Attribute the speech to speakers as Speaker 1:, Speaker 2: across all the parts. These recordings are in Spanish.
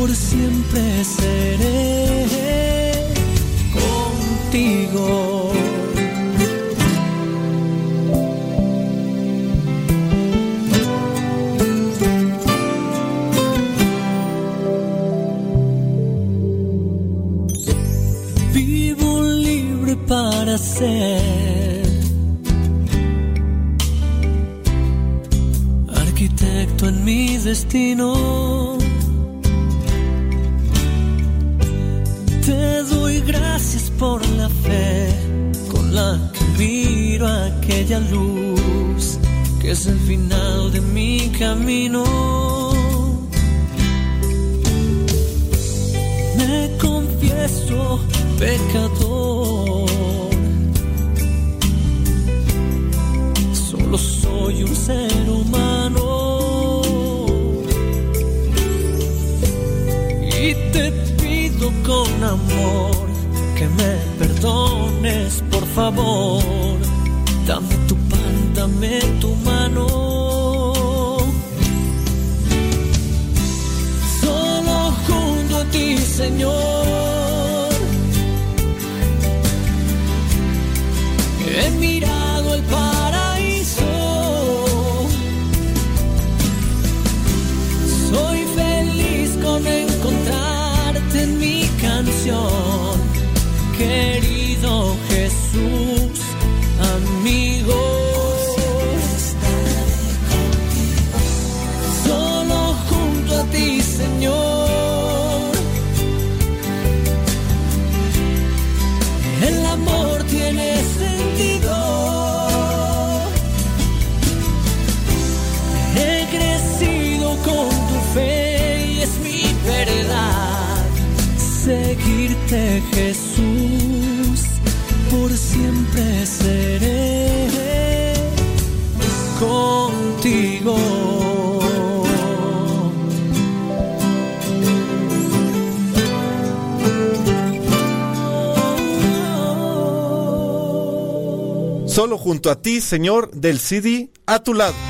Speaker 1: por siempre seré contigo. Vivo libre para ser. Arquitecto en mi destino. junto a ti, Señor,
Speaker 2: del CD a tu lado.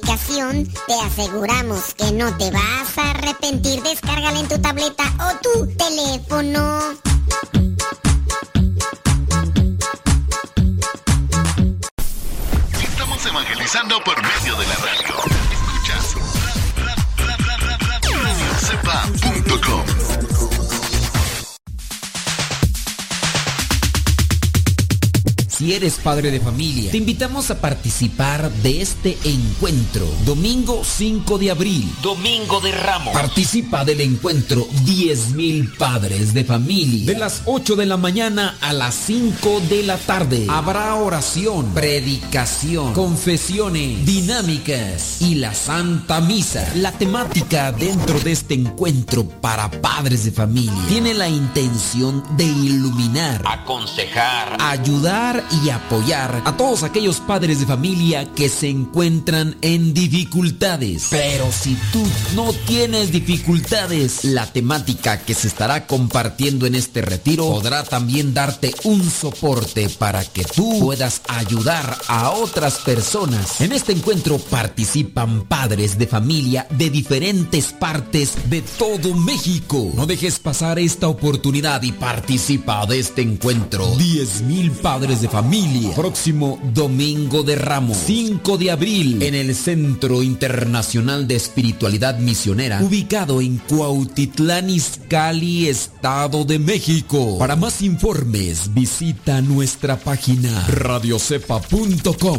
Speaker 3: Te aseguramos que no te vas a arrepentir. Descárgala en tu tableta o tu teléfono.
Speaker 4: Estamos evangelizando por medio de la radio.
Speaker 5: Si eres padre de familia, te invitamos a participar de este encuentro. Domingo 5 de abril. Domingo de Ramos. Participa del encuentro 10.000 padres de familia. De las 8 de la mañana a las 5 de la tarde. Habrá oración, predicación, confesiones, dinámicas y la Santa Misa. La temática dentro de este encuentro para padres de familia tiene la intención de iluminar, aconsejar, ayudar y apoyar a todos aquellos padres de familia que se encuentran en dificultades. Pero si tú no tienes dificultades, la temática que se estará compartiendo en este retiro podrá también darte un soporte para que tú puedas ayudar a otras personas. En este encuentro participan padres de familia de diferentes partes de todo México. No dejes pasar esta oportunidad y participa de este encuentro. 10.000 padres de familia. Próximo domingo de Ramos, 5 de abril, en el Centro Internacional de Espiritualidad Misionera, ubicado en Cuautitlán Izcalli, Estado de México. Para más informes, visita nuestra página radiocepa.com.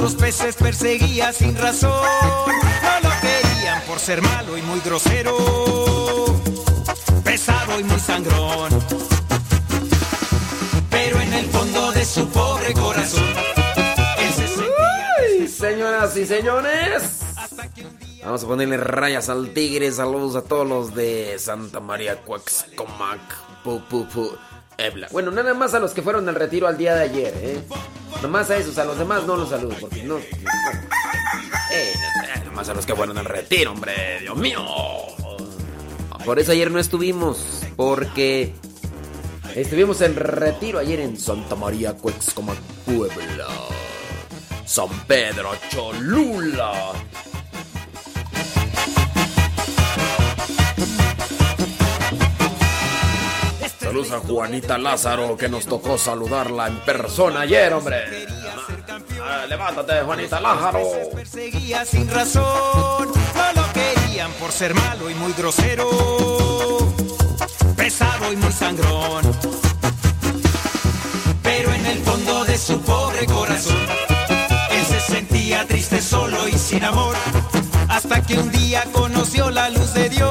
Speaker 6: Otros peces perseguía sin razón. No lo querían por ser malo y muy grosero. Pesado y muy sangrón. Pero en el fondo de su pobre corazón. Él se sentía
Speaker 5: Uy, señoras y señores. Vamos a ponerle rayas al tigre. Saludos a todos los de Santa María Cuaxcomac. Pu, pu, pu, Ebla. Bueno, nada más a los que fueron al retiro al día de ayer, ¿eh? Nomás a esos, a los demás no los saludo, porque no. Eh, nada más a los que fueron al retiro, hombre, Dios mío. Por eso ayer no estuvimos, porque estuvimos en retiro ayer en Santa María Cuaxcomac, Puebla.
Speaker 7: San Pedro Cholula. Saludos a Juanita Lázaro que nos tocó saludarla en persona ayer, hombre. Ah, levántate, Juanita Lázaro.
Speaker 6: Perseguía sin razón, no lo querían por ser malo y muy grosero, pesado y muy sangrón. Pero en el fondo de su pobre corazón, él se sentía triste, solo y sin amor, hasta que un día conoció la luz de Dios,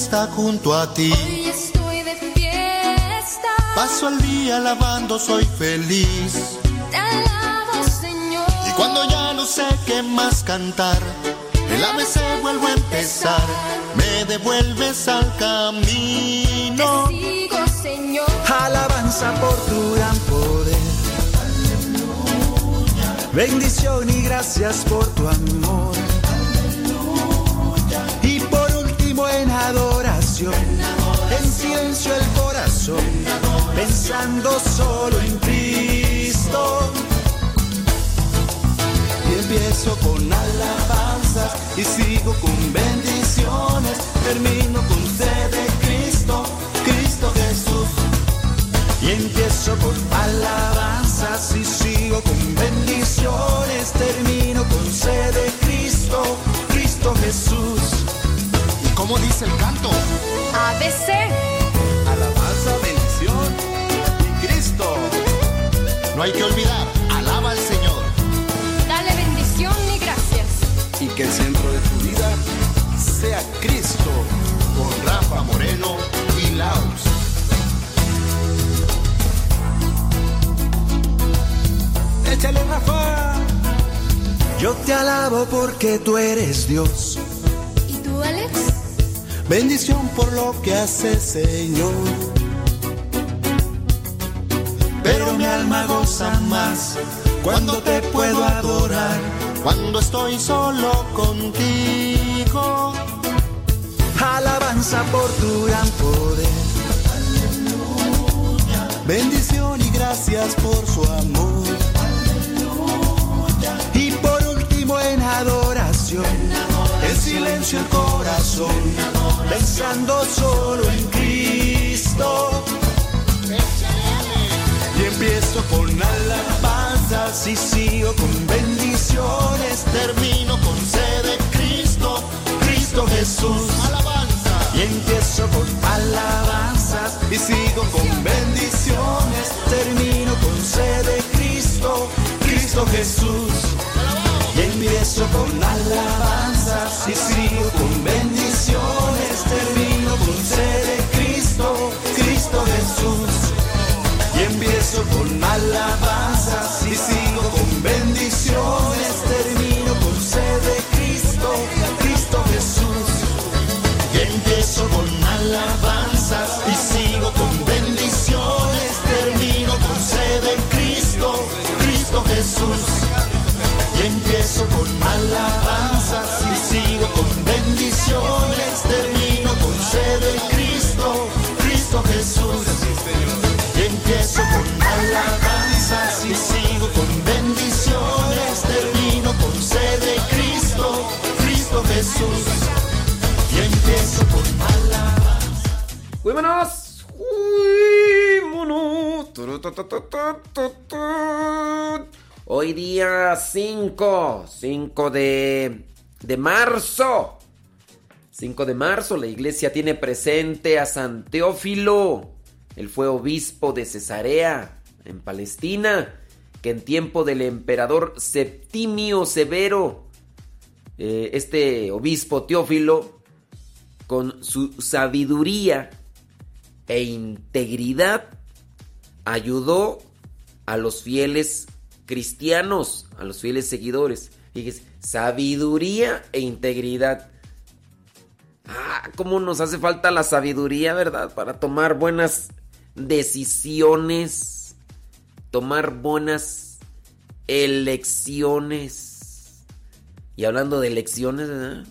Speaker 8: Fiesta junto a ti.
Speaker 9: Hoy estoy de fiesta.
Speaker 8: Paso el día alabando, soy feliz.
Speaker 9: Te alabo, Señor.
Speaker 8: Y cuando ya no sé qué más cantar, el ABC vuelvo a empezar. Me devuelves al camino.
Speaker 9: Te sigo, Señor.
Speaker 10: Alabanza por tu gran poder. Bendición y gracias por tu amor. Adoración, en silencio el corazón, pensando solo en Cristo. Y empiezo con alabanzas y sigo con bendiciones, termino con sed de Cristo, Cristo Jesús. Y empiezo con alabanzas y sigo con bendiciones, termino con sed de
Speaker 8: cómo dice el canto?
Speaker 9: ABC.
Speaker 8: Alabanza, bendición y Cristo. No hay que olvidar, alaba al Señor.
Speaker 9: Dale bendición y gracias.
Speaker 8: Y que el centro de tu vida sea Cristo. Con Rafa Moreno y Laos.
Speaker 10: Échale Rafa. Yo te alabo porque tú eres Dios. Bendición por lo que hace Señor. Pero mi alma goza más cuando te puedo adorar, cuando estoy solo contigo. Alabanza por tu gran poder. Bendición y gracias por su amor. Y por último en adoración, en silencio el corazón, pensando solo en Cristo. Y empiezo con alabanzas y sigo con bendiciones, termino con sed de Cristo, Cristo Jesús. Y empiezo con alabanzas y sigo con bendiciones, termino con sed de Cristo, Cristo Jesús. Y empiezo con alabanzas y sigo con bendiciones, termino con sed de Cristo, Cristo Jesús. Y empiezo con alabanzas
Speaker 7: Turutututututut. Hoy día 5, 5 de, de marzo. 5 de marzo, la iglesia tiene presente a San Teófilo. Él fue obispo de Cesarea, en Palestina, que en tiempo del emperador Septimio Severo, eh, este obispo Teófilo, con su sabiduría e integridad, ayudó a los fieles cristianos, a los fieles seguidores. Fíjese, sabiduría e integridad. Ah, cómo nos hace falta la sabiduría, ¿verdad? Para tomar buenas decisiones, tomar buenas elecciones. Y hablando de elecciones, ¿verdad?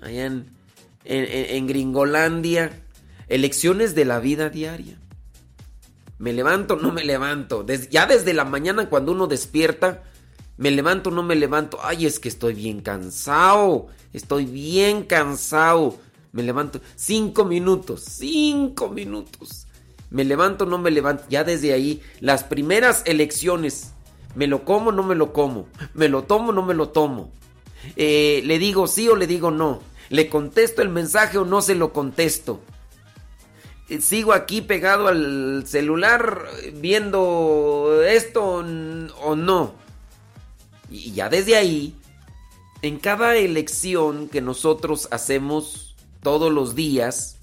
Speaker 7: Allá en, en, en Gringolandia, elecciones de la vida diaria. Me levanto, no me levanto. Ya desde la mañana cuando uno despierta, me levanto, no me levanto. Ay, es que estoy bien cansado. Estoy bien cansado. Me levanto. Cinco minutos. Cinco minutos. Me levanto, no me levanto. Ya desde ahí, las primeras elecciones. Me lo como, no me lo como. Me lo tomo, no me lo tomo. Eh, le digo sí o le digo no. Le contesto el mensaje o no se lo contesto. Sigo aquí pegado al celular viendo esto o no. Y ya desde ahí, en cada elección que nosotros hacemos todos los días,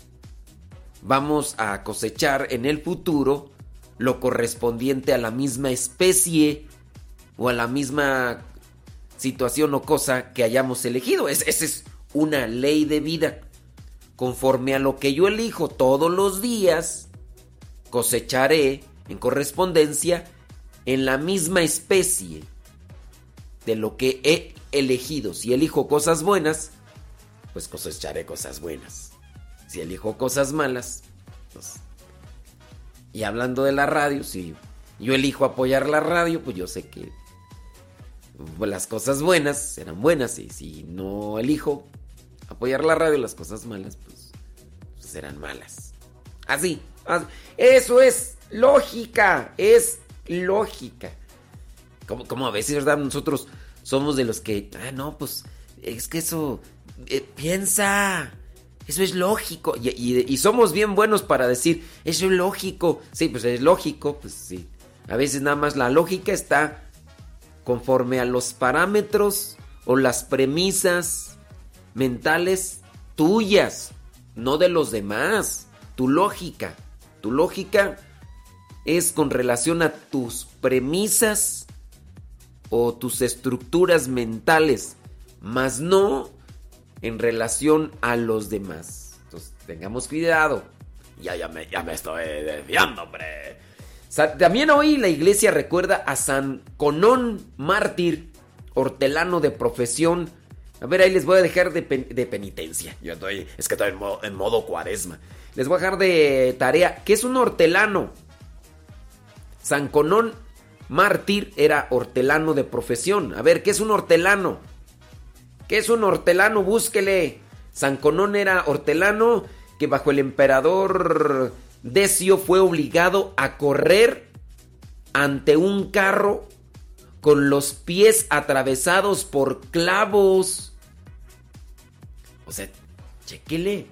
Speaker 7: vamos a cosechar en el futuro lo correspondiente a la misma especie o a la misma situación o cosa que hayamos elegido. Es- Esa es una ley de vida. Conforme a lo que yo elijo todos los días, cosecharé en correspondencia en la misma especie de lo que he elegido. Si elijo cosas buenas, pues cosecharé cosas buenas. Si elijo cosas malas, pues... Y hablando de la radio, si yo elijo apoyar la radio, pues yo sé que las cosas buenas serán buenas. Y si no elijo apoyar la radio, las cosas malas, pues, pues serán malas. Así. Eso es lógica, es lógica. Como, como a veces, ¿verdad? Nosotros somos de los que, ah, no, pues, es que eso, eh, piensa, eso es lógico. Y, y- y somos bien buenos para decir, eso es lógico. Sí, pues es lógico, pues sí. A veces nada más la lógica está conforme a los parámetros o las premisas mentales tuyas, no de los demás. Tu lógica, tu lógica es con relación a tus premisas o tus estructuras mentales, más no en relación a los demás. Entonces, Tengamos cuidado. Ya, ya me, ya me estoy desviando, hombre. También hoy la iglesia recuerda a San Conón, mártir, hortelano de profesión. A ver, ahí les voy a dejar de, penitencia. Yo estoy, es que estoy en modo, cuaresma. Les voy a dejar de tarea. ¿Qué es un hortelano? San Conón, mártir, era hortelano de profesión. A ver, ¿qué es un hortelano? ¿Qué es un hortelano? Búsquele. San Conón era hortelano que bajo el emperador Decio fue obligado a correr ante un carro con los pies atravesados por clavos. O sea, chequele.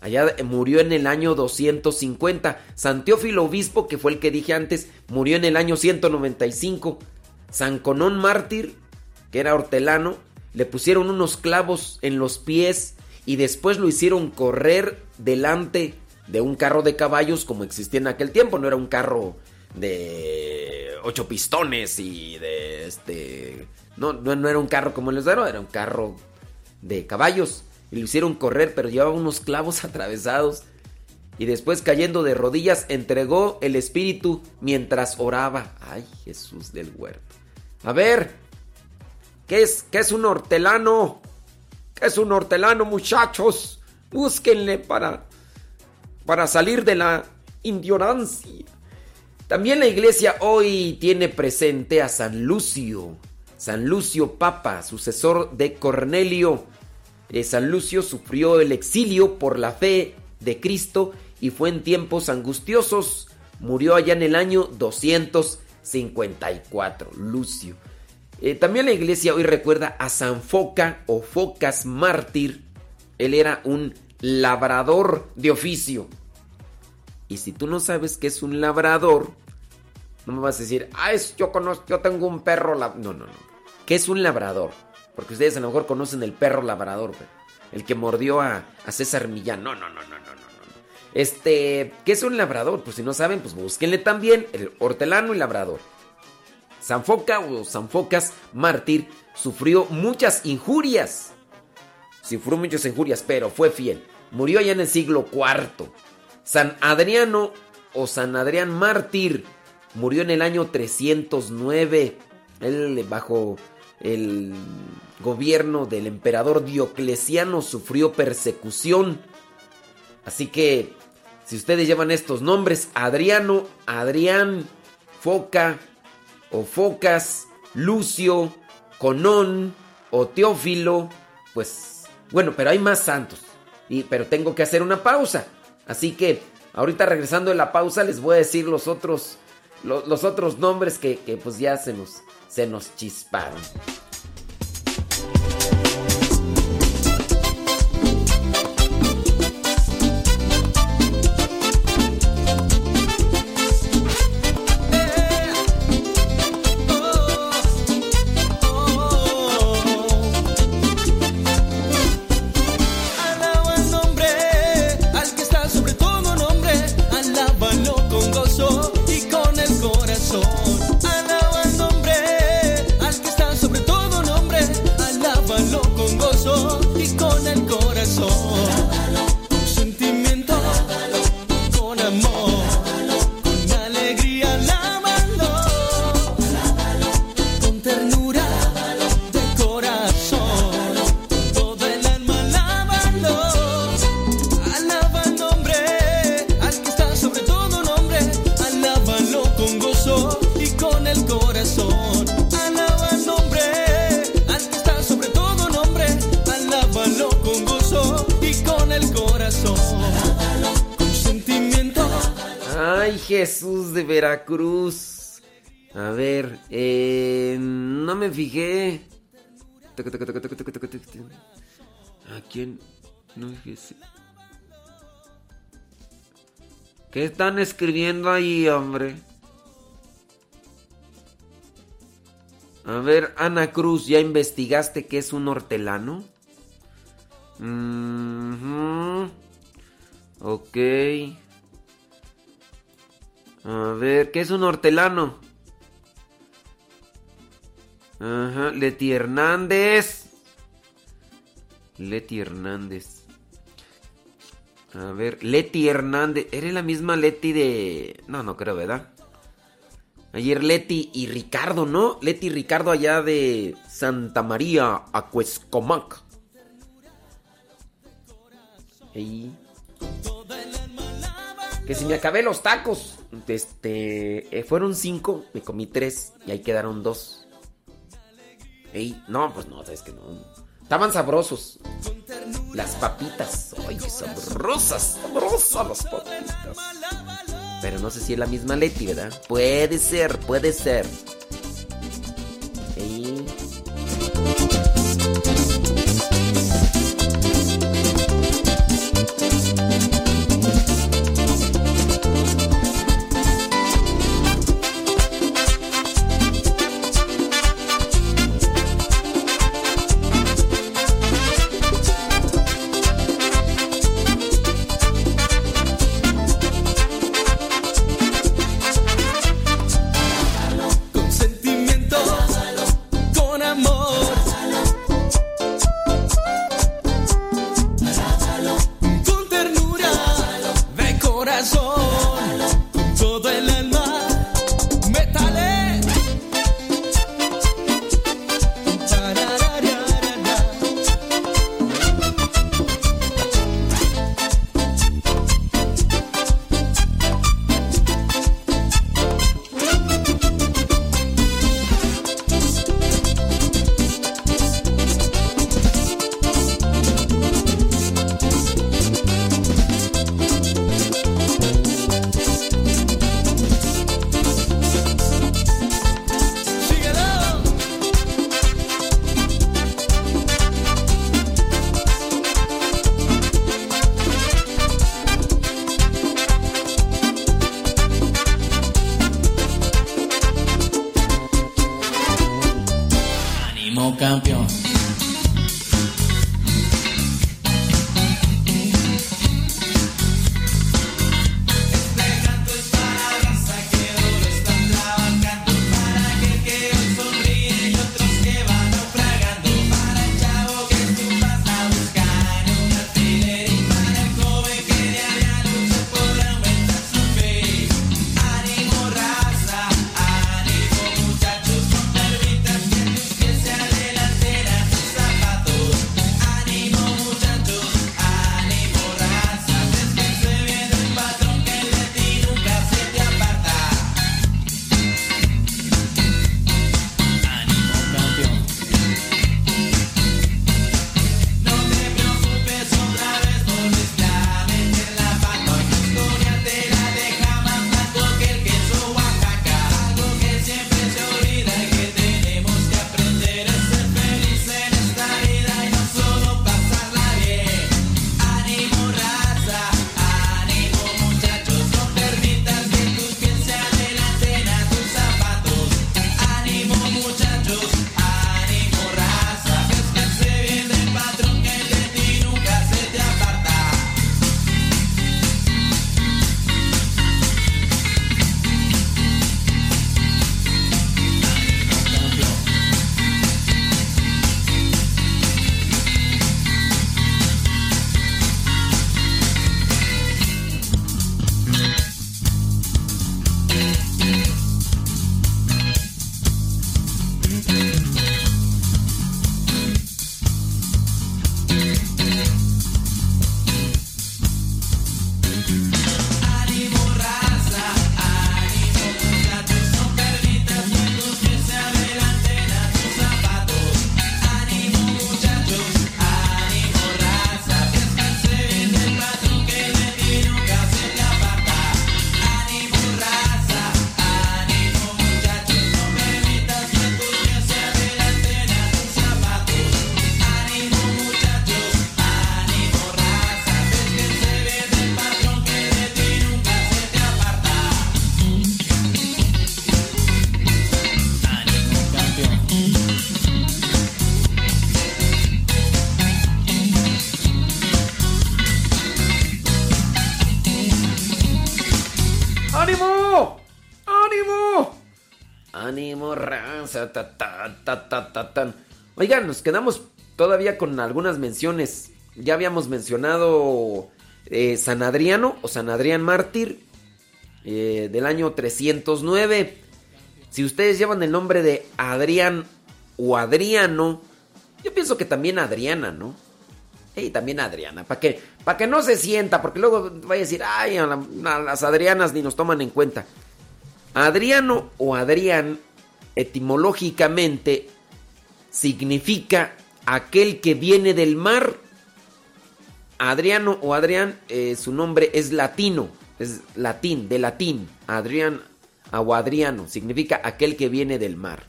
Speaker 7: Allá murió en el año 250. San Teófilo Obispo, que fue el que dije antes, murió en el año 195. San Conón Mártir, que era hortelano, le pusieron unos clavos en los pies y después lo hicieron correr delante de un carro de caballos como existía en aquel tiempo. No era un carro de ocho pistones y de este... No, no, era un carro como el Esdero, era un carro de caballos. Y lo hicieron correr, pero llevaba unos clavos atravesados. Y después cayendo de rodillas, entregó el espíritu mientras oraba. Ay, Jesús del huerto. A ver, ¿qué es, qué es un hortelano? ¿Qué es un hortelano, muchachos? Búsquenle para para salir de la ignorancia. También la iglesia hoy tiene presente a San Lucio, San Lucio Papa, sucesor de Cornelio. Eh, San Lucio sufrió el exilio por la fe de Cristo y fue en tiempos angustiosos. Murió allá en el año 254, Lucio. Eh, también la iglesia hoy recuerda a San Foca o Focas mártir. Él era un labrador de oficio. Y si tú no sabes qué es un labrador, no me vas a decir, ah, es, yo conozco, yo tengo un perro No, no, no. ¿Qué es un labrador? Porque ustedes a lo mejor conocen el perro labrador, el que mordió a, César Millán. No, no, no, no, no, no. Este, ¿qué es un labrador? Pues si no saben, pues búsquenle también el hortelano y labrador. Sanfoca o Sanfocas mártir sufrió muchas injurias. Sufrió muchas injurias, pero fue fiel. Murió allá en el siglo IV. San Adriano o San Adrián mártir murió en el año 309. Él bajo el gobierno del emperador Diocleciano sufrió persecución. Así que si ustedes llevan estos nombres, Adriano, Adrián, Foca o Focas, Lucio, Conón o Teófilo, pues bueno, pero hay más santos. Pero tengo que hacer una pausa. Así que ahorita regresando de la pausa les voy a decir los otros, los, otros nombres que, que, pues ya se nos, se nos chisparon. De Veracruz. A ver, eh, no me fijé. ¿A quién? No fijé. ¿Qué están escribiendo ahí, hombre? A ver, Ana Cruz, ¿ya investigaste qué es un hortelano? Ok ver, ¿qué es un hortelano? Ajá, Leti Hernández. Leti Hernández. A ver, Leti Hernández. ¿Eres la misma Leti de.? No, no creo, ¿verdad? Ayer Leti y Ricardo, ¿no? Leti y Ricardo allá de Santa María, Acuescomac. Hey. Que si me acabé los tacos. Este, eh, fueron cinco, me comí tres y ahí quedaron dos. Ey, no, pues no, sabes que no. Estaban sabrosos. Las papitas. Ay, qué sabrosas, sabrosas las papitas. Pero no sé si es la misma Leti, ¿verdad? Puede ser, puede ser. Ey. Oigan, nos quedamos todavía con algunas menciones. Ya habíamos mencionado eh, San Adriano o San Adrián Mártir eh, del año 309. Si ustedes llevan el nombre de Adrián o Adriano, yo pienso que también Adriana, ¿no? Y también Adriana, para que, para que no se sienta, porque luego vaya a decir, ay, a las Adrianas ni nos toman en cuenta. Adriano o Adrián etimológicamente, significa aquel que viene del mar. Adriano o Adrián, eh, su nombre es latino, es latín, de latín. Adrián o Adriano, significa aquel que viene del mar.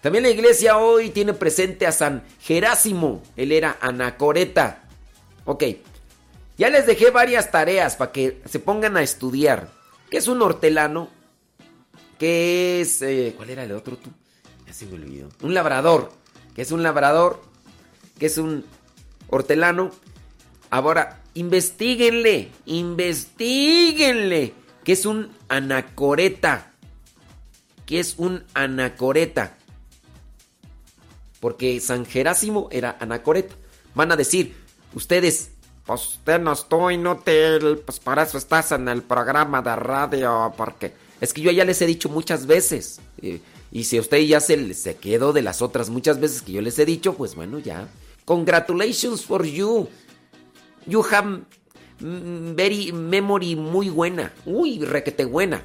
Speaker 7: También la iglesia hoy tiene presente a San Jerásimo, él era anacoreta. Ok, ya les dejé varias tareas para que se pongan a estudiar. ¿Qué es un hortelano? ¿Qué es... eh, ¿Cuál era el otro tú? Ya se me olvidó. Un labrador. ¿Qué es un labrador? ¿Qué es un hortelano? Ahora, investiguenle, investiguenle. ¿Qué es un anacoreta? ¿Qué es un anacoreta? Porque San Jerásimo era anacoreta. Van a decir, ustedes, pues usted no estoy inútil, pues para eso estás en el programa de radio, porque es que yo ya les he dicho muchas veces. eh, y si usted ya se, se quedó de las otras muchas veces que yo les he dicho, pues bueno, ya. Congratulations for you. You have very memory muy buena. Uy, requete buena.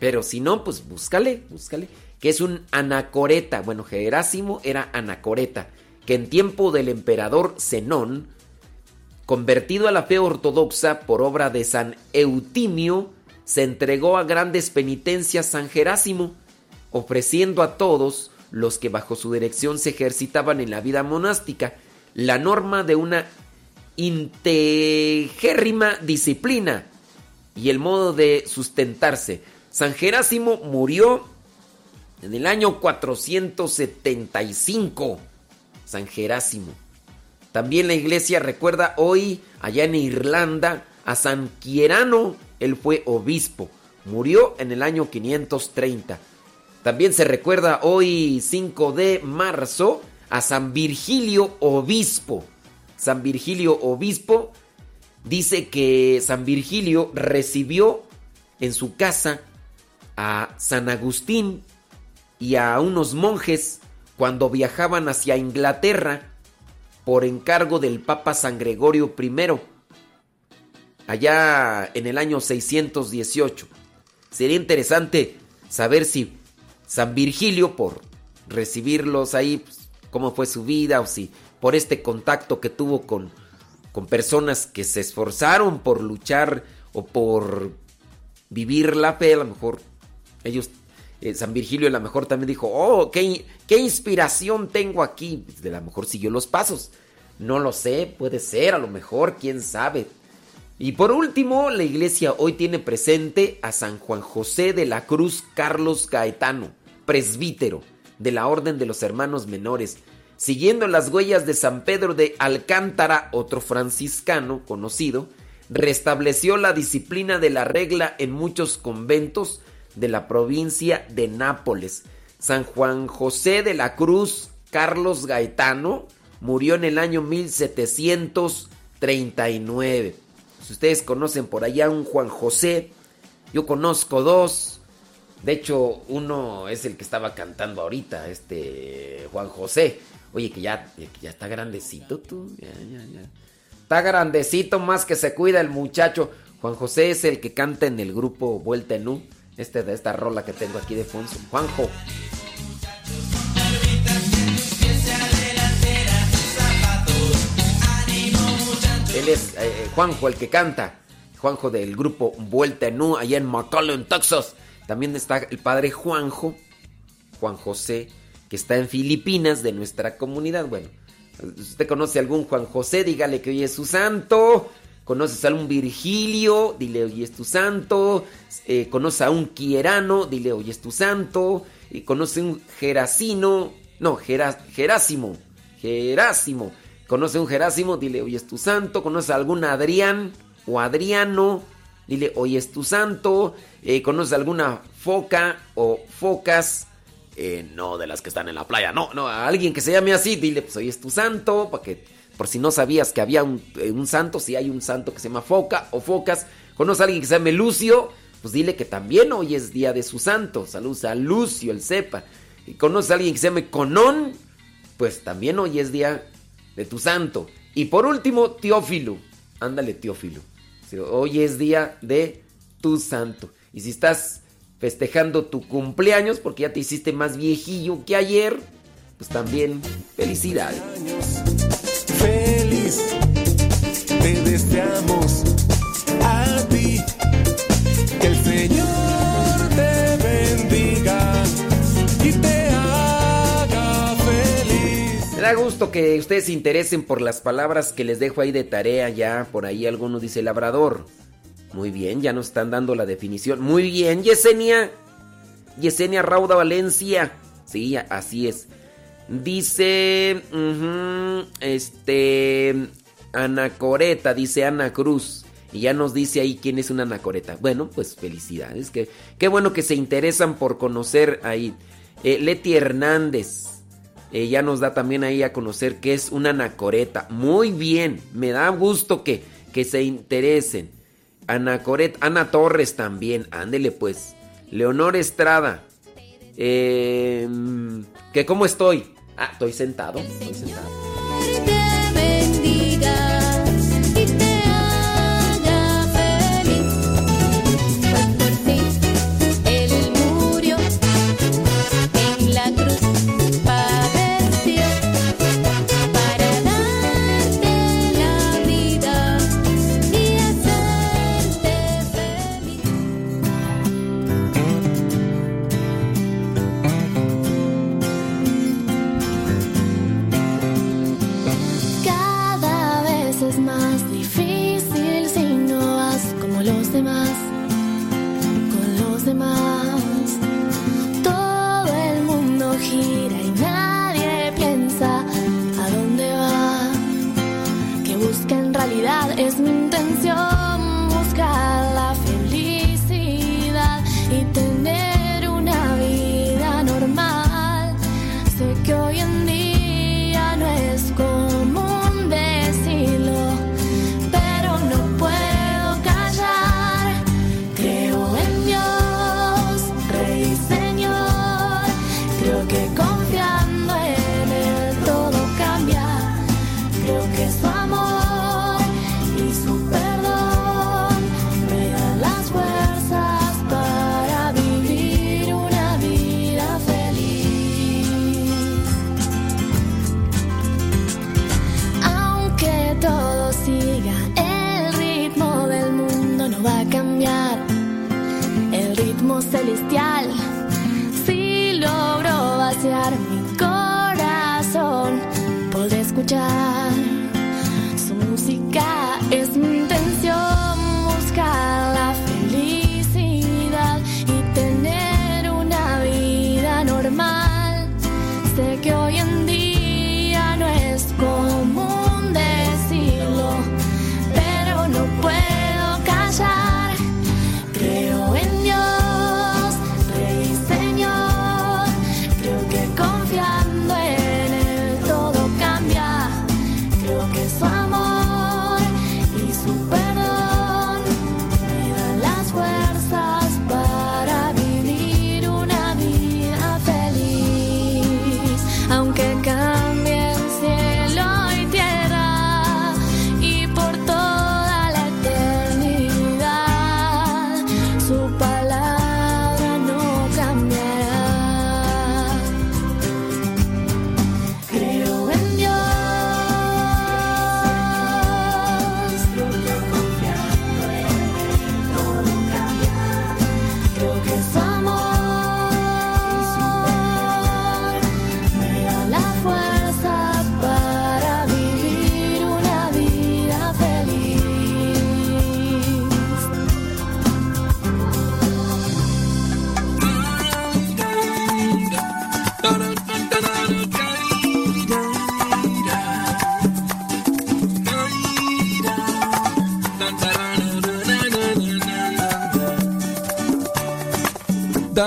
Speaker 7: Pero si no, pues búscale, búscale. Que es un anacoreta. Bueno, Jerásimo era anacoreta. Que en tiempo del emperador Zenón, convertido a la fe ortodoxa por obra de San Eutimio, se entregó a grandes penitencias San Jerásimo, ofreciendo a todos los que bajo su dirección se ejercitaban en la vida monástica la norma de una integérrima disciplina y el modo de sustentarse. San Jerásimo murió en el año 475. San Jerásimo. También la iglesia recuerda hoy, allá en Irlanda, a San Quierano. Él fue obispo. Murió en el año 530. También se recuerda hoy, 5 de marzo, a San Virgilio Obispo. San Virgilio Obispo dice que San Virgilio recibió en su casa a San Agustín y a unos monjes cuando viajaban hacia Inglaterra por encargo del Papa San Gregorio I, allá en el año 618. Sería interesante saber si San Virgilio, por recibirlos ahí, pues, cómo fue su vida, o si por este contacto que tuvo con, con personas que se esforzaron por luchar o por vivir la fe, a lo mejor ellos, eh, San Virgilio a lo mejor también dijo, oh, qué, qué inspiración tengo aquí. Pues, de a lo mejor siguió los pasos. No lo sé, puede ser, a lo mejor, quién sabe. Y por último, la iglesia hoy tiene presente a San Juan José de la Cruz Carlos Gaetano, presbítero de la Orden de los Hermanos Menores, siguiendo las huellas de San Pedro de Alcántara, otro franciscano conocido, restableció la disciplina de la regla en muchos conventos de la provincia de Nápoles. San Juan José de la Cruz Carlos Gaetano murió en el año 1739. Si ustedes conocen por allá un Juan José, yo conozco dos. De hecho, uno es el que estaba cantando ahorita, este Juan José. Oye, que ya, que ya está grandecito tú. Ya, ya, ya. Está grandecito más que se cuida el muchacho. Juan José es el que canta en el grupo Vuelta en U. Este de esta rola que tengo aquí de Fonso. Juanjo. Él es eh, Juanjo el que canta. Juanjo del grupo Vuelta en U, allá en McAllen, Texas. También está el padre Juanjo, Juan José, que está en Filipinas, de nuestra comunidad. Bueno, si usted conoce a algún Juan José, dígale que hoy es su santo. ¿Conoces a un Virgilio? Dile, hoy es tu santo. Eh, ¿Conoce a un Quierano? Dile, hoy es tu santo. Y conoce un Gerasino. No, Gera- Gerásimo. Gerásimo. Conoce un Gerásimo, dile, hoy es tu santo. Conoce a algún Adrián o Adriano, dile, hoy es tu santo. Eh, conoce a alguna foca o focas. eh, no de las que están en la playa, no, no, a alguien que se llame así, dile, pues hoy es tu santo, para que Por si no sabías que había un, eh, un santo, si hay un santo que se llama Foca o Focas, conoce a alguien que se llame Lucio, pues dile que también hoy es día de su santo. Saludos a Lucio, el sepa. Y conoce a alguien que se llame Conón, pues también hoy es día de tu santo. Y por último, Teófilo. Ándale, Teófilo. Hoy es día de tu santo. Y si estás festejando tu cumpleaños porque ya te hiciste más viejillo que ayer, pues también felicidades.
Speaker 8: Feliz te deseamos a
Speaker 7: da gusto que ustedes se interesen por las palabras que les dejo ahí de tarea ya. Por ahí algunos dice labrador. Muy bien, ya nos están dando la definición. Muy bien, Yesenia. Yesenia Rauda Valencia. Sí, así es. Dice, ujú, este, Anacoreta, dice Ana Cruz. Y ya nos dice ahí quién es una anacoreta. Bueno, pues felicidades. Que, qué bueno que se interesan por conocer ahí. Eh, Leti Hernández. Eh, ya nos da también ahí a conocer qué es una anacoreta. Muy bien. Me da gusto que, que se interesen. Anacoreta. Ana Torres también. Ándele pues. Leonor Estrada. Eh, que cómo estoy. Ah, estoy sentado. Estoy sentado.
Speaker 11: En realidad es mi escuchar su música.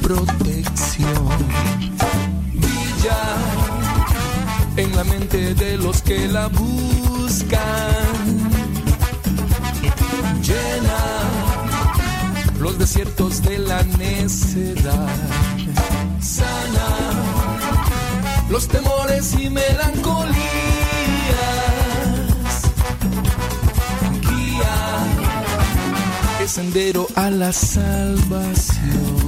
Speaker 12: protección brilla en la mente de los que la buscan. Llena los desiertos de la necedad. Sana los temores y melancolías. Guía el sendero a la salvación.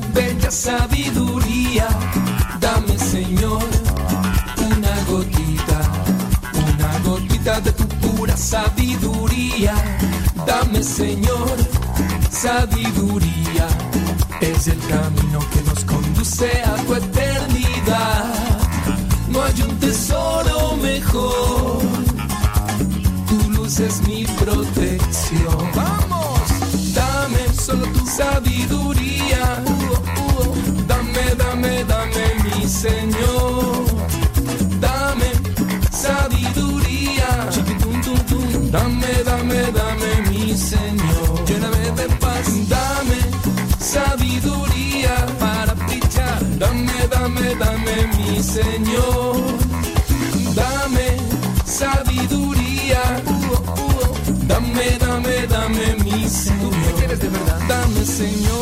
Speaker 12: sabiduría. Dame Señor una gotita, una gotita de tu pura sabiduría. Dame Señor sabiduría, es el camino que nos conduce a tu eternidad. No hay un tesoro mejor tu luz es mi protección. Vamos, dame solo tu sabiduría. Señor. Dame sabiduría. Dame, dame, dame mi Señor. Lléname de paz. Dame sabiduría para brillar. Dame, dame, dame mi Señor. Dame sabiduría. Dame, dame, dame mi Señor. ¿Qué quieres de verdad? Dame, Señor.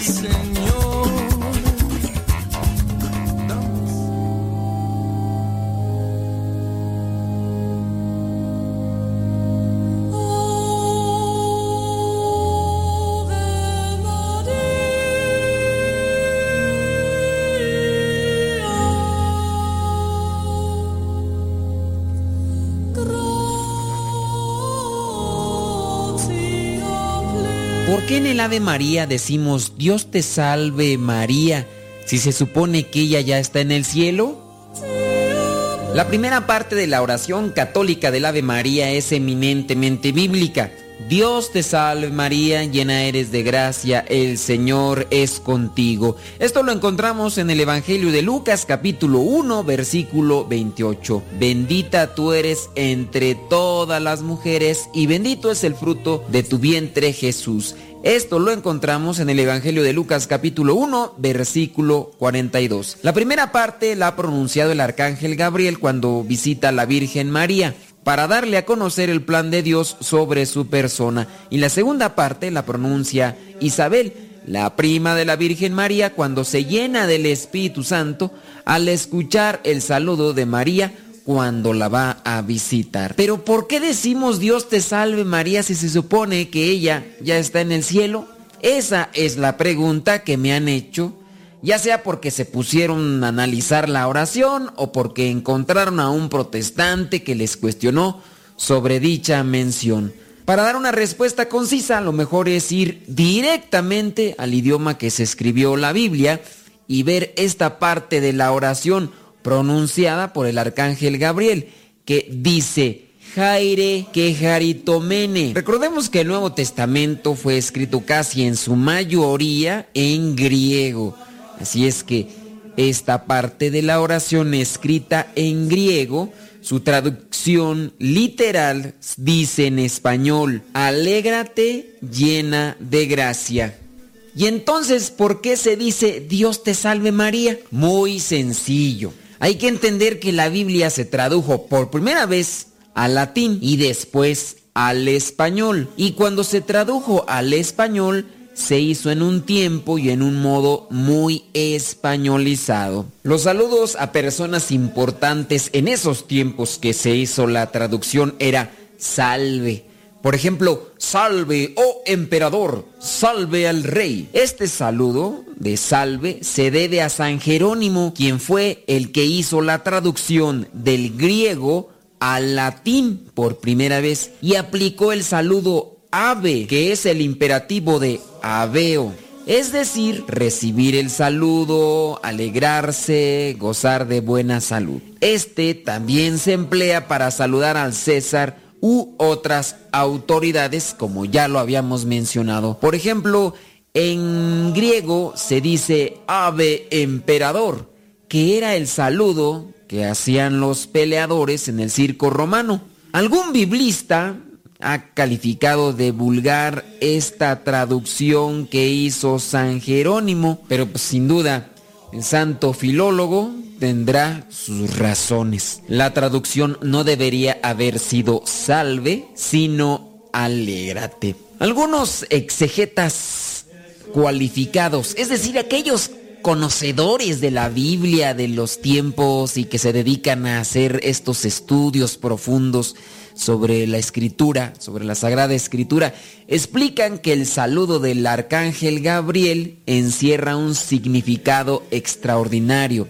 Speaker 12: Dame,
Speaker 5: en el Ave María decimos Dios te salve María si se supone que ella ya está en el cielo? La primera parte de la oración católica del Ave María es eminentemente bíblica. Dios te salve María, llena eres de gracia, el Señor es contigo. Esto lo encontramos en el Evangelio de Lucas capítulo 1 versículo 28. Bendita tú eres entre todas las mujeres y bendito es el fruto de tu vientre Jesús. Esto lo encontramos en el Evangelio de Lucas capítulo 1 versículo 42. La primera parte la ha pronunciado el arcángel Gabriel cuando visita a la Virgen María para darle a conocer el plan de Dios sobre su persona. Y la segunda parte la pronuncia Isabel, la prima de la Virgen María, cuando se llena del Espíritu Santo al escuchar el saludo de María cuando la va a visitar. Pero ¿por qué decimos Dios te salve María si se supone que ella ya está en el cielo? Esa es la pregunta que me han hecho, ya sea porque se pusieron a analizar la oración o porque encontraron a un protestante que les cuestionó sobre dicha mención. Para dar una respuesta concisa, lo mejor es ir directamente al idioma que se escribió la Biblia y ver esta parte de la oración pronunciada por el arcángel Gabriel, que dice, Jaire que jaritomene. Recordemos que el Nuevo Testamento fue escrito casi en su mayoría en griego. Así es que esta parte de la oración escrita en griego, su traducción literal dice en español, alégrate llena de gracia. Y entonces, ¿por qué se dice Dios te salve María? Muy sencillo. Hay que entender que la Biblia se tradujo por primera vez al latín y después al español. Y cuando se tradujo al español, se hizo en un tiempo y en un modo muy españolizado. Los saludos a personas importantes en esos tiempos que se hizo la traducción era salve. Por ejemplo, salve, oh emperador, salve al rey. Este saludo de salve se debe a San Jerónimo, quien fue el que hizo la traducción del griego al latín por primera vez y aplicó el saludo ave, que es el imperativo de aveo. Es decir, recibir el saludo, alegrarse, gozar de buena salud. Este también se emplea para saludar al César u otras autoridades, como ya lo habíamos mencionado. Por ejemplo, en griego se dice ave emperador, que era el saludo que hacían los peleadores en el circo romano. Algún biblista ha calificado de vulgar esta traducción que hizo San Jerónimo, pero pues, sin duda el santo filólogo tendrá sus razones. La traducción no debería haber sido salve, sino alégrate. Algunos exegetas cualificados, es decir, aquellos conocedores de la Biblia de los tiempos y que se dedican a hacer estos estudios profundos sobre la escritura, sobre la sagrada escritura, explican que el saludo del arcángel Gabriel encierra un significado extraordinario.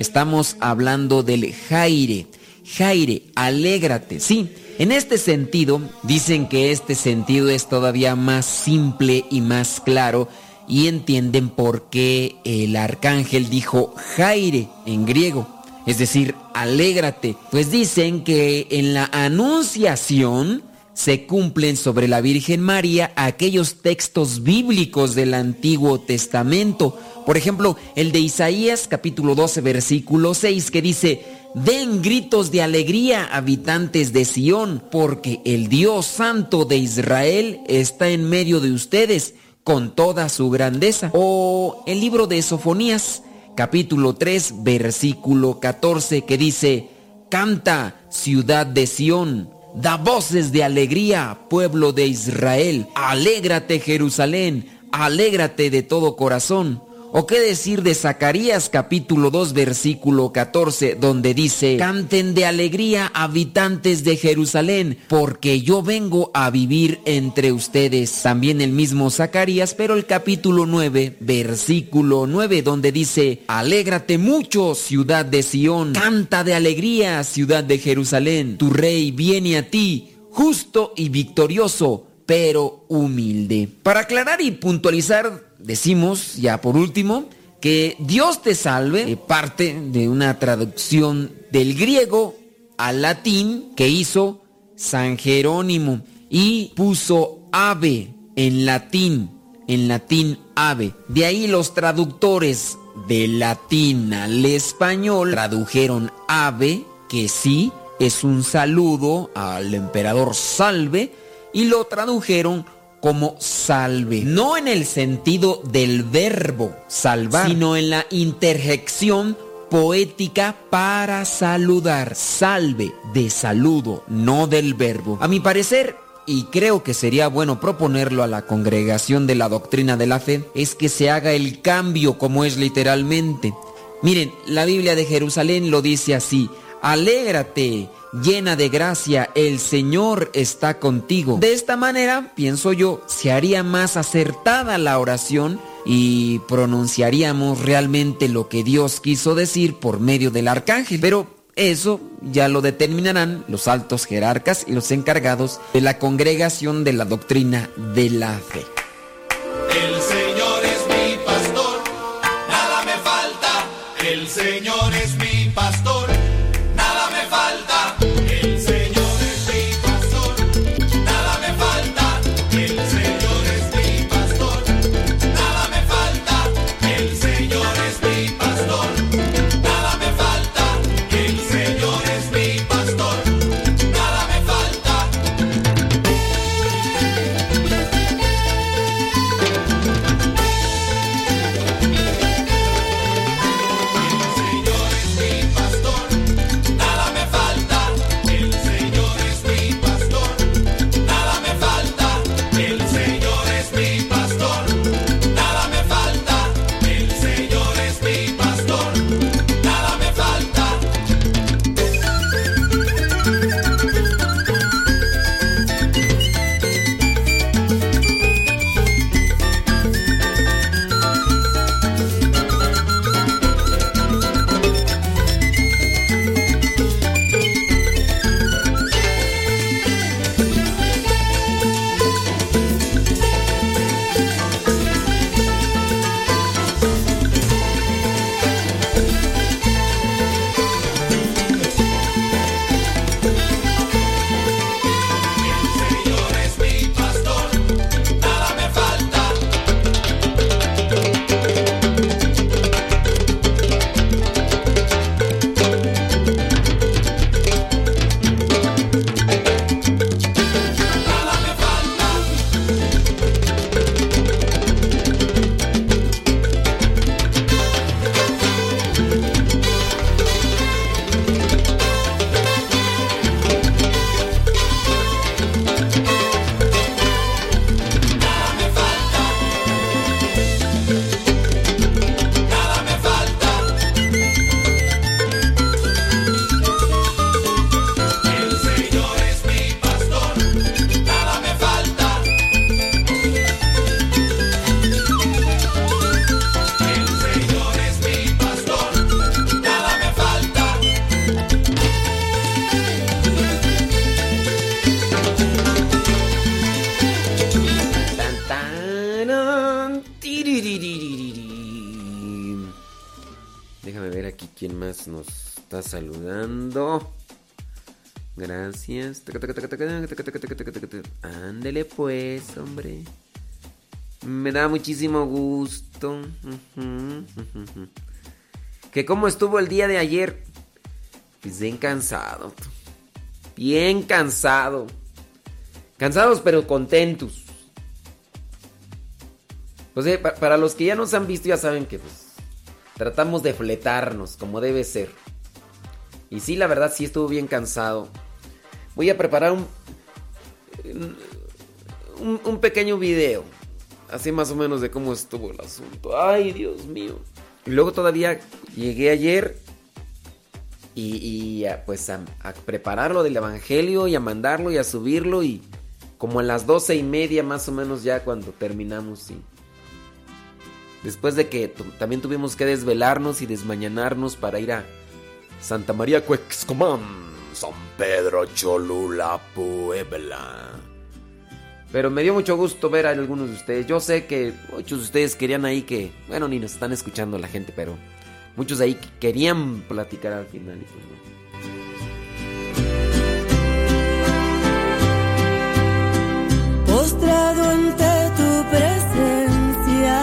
Speaker 5: Estamos hablando del Jaire. Jaire, alégrate, sí. En este sentido, dicen que este sentido es todavía más simple y más claro y entienden por qué el arcángel dijo Jaire en griego, es decir, alégrate, pues dicen que en la anunciación se cumplen sobre la Virgen María aquellos textos bíblicos del Antiguo Testamento. Por ejemplo, el de Isaías capítulo 12 versículo 6 que dice, Den gritos de alegría, habitantes de Sión, porque el Dios Santo de Israel está en medio de ustedes con toda su grandeza. O el libro de Sofonías, capítulo 3, versículo 14, que dice, Canta, ciudad de Sión, da voces de alegría, pueblo de Israel, alégrate Jerusalén, alégrate de todo corazón. ¿O qué decir de Zacarías capítulo 2 versículo 14 donde dice, canten de alegría habitantes de Jerusalén, porque yo vengo a vivir entre ustedes? También el mismo Zacarías, pero el capítulo 9 versículo 9 donde dice, alégrate mucho ciudad de Sión, canta de alegría ciudad de Jerusalén, tu rey viene a ti, justo y victorioso pero humilde. Para aclarar y puntualizar, decimos ya por último que Dios te salve parte de una traducción del griego al latín que hizo San Jerónimo y puso ave en latín, en latín ave. De ahí los traductores del latín al español tradujeron ave, que sí es un saludo al emperador salve, y lo tradujeron como salve. No en el sentido del verbo salvar, sino en la interjección poética para saludar. Salve de saludo, no del verbo. A mi parecer, y creo que sería bueno proponerlo a la congregación de la doctrina de la fe, es que se haga el cambio como es literalmente. Miren, la Biblia de Jerusalén lo dice así, Alégrate, llena de gracia, el Señor está contigo. De esta manera, pienso yo, se haría más acertada la oración y pronunciaríamos realmente lo que Dios quiso decir por medio del arcángel. Pero eso ya lo determinarán los altos jerarcas y los encargados de la congregación de la doctrina de la fe.
Speaker 7: Muchísimo gusto. Que cómo estuvo el día de ayer. Pues bien cansado. Bien cansado. Cansados pero contentos. Pues eh, pa- para los que ya nos han visto ya saben que pues tratamos de fletarnos como debe ser. Y sí, la verdad sí estuvo bien cansado. Voy a preparar un, un pequeño video. Así más o menos de cómo estuvo el asunto. Ay, Dios mío. Y luego todavía llegué ayer y, pues a, prepararlo del Evangelio y a mandarlo y a subirlo y como a las doce y media más o menos ya cuando terminamos, sí. Después de que también tuvimos que desvelarnos y desmañanarnos para ir a Santa María Cuexcomán, San Pedro Cholula, Puebla. Pero me dio mucho gusto ver a algunos de ustedes. Yo sé que muchos de ustedes querían ahí que, bueno, ni nos están escuchando la gente, pero muchos de ahí que querían platicar al final. y pues no.
Speaker 13: postrado ante tu presencia,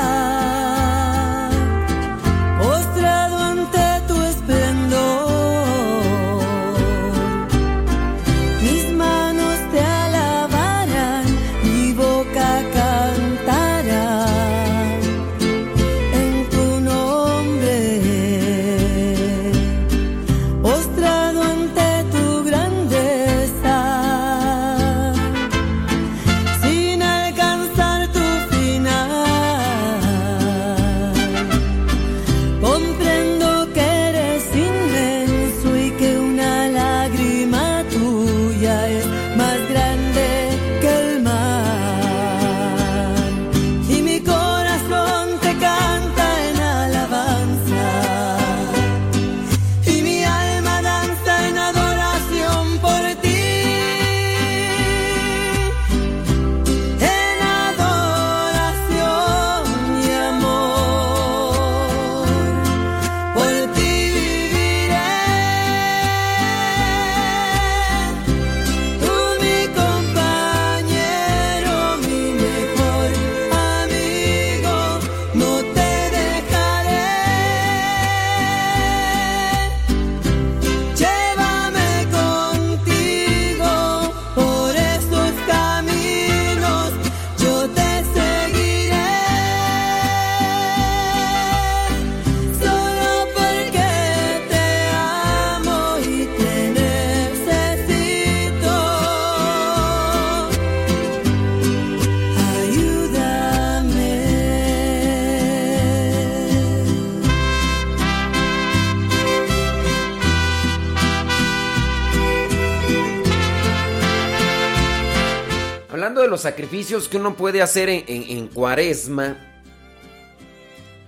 Speaker 7: sacrificios que uno puede hacer en, en- en cuaresma,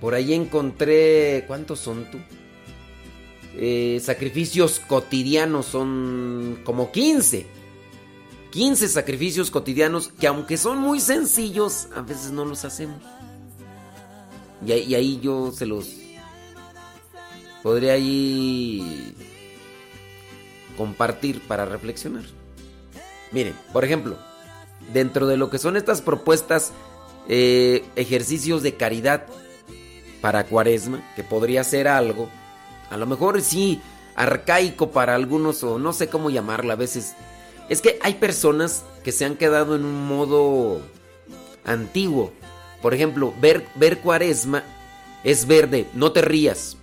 Speaker 7: por ahí encontré, ¿cuántos son tú? Eh, sacrificios cotidianos son como 15. 15 sacrificios cotidianos que aunque son muy sencillos, a veces no los hacemos. Y y ahí yo se los podría ahí compartir para reflexionar. Miren, por ejemplo, dentro de lo que son estas propuestas, eh, ejercicios de caridad para cuaresma, que podría ser algo, a lo mejor sí, arcaico para algunos o no sé cómo llamarlo a veces. Es que hay personas que se han quedado en un modo antiguo. Por ejemplo, ver, ver cuaresma es verde, no te rías.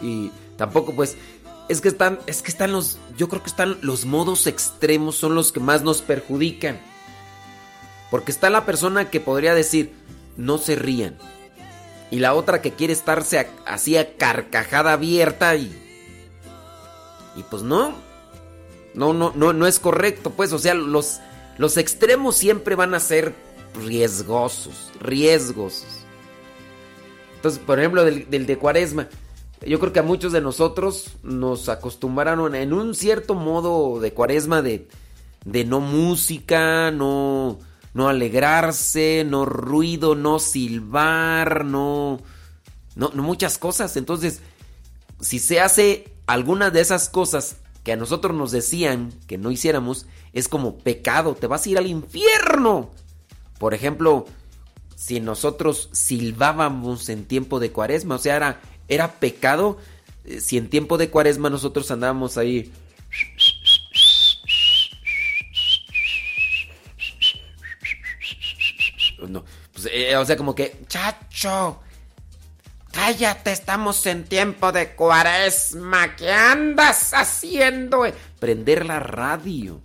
Speaker 7: Y tampoco pues es que están es que están los yo creo que están los modos extremos son los que más nos perjudican. Porque está la persona que podría decir, "No se rían." Y la otra que quiere estarse así a carcajada abierta y y pues no. No no no no es correcto, pues, o sea, los los extremos siempre van a ser riesgosos, riesgosos. Entonces, por ejemplo, del de Cuaresma, yo creo que a muchos de nosotros nos acostumbraron en un cierto modo de Cuaresma de, de no música, no, no alegrarse, no ruido, no silbar, no, no, no muchas cosas. Entonces, si se hace alguna de esas cosas que a nosotros nos decían que no hiciéramos, es como pecado, te vas a ir al infierno. Por ejemplo, si nosotros silbábamos en tiempo de cuaresma, o sea, era, era pecado eh, si en tiempo de cuaresma nosotros andábamos ahí. No, pues, eh, o sea, como que, chacho, cállate, estamos en tiempo de cuaresma, ¿qué andas haciendo? Prender la radio.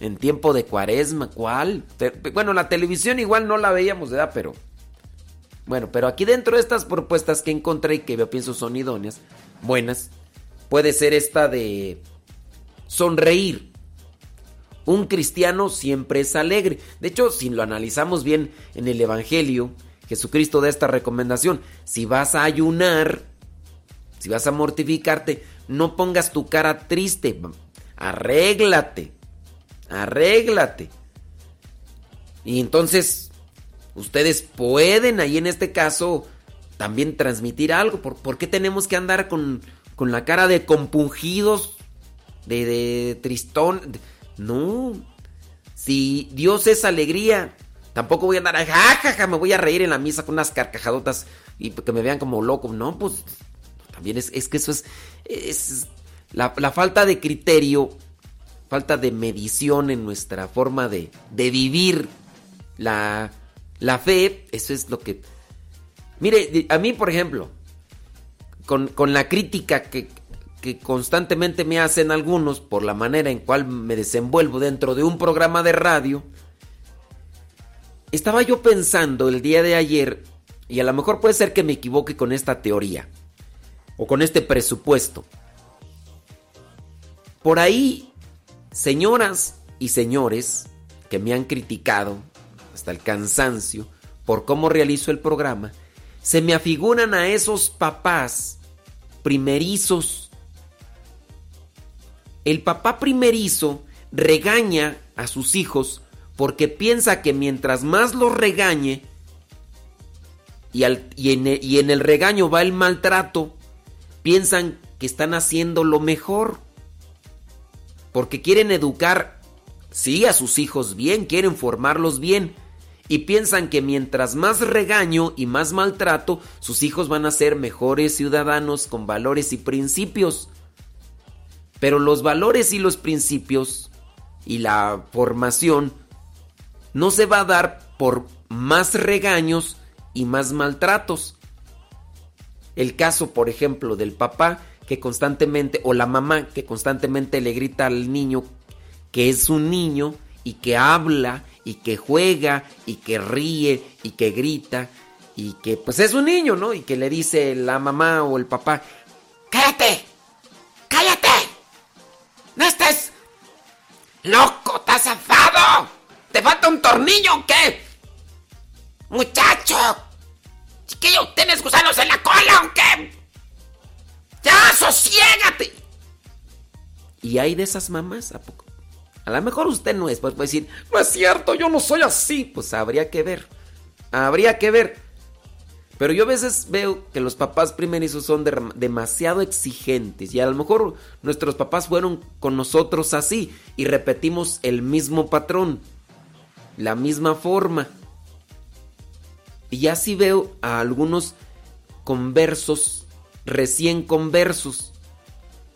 Speaker 7: En tiempo de cuaresma, ¿cuál? Bueno, la televisión igual no la veíamos, ¿verdad? Pero. Bueno, pero aquí dentro de estas propuestas que encontré y que yo pienso son idóneas, buenas, puede ser esta de sonreír. Un cristiano siempre es alegre. De hecho, si lo analizamos bien en el Evangelio, Jesucristo da esta recomendación. Si vas a ayunar, si vas a mortificarte, no pongas tu cara triste. Arréglate. Arréglate. Y entonces, ustedes pueden ahí en este caso también transmitir algo. ¿Por, por qué tenemos que andar con, con la cara de compungidos, de, tristón? No. Si Dios es alegría, tampoco voy a andar, jajaja, me voy a reír en la misa con unas carcajadotas y que me vean como loco. No, pues también es, es que eso es, es la, la falta de criterio, falta de medición en nuestra forma de, de vivir la, la fe. Eso es lo que... Mire, a mí, por ejemplo, con, con la crítica que, que constantemente me hacen algunos por la manera en cual me desenvuelvo dentro de un programa de radio, estaba yo pensando el día de ayer, y a lo mejor puede ser que me equivoque con esta teoría, o con este presupuesto. Por ahí, señoras y señores que me han criticado hasta el cansancio por cómo realizo el programa, se me afiguran a esos papás primerizos. El papá primerizo regaña a sus hijos porque piensa que mientras más los regañe y, al- y en, el, y en el regaño va el maltrato, piensan que están haciendo lo mejor. Porque quieren educar, sí, a sus hijos bien, quieren formarlos bien. Y piensan que mientras más regaño y más maltrato, sus hijos van a ser mejores ciudadanos con valores y principios. Pero los valores y los principios y la formación no se va a dar por más regaños y más maltratos. El caso, por ejemplo, del papá que constantemente, o la mamá que constantemente le grita al niño que es un niño y que habla y que juega y que ríe y que grita y que pues es un niño, ¿no? Y que le dice la mamá o el papá, cállate, cállate, no estés loco, estás afado, te un tornillo o qué? Muchacho. Chiquillo, ¿tienes gusanos en la cola o qué? Ya, sosiégate. Y hay de esas mamás, ¿a poco? A lo mejor usted no es, pues puede decir, no es cierto, yo no soy así. Pues habría que ver. Habría que ver. Pero yo a veces veo que los papás primerizos son de- demasiado exigentes y a lo mejor nuestros papás fueron con nosotros así y repetimos el mismo patrón, la misma forma. Y así veo a algunos conversos, recién conversos,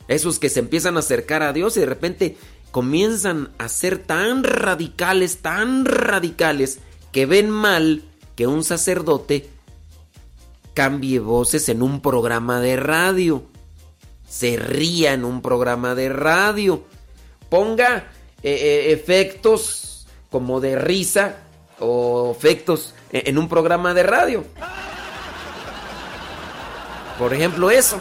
Speaker 7: esos que se empiezan a acercar a Dios y de repente comienzan a ser tan radicales, tan radicales, que ven mal que un sacerdote cambie voces en un programa de radio, se ría en un programa de radio, ponga eh, eh, efectos como de risa o efectos e- en un programa de radio. Por ejemplo, eso.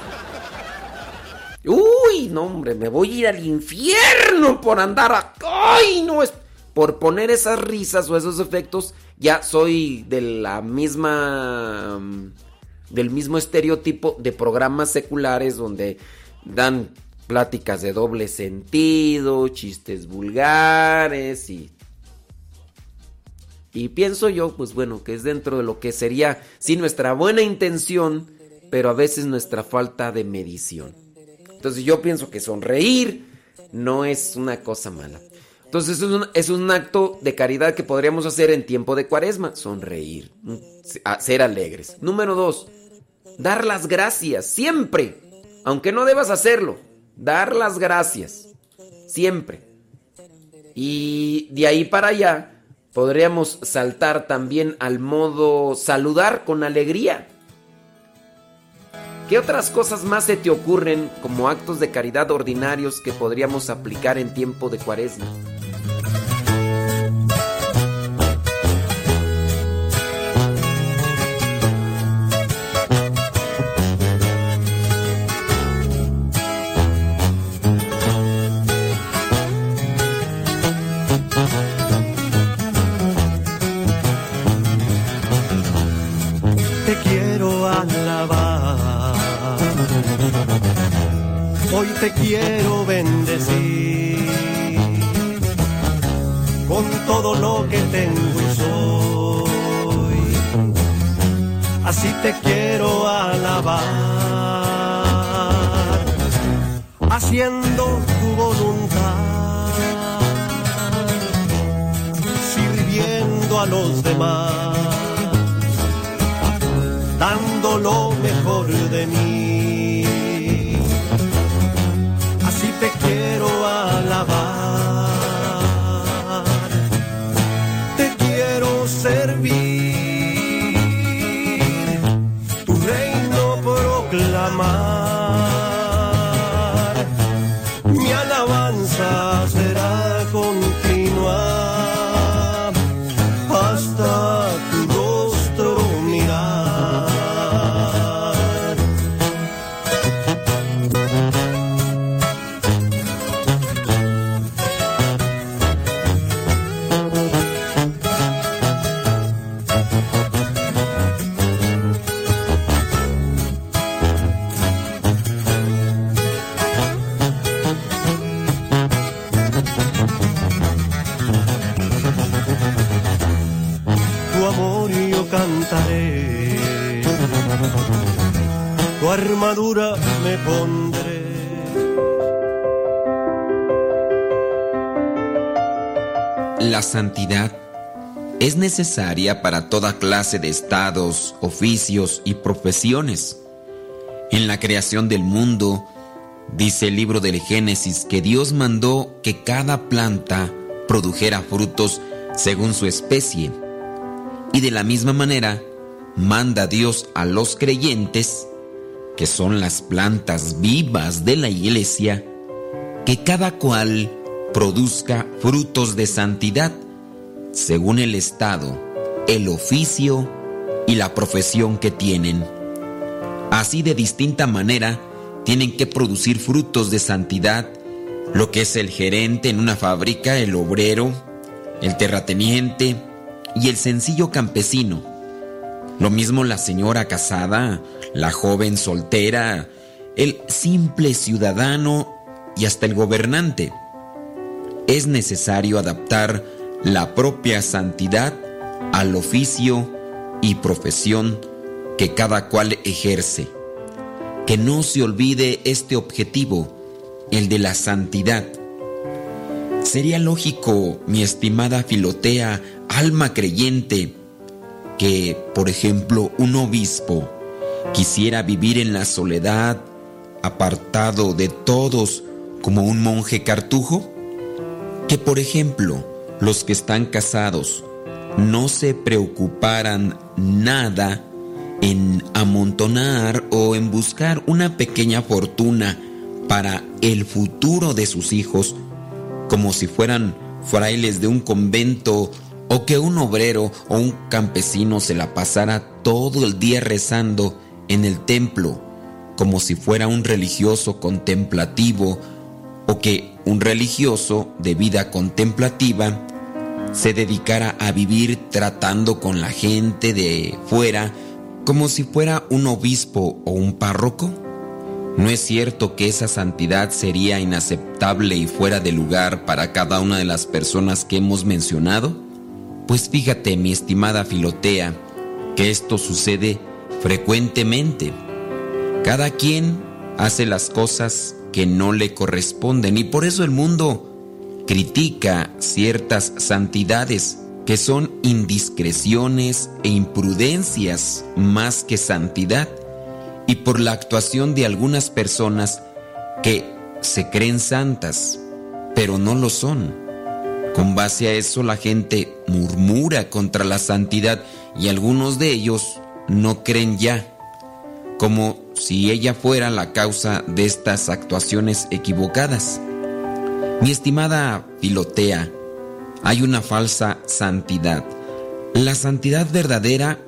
Speaker 7: Uy, no, hombre, me voy a ir al infierno por andar acá. Ay, no es. Por poner esas risas o esos efectos, ya soy de la misma. mm, del mismo estereotipo de programas seculares donde dan pláticas de doble sentido, chistes vulgares y. Y pienso yo, pues bueno, que es dentro de lo que sería, sí, nuestra buena intención, pero a veces nuestra falta de medición. Entonces yo pienso que sonreír no es una cosa mala. Entonces es un, es un acto de caridad que podríamos hacer en tiempo de cuaresma. Sonreír, mm, ser alegres. Número dos, dar las gracias, siempre. Aunque no debas hacerlo, dar las gracias, siempre. Y de ahí para allá podríamos saltar también al modo saludar con alegría. ¿Qué otras cosas más se te ocurren como actos de caridad ordinarios que podríamos aplicar en tiempo de cuaresma?
Speaker 8: Te quiero bendecir. Con todo lo que tengo y soy. Así te quiero alabar, haciendo tu voluntad, sirviendo a los demás me pondré.
Speaker 5: La santidad es necesaria para toda clase de estados, oficios y profesiones. En la creación del mundo, dice el libro del Génesis que Dios mandó que cada planta produjera frutos según su especie. Y de la misma manera, manda Dios a los creyentes, que son las plantas vivas de la iglesia, que cada cual produzca frutos de santidad según el estado, el oficio y la profesión que tienen. Así de distinta manera tienen que producir frutos de santidad lo que es el gerente en una fábrica, el obrero, el terrateniente y el sencillo campesino. Lo mismo la señora casada, la joven soltera, el simple ciudadano y hasta el gobernante. Es necesario adaptar la propia santidad al oficio y profesión que cada cual ejerce. Que no se olvide este objetivo, el de la santidad. Sería lógico, mi estimada Filotea, alma creyente, que, por ejemplo, un obispo quisiera vivir en la soledad, apartado de todos, como un monje cartujo? Que, por ejemplo, los que están casados no se preocuparan nada en amontonar o en buscar una pequeña fortuna para el futuro de sus hijos, como si fueran frailes de un convento o que un obrero o un campesino se la pasara todo el día rezando en el templo, como si fuera un religioso contemplativo o que un religioso de vida contemplativa se dedicara a vivir tratando con la gente de fuera como si fuera un obispo o un párroco? ¿No es cierto que esa santidad sería inaceptable y fuera de lugar para cada una de las personas que hemos mencionado? Pues fíjate, mi estimada Filotea, que esto sucede frecuentemente. Cada quien hace las cosas que no le corresponden y por eso el mundo critica ciertas santidades que son indiscreciones e imprudencias más que santidad y por la actuación de algunas personas que se creen santas, pero no lo son. Con base a eso la gente murmura contra la santidad y algunos de ellos no creen ya, como si ella fuera la causa de estas actuaciones equivocadas. Mi estimada Filotea, hay una falsa santidad. La santidad verdadera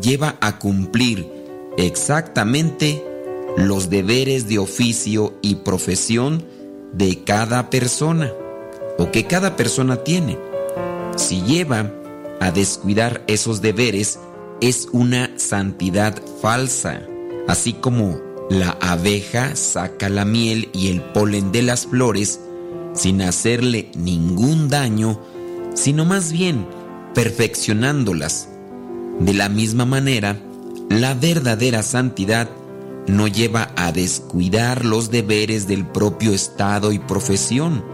Speaker 5: lleva a cumplir exactamente los deberes de oficio y profesión de cada persona o que cada persona tiene. Si lleva a descuidar esos deberes, es una santidad falsa, así como la abeja saca la miel y el polen de las flores sin hacerle ningún daño, sino más bien perfeccionándolas. De la misma manera, la verdadera santidad no lleva a descuidar los deberes del propio estado y profesión,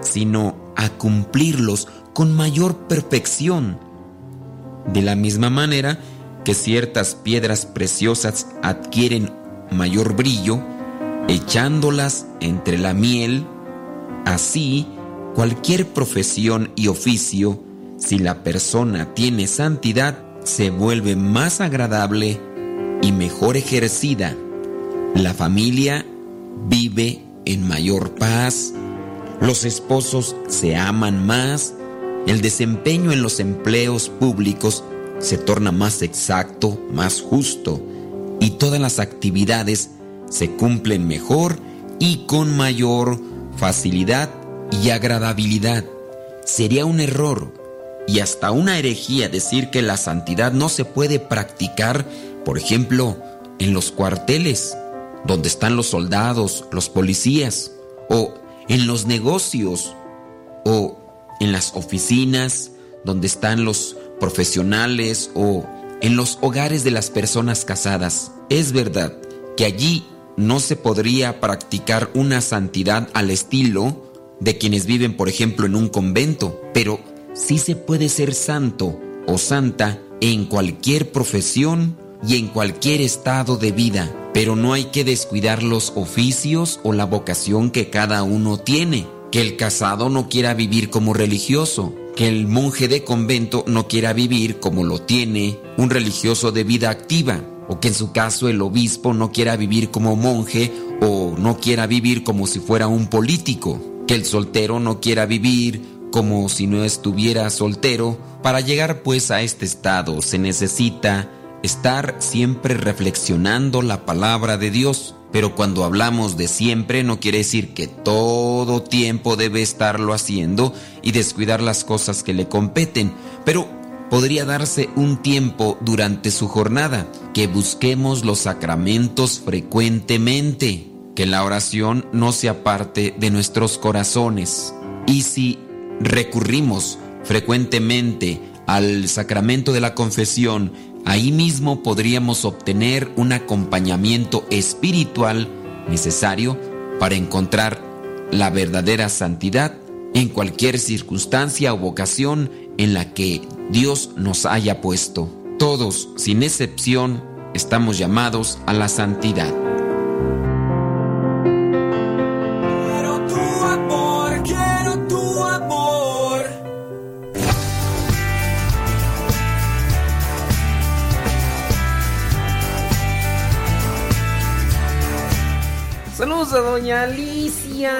Speaker 5: sino a cumplirlos con mayor perfección. De la misma manera que ciertas piedras preciosas adquieren mayor brillo, echándolas entre la miel, así cualquier profesión y oficio, si la persona tiene santidad, se vuelve más agradable y mejor ejercida. La familia vive en mayor paz, los esposos se aman más, el desempeño en los empleos públicos se torna más exacto, más justo, y todas las actividades se cumplen mejor y con mayor facilidad y agradabilidad. Sería un error y hasta una herejía decir que la santidad no se puede practicar, por ejemplo, en los cuarteles, donde están los soldados, los policías, o en los negocios, o en las oficinas, donde están los profesionales, o en los hogares de las personas casadas. Es verdad que allí no se podría practicar una santidad al estilo de quienes viven, por ejemplo, en un convento, pero sí se puede ser santo o santa en cualquier profesión y en cualquier estado de vida, pero no hay que descuidar los oficios o la vocación que cada uno tiene. Que el casado no quiera vivir como religioso, que el monje de convento no quiera vivir como lo tiene un religioso de vida activa, o que en su caso el obispo no quiera vivir como monje o no quiera vivir como si fuera un político, que el soltero no quiera vivir como si no estuviera soltero. Para llegar pues a este estado se necesita estar siempre reflexionando la palabra de Dios Pero cuando hablamos de siempre no quiere decir que todo tiempo debe estarlo haciendo y descuidar las cosas que le competen, pero podría darse un tiempo durante su jornada, que busquemos los sacramentos frecuentemente, que la oración no sea parte de nuestros corazones. Y si recurrimos frecuentemente al sacramento de la confesión, ahí mismo podríamos obtener un acompañamiento espiritual necesario para encontrar la verdadera santidad en cualquier circunstancia o vocación en la que Dios nos haya puesto. Todos, sin excepción, estamos llamados a la santidad.
Speaker 7: A doña Alicia,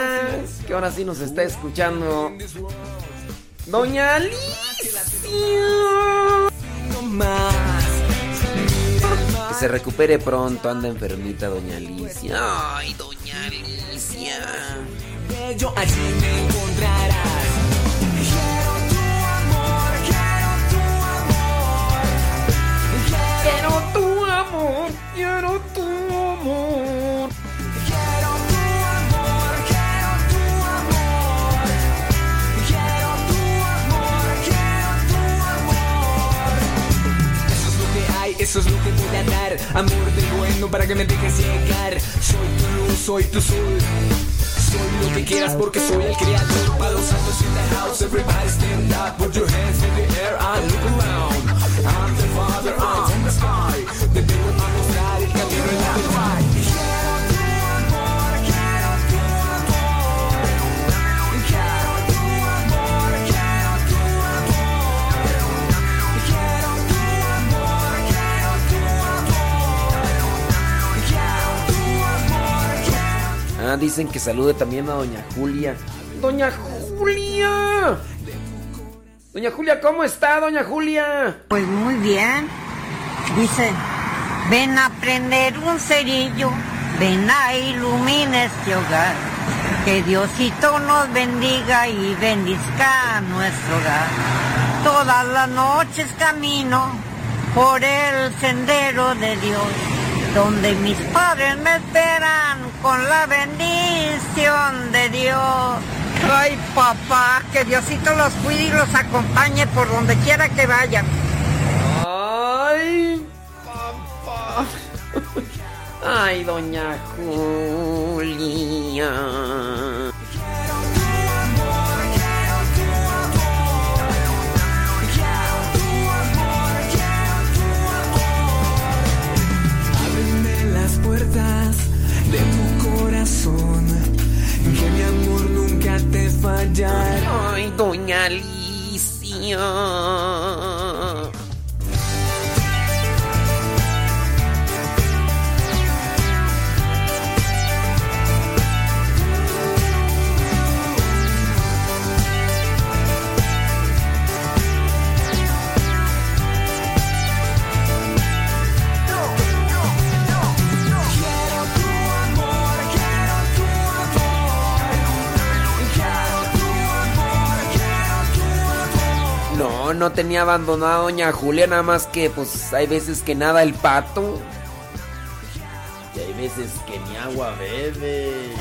Speaker 7: que ahora sí nos está escuchando. Doña Alicia. Que se recupere pronto, anda enfermita doña Alicia. Ay, doña Alicia.
Speaker 14: Yo allí me encontrarás. Quiero tu amor, quiero tu amor.
Speaker 7: Quiero tu amor, quiero tu amor.
Speaker 14: Eso es lo que voy a dar. Amor de bueno para que me dejes llegar. Soy tu luz, soy tu sol. Soy lo que quieras porque soy el creador. Para los santos in the house, everybody stand up. Put your hands in the air and look around. I'm the father, I'm the sky. Te vengo a mostrar el camino en la
Speaker 7: Dicen que salude también a doña Julia. Doña Julia. Doña Julia, ¿cómo está, doña Julia?
Speaker 15: Pues muy bien. Dice, ven a prender un cerillo, ven a iluminar este hogar. Que Diosito nos bendiga y bendizca nuestro hogar. Todas las noches camino por el sendero de Dios, donde mis padres me esperan con la bendición de Dios. Ay, papá, que Diosito los cuide y los acompañe por donde quiera que vayan.
Speaker 7: Ay, papá. Ay, doña Julia. Ay, doña Alicia. Tenía abandonada doña Julia, nada más que pues hay veces que nada el pato. Y hay veces que ni agua bebe.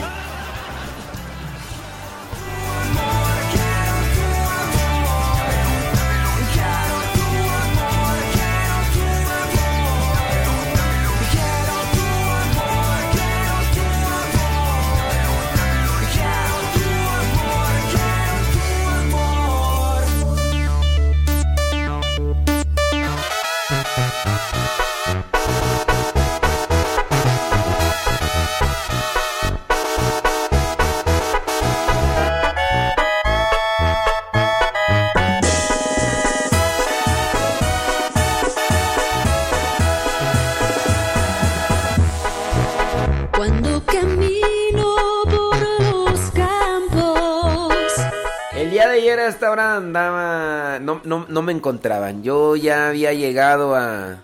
Speaker 7: Andaba. No, no, no me encontraban. Yo ya había llegado a.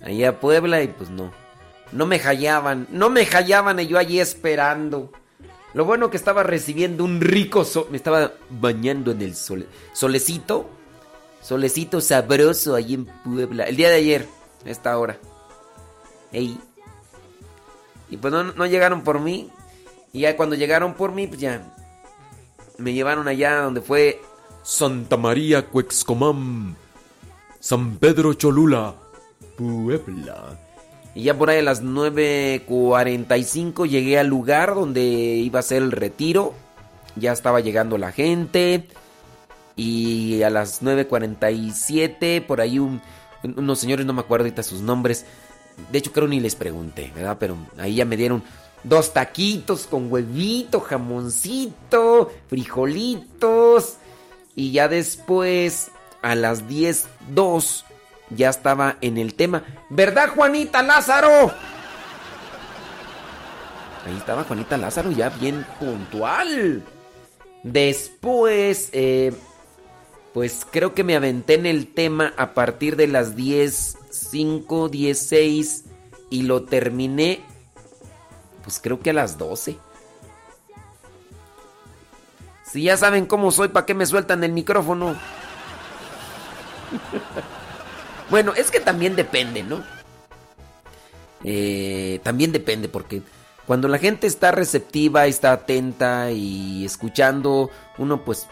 Speaker 7: A Puebla y pues no. No me hallaban, no me hallaban y yo allí esperando. Lo bueno que estaba recibiendo un rico sol, me estaba bañando en el sol, solecito, solecito sabroso allí en Puebla. El día de ayer, a esta hora. Ey. Y pues no, no llegaron por mí. Y ya cuando llegaron por mí, pues ya me llevaron allá donde fue
Speaker 16: Santa María Cuexcomán, San Pedro Cholula, Puebla.
Speaker 7: Y ya por ahí a las 9.45 llegué al lugar donde iba a ser el retiro. Ya estaba llegando la gente. Y a las 9.47 por ahí un- unos señores, no me acuerdo ahorita sus nombres. De hecho creo ni les pregunté, ¿verdad? Pero ahí ya me dieron dos taquitos con huevito, jamoncito, frijolitos. Y ya después, a las 10.02, ya estaba en el tema. ¿Verdad, Juanita Lázaro? Ahí estaba Juanita Lázaro ya bien puntual. Después, eh, pues creo que me aventé en el tema a partir de las 10.05, 10.06 y lo terminé, pues creo que a las 12. Si ya saben cómo soy, ¿para qué me sueltan el micrófono? bueno, es que también depende, ¿no? Eh, también depende, porque cuando la gente está receptiva, está atenta y escuchando, uno pues,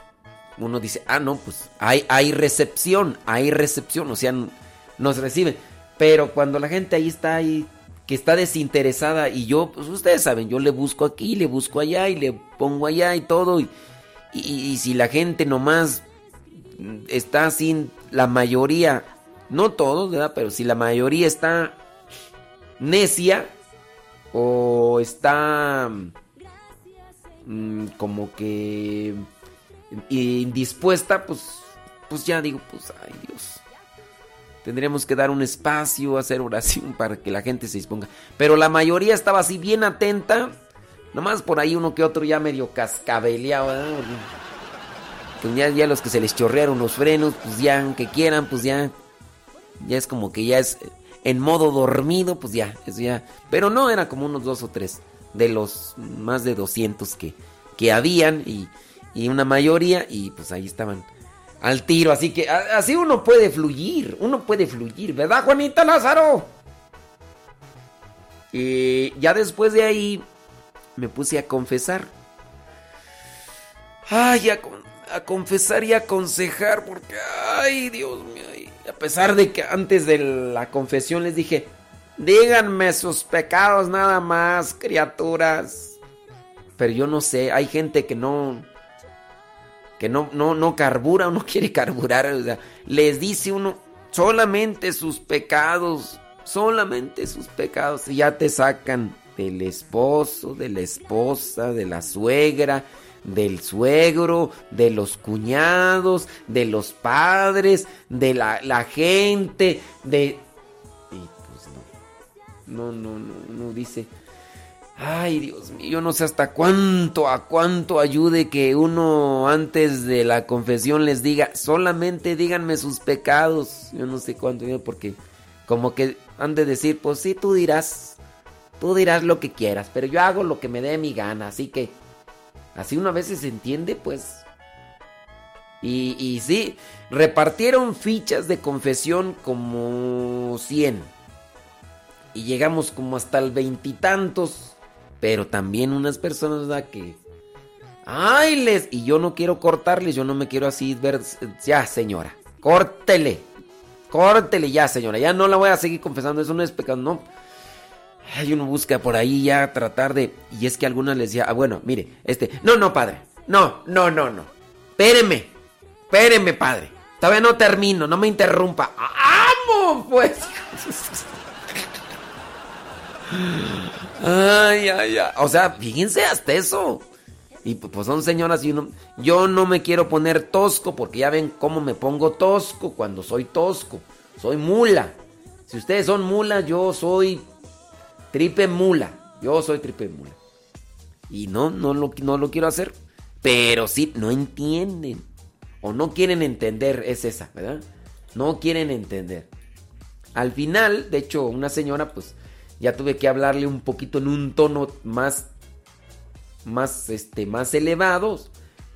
Speaker 7: uno dice, ah, no, pues hay, hay recepción, hay recepción, o sea, nos reciben. Pero cuando la gente ahí está que está desinteresada y yo, pues ustedes saben, yo le busco aquí, le busco allá y le pongo allá y todo. Y, y- y si la gente nomás está sin la mayoría, no todos, ¿verdad? Pero si la mayoría está necia o está mm, como que indispuesta, pues, pues ya digo, pues, ay Dios. Tendríamos que dar un espacio, hacer oración para que la gente se disponga. Pero la mayoría estaba así bien atenta. Nomás por ahí uno que otro ya medio cascabeleado. ¿verdad? Porque ya, los que se les chorrearon los frenos, pues ya, aunque quieran, pues ya. Ya es como que ya es en modo dormido, pues ya, eso ya. Pero no, era como unos dos o tres de los más de 200 que, que habían y, y una mayoría y pues ahí estaban al tiro. Así que así uno puede fluir, uno puede fluir, ¿verdad, Juanita Lázaro? Y ya después de ahí me puse a confesar. Ay, a, con- a confesar y a aconsejar porque, ay, Dios mío. a pesar de que antes de la confesión les dije, díganme sus pecados nada más, criaturas. Pero yo no sé, hay gente que no, que no, no, no carbura o no quiere carburar. Les dice uno solamente sus pecados, solamente sus pecados. Y ya te sacan del esposo, de la esposa, de la suegra, del suegro, de los cuñados, de los padres, de la, la gente, de... Y pues no, no, no, no, no dice... Ay, Dios mío, yo no sé hasta cuánto, a cuánto ayude que uno antes de la confesión les diga, solamente díganme sus pecados. Yo no sé cuánto, porque como que han de decir, pues sí, tú dirás, tú dirás lo que quieras, pero yo hago lo que me dé mi gana, así que así una vez se entiende, pues. Y, y sí, repartieron fichas de confesión como 100. Y llegamos como hasta el veintitantos. Pero también unas personas, ¿verdad? Que... ¡Ay, les! Y yo no quiero cortarles, yo no me quiero así ver... Ya, señora, córtele. Córtele ya, señora. Ya no la voy a seguir confesando, eso no es pecado, no. Ay, uno busca por ahí ya tratar de... Y es que algunas les decía, ah, bueno, mire, este... No, no, padre. No, no, no, no. Espéreme. Espéreme, padre. Todavía no termino, no me interrumpa. ¡Amo! Pues... Ay, ay, ay. O sea, fíjense hasta eso. Y pu- pues son señoras y uno... Yo no me quiero poner tosco porque ya ven cómo me pongo tosco cuando soy tosco. Soy mula. Si ustedes son mulas, yo soy tripe mula. Yo soy tripe mula. Y no, no lo, no lo quiero hacer. Pero sí, no entienden. O no quieren entender, es esa, ¿verdad? No quieren entender. Al final, de hecho, una señora, pues, ya tuve que hablarle un poquito en un tono más, más, este, más elevado,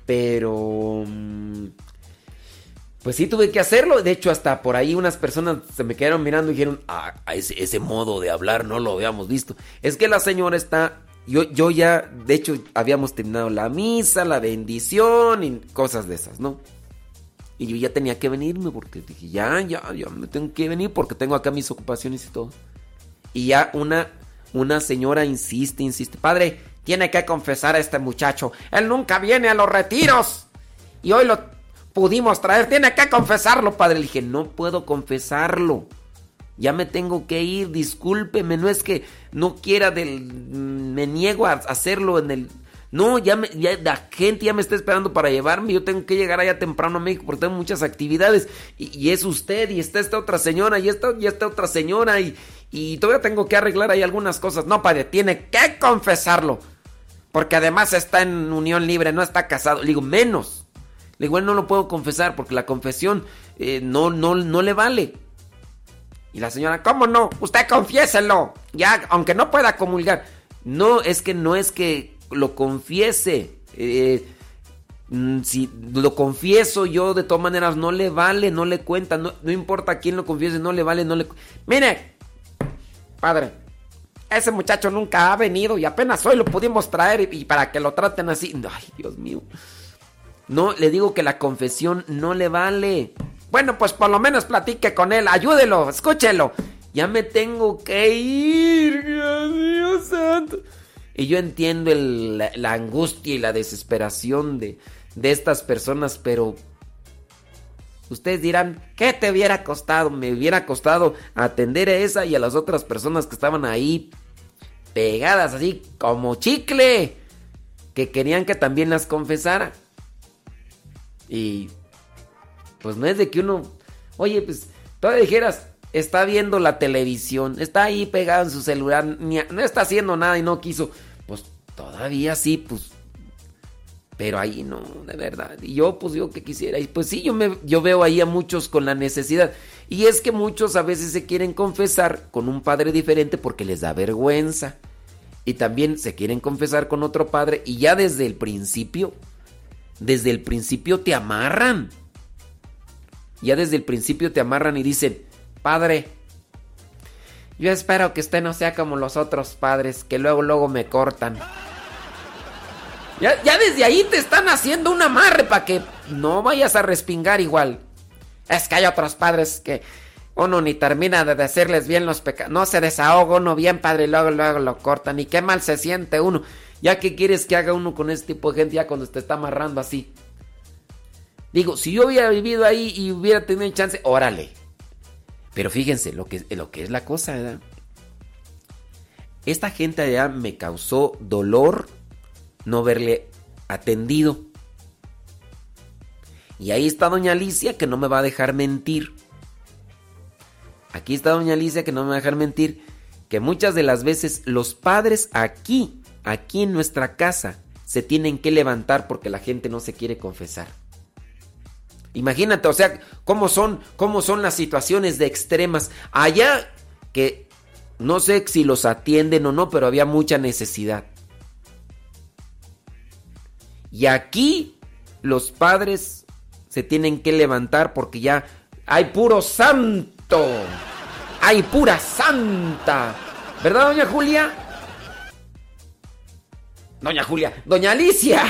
Speaker 7: pero... mm, Pues sí tuve que hacerlo. De hecho, hasta por ahí unas personas se me quedaron mirando y dijeron, ah, ese modo de hablar no lo habíamos visto. Es que la señora está... Yo, yo ya, de hecho, habíamos terminado la misa, la bendición y cosas de esas, ¿no? Y yo ya tenía que venirme porque dije, ya, ya, ya me tengo que venir porque tengo acá mis ocupaciones y todo. Y ya una, una señora insiste, insiste, padre, tiene que confesar a este muchacho. Él nunca viene a los retiros. Y hoy lo pudimos traer, tiene que confesarlo, padre. Le dije, no puedo confesarlo. Ya me tengo que ir, discúlpeme, no es que no quiera del... Me niego a hacerlo en el... No, ya, me, ya la gente ya me está esperando para llevarme. Yo tengo que llegar allá temprano a México porque tengo muchas actividades. Y, y es usted, y está esta otra señora, y esta, y esta otra señora, y, y todavía tengo que arreglar ahí algunas cosas. No, padre, tiene que confesarlo. Porque además está en unión libre, no está casado. Le digo, menos. "Él no lo puedo confesar porque la confesión eh, no, no, no le vale. Y la señora, ¿cómo no? Usted confiéselo. Ya, aunque no pueda comulgar. No, es que no es que lo confiese. Eh, mm, si lo confieso yo, de todas maneras, no le vale, no le cuenta. No, no importa quién lo confiese, no le vale, no le... Mire, padre, ese muchacho nunca ha venido y apenas hoy lo pudimos traer y para que lo traten así. Ay, Dios mío. No, le digo que la confesión no le vale. Bueno, pues por lo menos platique con él, ayúdelo, escúchelo. Ya me tengo que ir, Dios santo. Y yo entiendo la, la angustia y la desesperación de, de estas personas, pero ustedes dirán, ¿qué te hubiera costado? Me hubiera costado atender a esa y a las otras personas que estaban ahí pegadas así como chicle, que querían que también las confesara. Y pues no es de que uno, oye, pues todavía dijeras, está viendo la televisión, está ahí pegado en su celular, ni no está haciendo nada y no quiso. Pues todavía sí, pues. Pero ahí no, de verdad. Y yo, pues yo que quisiera. Y pues sí, yo, me, yo veo ahí a muchos con la necesidad. Y es que muchos a veces se quieren confesar con un padre diferente porque les da vergüenza. Y también se quieren confesar con otro padre y ya desde el principio, desde el principio te amarran. Ya desde el principio te amarran y dicen, padre, yo espero que usted no sea como los otros padres que luego, luego me cortan. Ya, desde ahí te están haciendo un amarre para que no vayas a respingar igual. Es que hay otros padres que uno ni termina de decirles bien los pecados. No se desahoga uno bien, padre, y luego, luego lo cortan. Y qué mal se siente uno. Ya que quieres que haga uno con este tipo de gente ya cuando te está amarrando así. Digo, si yo hubiera vivido ahí y hubiera tenido chance, órale. Pero fíjense lo que, lo que es la cosa, ¿verdad? Esta gente allá me causó dolor no verle atendido. Y ahí está doña Alicia que no me va a dejar mentir. Aquí está doña Alicia que no me va a dejar mentir. Que muchas de las veces los padres aquí, aquí en nuestra casa, se tienen que levantar porque la gente no se quiere confesar. Imagínate, o sea, cómo son, cómo son las situaciones de extremas. Allá que no sé si los atienden o no, pero había mucha necesidad. Y aquí los padres se tienen que levantar porque ya hay puro santo. Hay pura santa. ¿Verdad, doña Julia? Doña Julia, doña Alicia.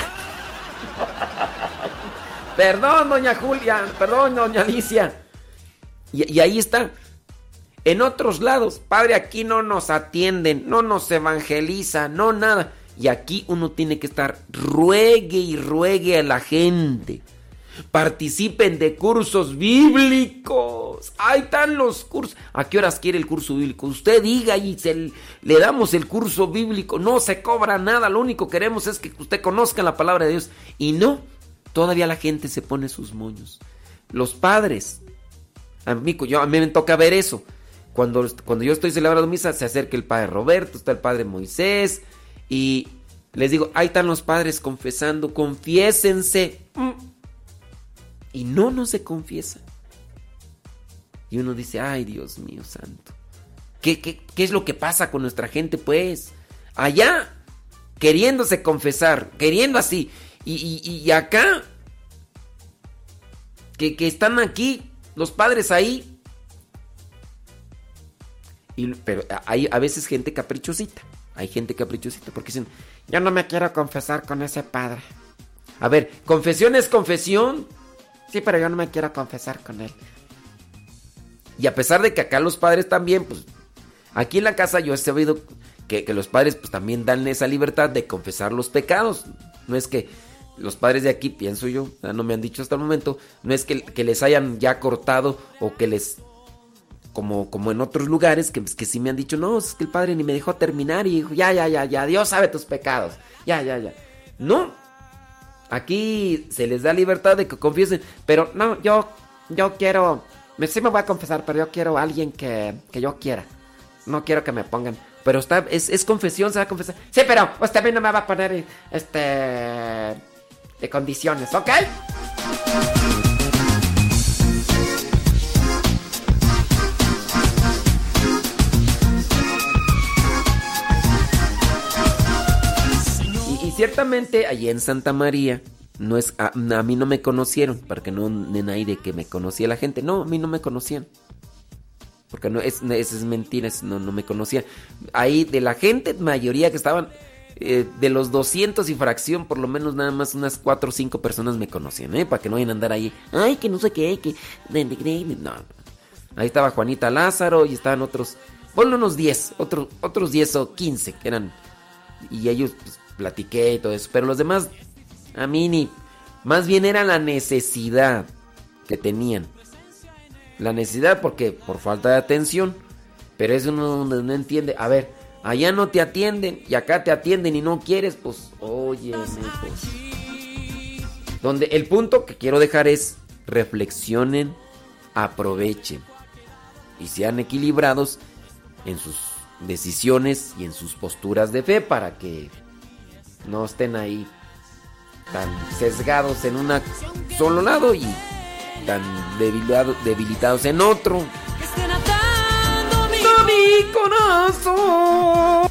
Speaker 7: Perdón, doña Julia. Perdón, doña Alicia. Y, ahí está. En otros lados, padre, aquí no nos atienden, no nos evangeliza, no nada. Y aquí uno tiene que estar ruegue y ruegue a la gente. Participen de cursos bíblicos. Ahí están los cursos. ¿A qué horas quiere el curso bíblico? Usted diga y se, le damos el curso bíblico. No se cobra nada. Lo único que queremos es que usted conozca la palabra de Dios. Y no, todavía la gente se pone sus moños. Los padres. A mí, yo, a mí me toca ver eso. Cuando, cuando yo estoy celebrando misa, se acerca el padre Roberto, está el padre Moisés. Y les digo, ahí están los padres confesando, confiésense. Mm. Y no, no se confiesa. Y uno dice, ay Dios mío santo. ¿Qué, qué, qué es lo que pasa con nuestra gente, pues? Allá, queriéndose confesar, queriendo así. Y, y- y acá, que, que están aquí, los padres ahí. Y, pero hay a veces gente caprichosita. Hay gente caprichosita porque dicen, yo no me quiero confesar con ese padre. A ver, confesión es confesión. Sí, pero yo no me quiero confesar con él. Y a pesar de que acá los padres también, pues aquí en la casa yo he sabido que, los padres pues también dan esa libertad de confesar los pecados. No es que los padres de aquí, pienso yo, no me han dicho hasta el momento, no es que, les hayan ya cortado o que les... Como, como en otros lugares que, que sí me han dicho, no, es que el padre ni me dejó terminar y dijo, ya, ya, ya, ya, Dios sabe tus pecados. Ya, ya, ya. No, Aquí se les da libertad de que confiesen, pero no, yo, yo quiero, me, sí me voy a confesar, pero yo quiero a alguien que, que yo quiera. No quiero que me pongan, pero está, es, es confesión, se va a confesar. Sí, pero usted a mí no me va a poner, este, de condiciones, ¿ok? Ciertamente allí en Santa María no es a, mí no me conocieron, para que no den de que me conocía la gente. No, a mí no me conocían. Porque no es es mentira, no no me conocían. Ahí de la gente mayoría que estaban eh, de los 200 y fracción, por lo menos nada más unas 4 o 5 personas me conocían, ¿eh? Para que no vayan a andar ahí, ay, que no sé qué, que no. Ahí estaba Juanita Lázaro y estaban otros, bueno, unos 10, otros otros 10 o 15 que eran y ellos pues, platiqué y todo eso. Pero los demás, a mí ni. Más bien era la necesidad que tenían. La necesidad porque por falta de atención. Pero eso no, no, no entiende. A ver, allá no te atienden y acá te atienden y no quieres, pues, oye. Donde el punto que quiero dejar es reflexionen, aprovechen y sean equilibrados en sus decisiones y en sus posturas de fe para que no estén ahí tan sesgados en un solo lado y tan debilitado- debilitados en otro. mi corazón.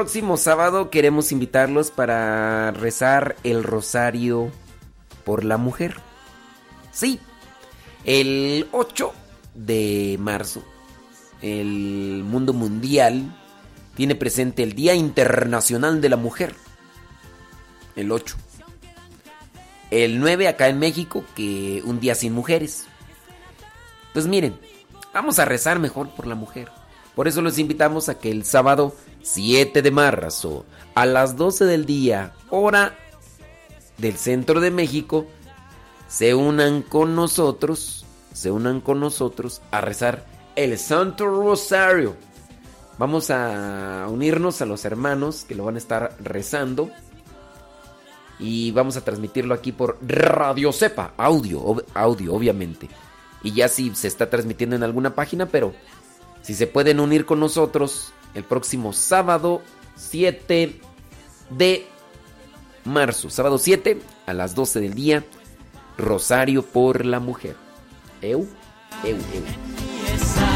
Speaker 7: Próximo sábado queremos invitarlos para rezar el rosario por la mujer. Sí, el 8 de marzo, el mundo mundial tiene presente el Día Internacional de la Mujer. El 8. El 9 acá en México, que un día sin mujeres. Pues miren, vamos a rezar mejor por la mujer. Por eso los invitamos a que el sábado 7 de marzo, a las 12 del día, hora del centro de México, se unan con nosotros, se unan con nosotros a rezar el Santo Rosario. Vamos a unirnos a los hermanos que lo van a estar rezando y vamos a transmitirlo aquí por Radio Cepa, audio, audio obviamente. Y ya si se está transmitiendo en alguna página, pero si se pueden unir con nosotros el próximo sábado 7 de marzo, sábado 7 a las 12 del día, Rosario por la Mujer. Eu, eu, eu.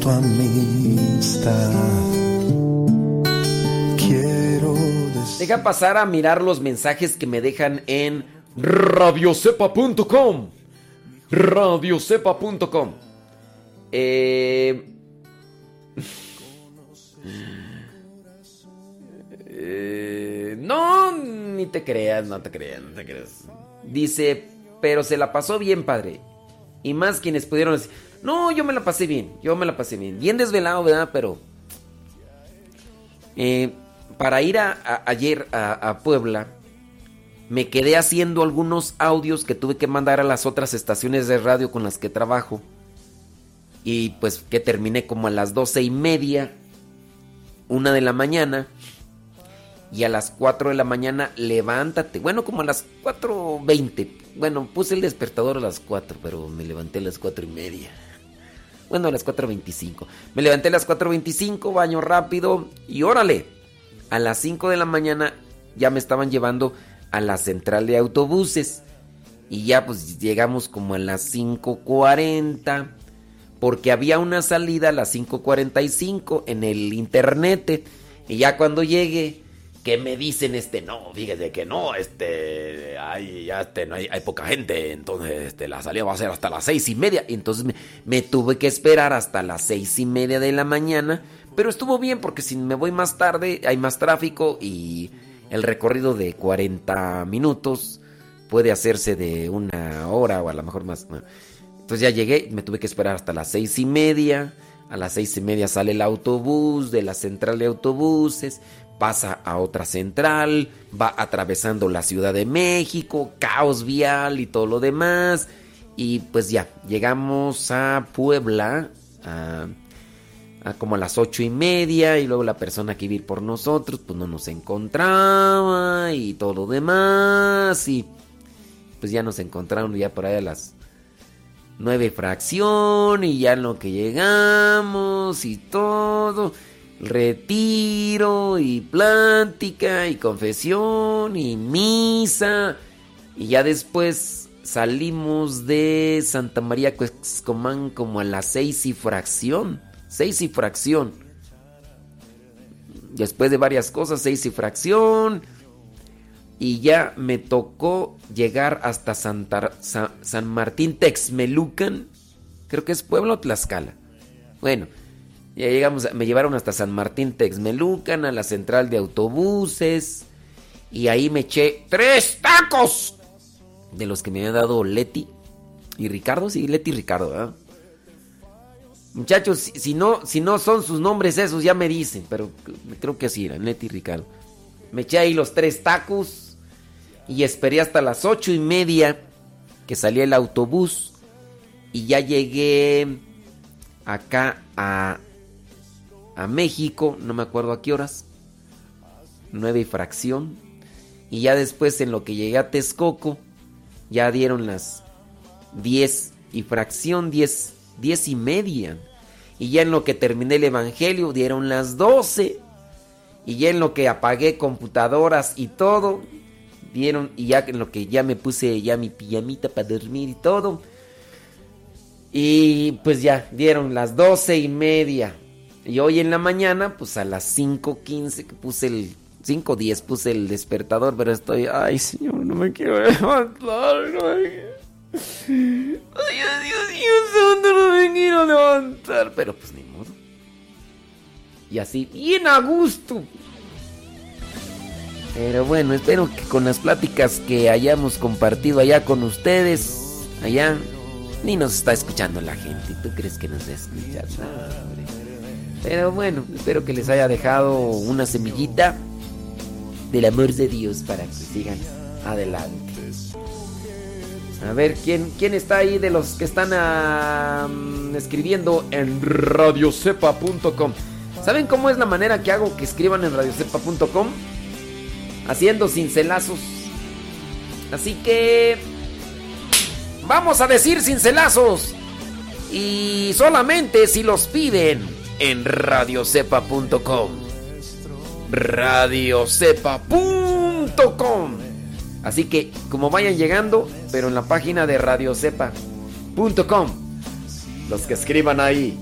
Speaker 8: Tu amistad. Quiero
Speaker 7: Deja pasar a mirar los mensajes que me dejan en radiocepa.com. Radiocepa.com. Eh, eh, no, ni te creas, no te creas, no te creas. Dice, pero se la pasó bien, padre. Y más quienes pudieron decir, no, yo me la pasé bien, yo me la pasé bien. Bien desvelado, ¿verdad? Pero... Eh, para ir a, ayer a, Puebla, me quedé haciendo algunos audios que tuve que mandar a las otras estaciones de radio con las que trabajo. Y pues que terminé como a las doce y media, una de la mañana. Y a las 4 de la mañana, levántate. Bueno, como a las 4.20. Bueno, puse el despertador a las 4, pero me levanté a las 4 y media. Bueno, a las 4.25. Me levanté a las 4.25, baño rápido y órale. A las 5 de la mañana ya me estaban llevando a la central de autobuses. Y ya pues llegamos como a las 5.40. Porque había una salida a las 5.45 en el internet. Y ya cuando llegué, que me dicen este, no, fíjese que no, este, hay, ya este, no hay, hay poca gente, entonces este, la salida va a ser hasta las seis y media. Entonces me, tuve que esperar hasta las seis y media de la mañana. Pero estuvo bien porque si me voy más tarde hay más tráfico y el recorrido de 40 minutos puede hacerse de una hora o a lo mejor más. Entonces ya llegué, me tuve que esperar hasta las seis y media. A las seis y media sale el autobús de la central de autobuses, pasa a otra central, va atravesando la Ciudad de México, caos vial y todo lo demás. Y pues ya, llegamos a Puebla a, como a las ocho y media y luego la persona que iba ir por nosotros pues no nos encontraba y todo lo demás y pues ya nos encontraron ya por ahí a las nueve fracción y ya lo que llegamos y todo retiro y plática y confesión y misa y ya después salimos de Santa María Cuexcomán como a las seis y fracción seis y fracción después de varias cosas seis y fracción y ya me tocó llegar hasta Santa- Sa- San Martín Texmelucan. Creo que es Pueblo Tlaxcala. Bueno, ya llegamos, me llevaron hasta San Martín Texmelucan, a la central de autobuses. Y ahí me eché tres tacos de los que me había dado Leti y Ricardo. Sí, Leti y Ricardo, ¿verdad? Muchachos, si, no, si no son sus nombres esos, ya me dicen, pero creo que así eran, Leti y Ricardo. Me eché ahí los tres tacos y esperé hasta las ocho y media que salía el autobús y ya llegué acá a, a México, no me acuerdo a qué horas. nueve y fracción. Y ya después en lo que llegué a Texcoco, ya dieron las 10 y fracción, 10, 10 y media. Y ya en lo que terminé el Evangelio dieron las 12. Y ya en lo que apagué computadoras y todo, dieron, y ya en lo que ya me puse ya mi pijamita para dormir y todo. Y pues ya, dieron las 12 y media. Y hoy en la mañana, pues a las 5.15 que puse el... 5.10 puse el despertador, pero estoy... Ay, señor, no me quiero levantar. No. Ay, Dios mío, santo, no me quiero levantar. Pero pues ni modo. Y así, bien a gusto. Pero bueno, espero que con las pláticas que hayamos compartido allá con ustedes, allá, ni nos está escuchando la gente. ¿Tú crees que nos? No, hombre. Pero bueno, espero que les haya dejado una semillita del amor de Dios para que sigan adelante. A ver, ¿quién, quién está ahí de los que están escribiendo en radiocepa.com? ¿Saben cómo es la manera que hago que escriban en radiocepa.com? Haciendo cincelazos. Así que... Vamos a decir cincelazos. Y solamente si los piden en radiocepa.com. Radiocepa.com. Así que como vayan llegando, pero en la página de radiocepa.com. Los que escriban ahí.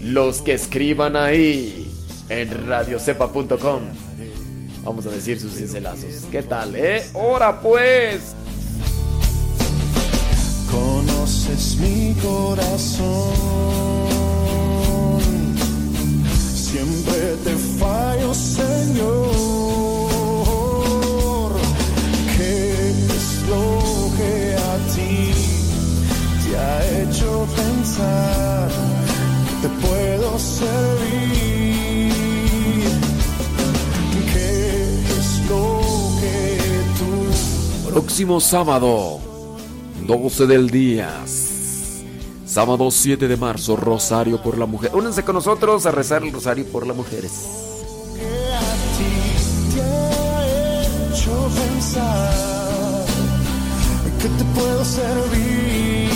Speaker 7: Los que escriban ahí en radiocepa.com. Vamos a decir sus cincelazos. ¿Qué tal, eh? ¡Hora pues!
Speaker 8: Conoces mi corazón. Siempre te fallo, Señor. ¿Qué es lo que a ti te ha hecho pensar que te puedo servir? ¿Qué es lo que tú
Speaker 16: Próximo sábado, 12 del día. Sábado 7 de marzo, Rosario por la Mujer.
Speaker 7: Únanse con nosotros a rezar el Rosario por las mujeres.
Speaker 8: te ha hecho pensar que te puedo servir.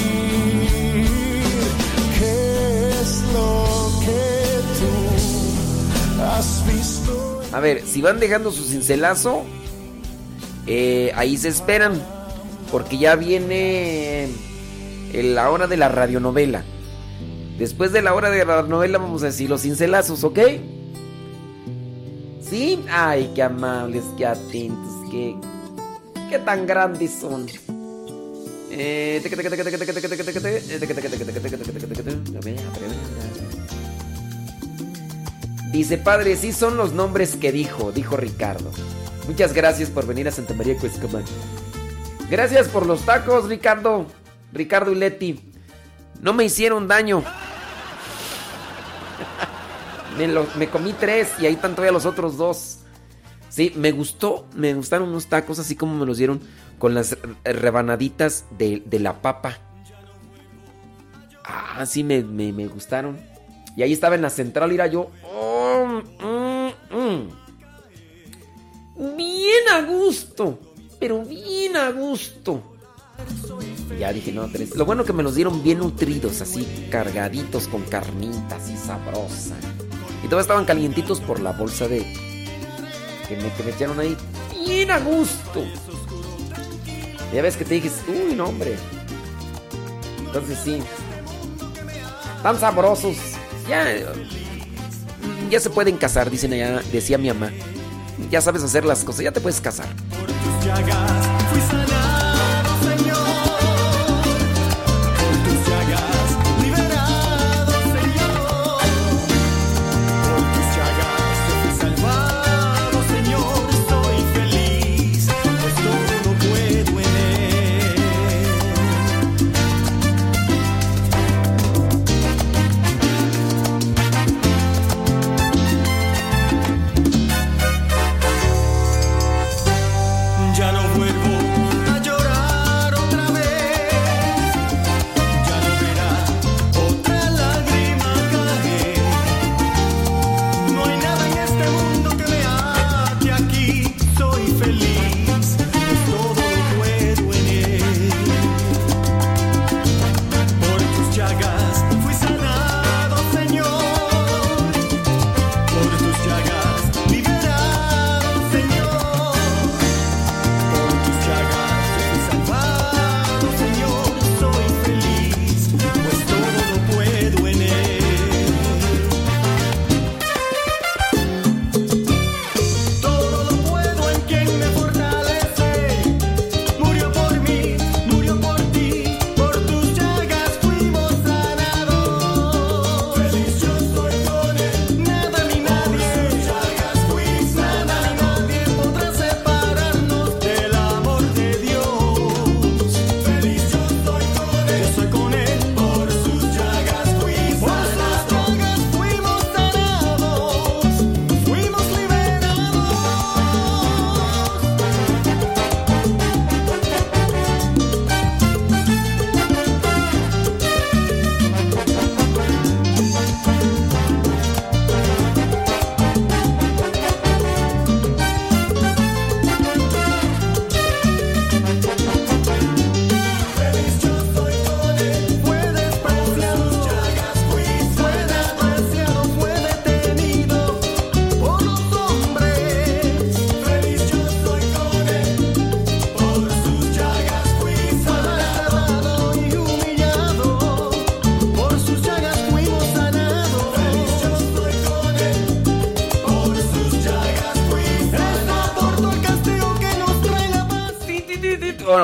Speaker 8: ¿Qué es lo que tú has visto?
Speaker 7: A ver, si van dejando su cincelazo, eh, ahí se esperan. Porque ya viene en la hora de la radionovela. Después de la hora de la radionovela vamos a decir los cincelazos, ¿ok? ¿Sí? Ay, qué amables, qué atentos, qué, qué tan grandes son. Dice, padre, sí son los nombres que dijo, dijo Ricardo. Muchas gracias por venir a Santa María Cuescomán. Gracias por los tacos, Ricardo. Ricardo y Leti. No me hicieron daño. Me, comí tres y ahí están todavía los otros dos. Sí, me gustó, me gustaron unos tacos así como me los dieron con las re- rebanaditas de, la papa. Ah, sí, me gustaron. Y ahí estaba en la central, era yo. oh, mm, mm. Bien a gusto, pero bien a gusto. Ya dije, no, tres. Lo bueno que me los dieron bien nutridos, así cargaditos con carnitas y sabrosa. Y todos estaban calientitos por la bolsa de. que me, que me echaron ahí. Bien a gusto. Ya ves que te dije, uy, no, hombre. Entonces sí. Tan sabrosos. Ya. eh, Ya se pueden casar, dicen allá, decía mi mamá. Ya sabes hacer las cosas, ya te puedes casar.
Speaker 8: Fui sanado,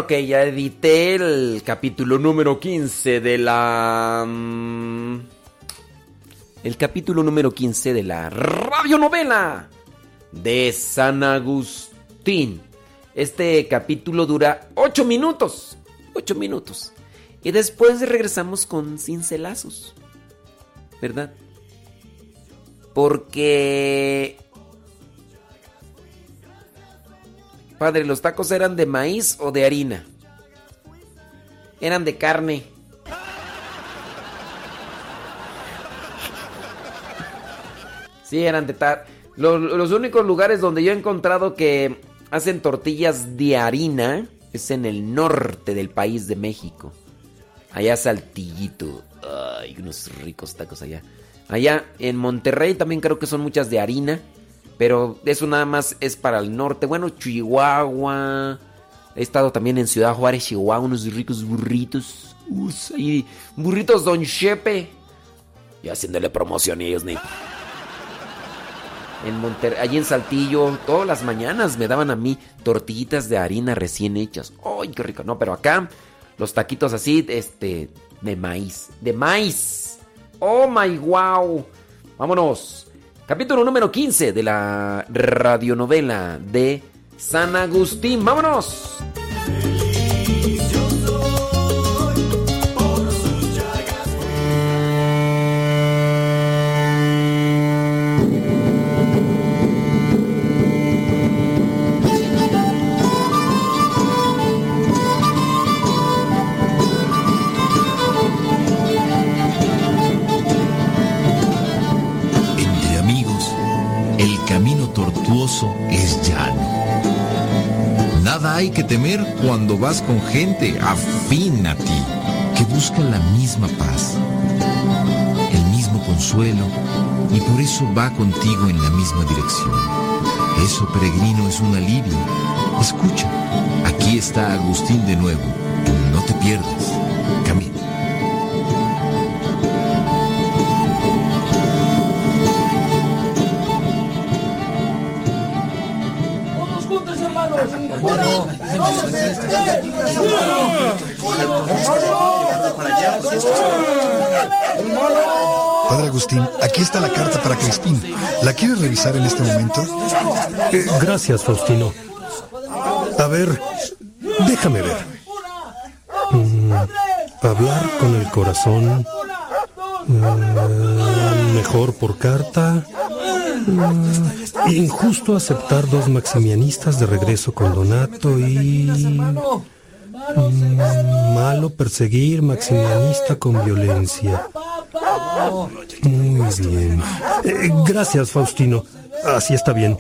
Speaker 7: ok, ya edité el capítulo número 15 de la... mm, El capítulo número 15 de la radionovela de San Agustín. Este capítulo dura 8 minutos. 8 minutos. Y después regresamos con cincelazos. ¿Verdad? Porque... Padre, ¿los tacos eran de maíz o de harina? Eran de carne. Sí, eran de tar. Los, únicos lugares donde yo he encontrado que hacen tortillas de harina es en el norte del país de México. Allá Saltillito. Ay, unos ricos tacos allá. Allá en Monterrey también creo que son muchas de harina. Pero eso nada más es para el norte. Bueno, Chihuahua. He estado también en Ciudad Juárez, Chihuahua, unos ricos burritos. Y burritos Don Chepe. Y haciéndole promoción a ellos, ni. En Monterrey, allí en Saltillo, todas las mañanas me daban a mí tortillitas de harina recién hechas. ¡Ay, qué rico! No, pero acá los taquitos así, este, de maíz. ¡De maíz! ¡Oh, my wow! Vámonos. Capítulo número 15 de la radionovela de San Agustín. ¡Vámonos!
Speaker 17: Es llano. Nada hay que temer cuando vas con gente afín a ti, que busca la misma paz, el mismo consuelo y por eso va contigo en la misma dirección. Eso, peregrino, es un alivio. Escucha, aquí está Agustín de nuevo. No te pierdas. Camina.
Speaker 18: Padre Agustín, aquí está la carta para Crispín. ¿La quieres revisar en este momento?
Speaker 19: Eh, gracias, Faustino. A ver, déjame ver. Mm, hablar con el corazón. Mm, mejor por carta. Mm, injusto aceptar dos maximianistas de regreso con Donato y... Mm, malo perseguir maximianista con violencia. Muy bien. Eh, gracias, Faustino. Así está bien.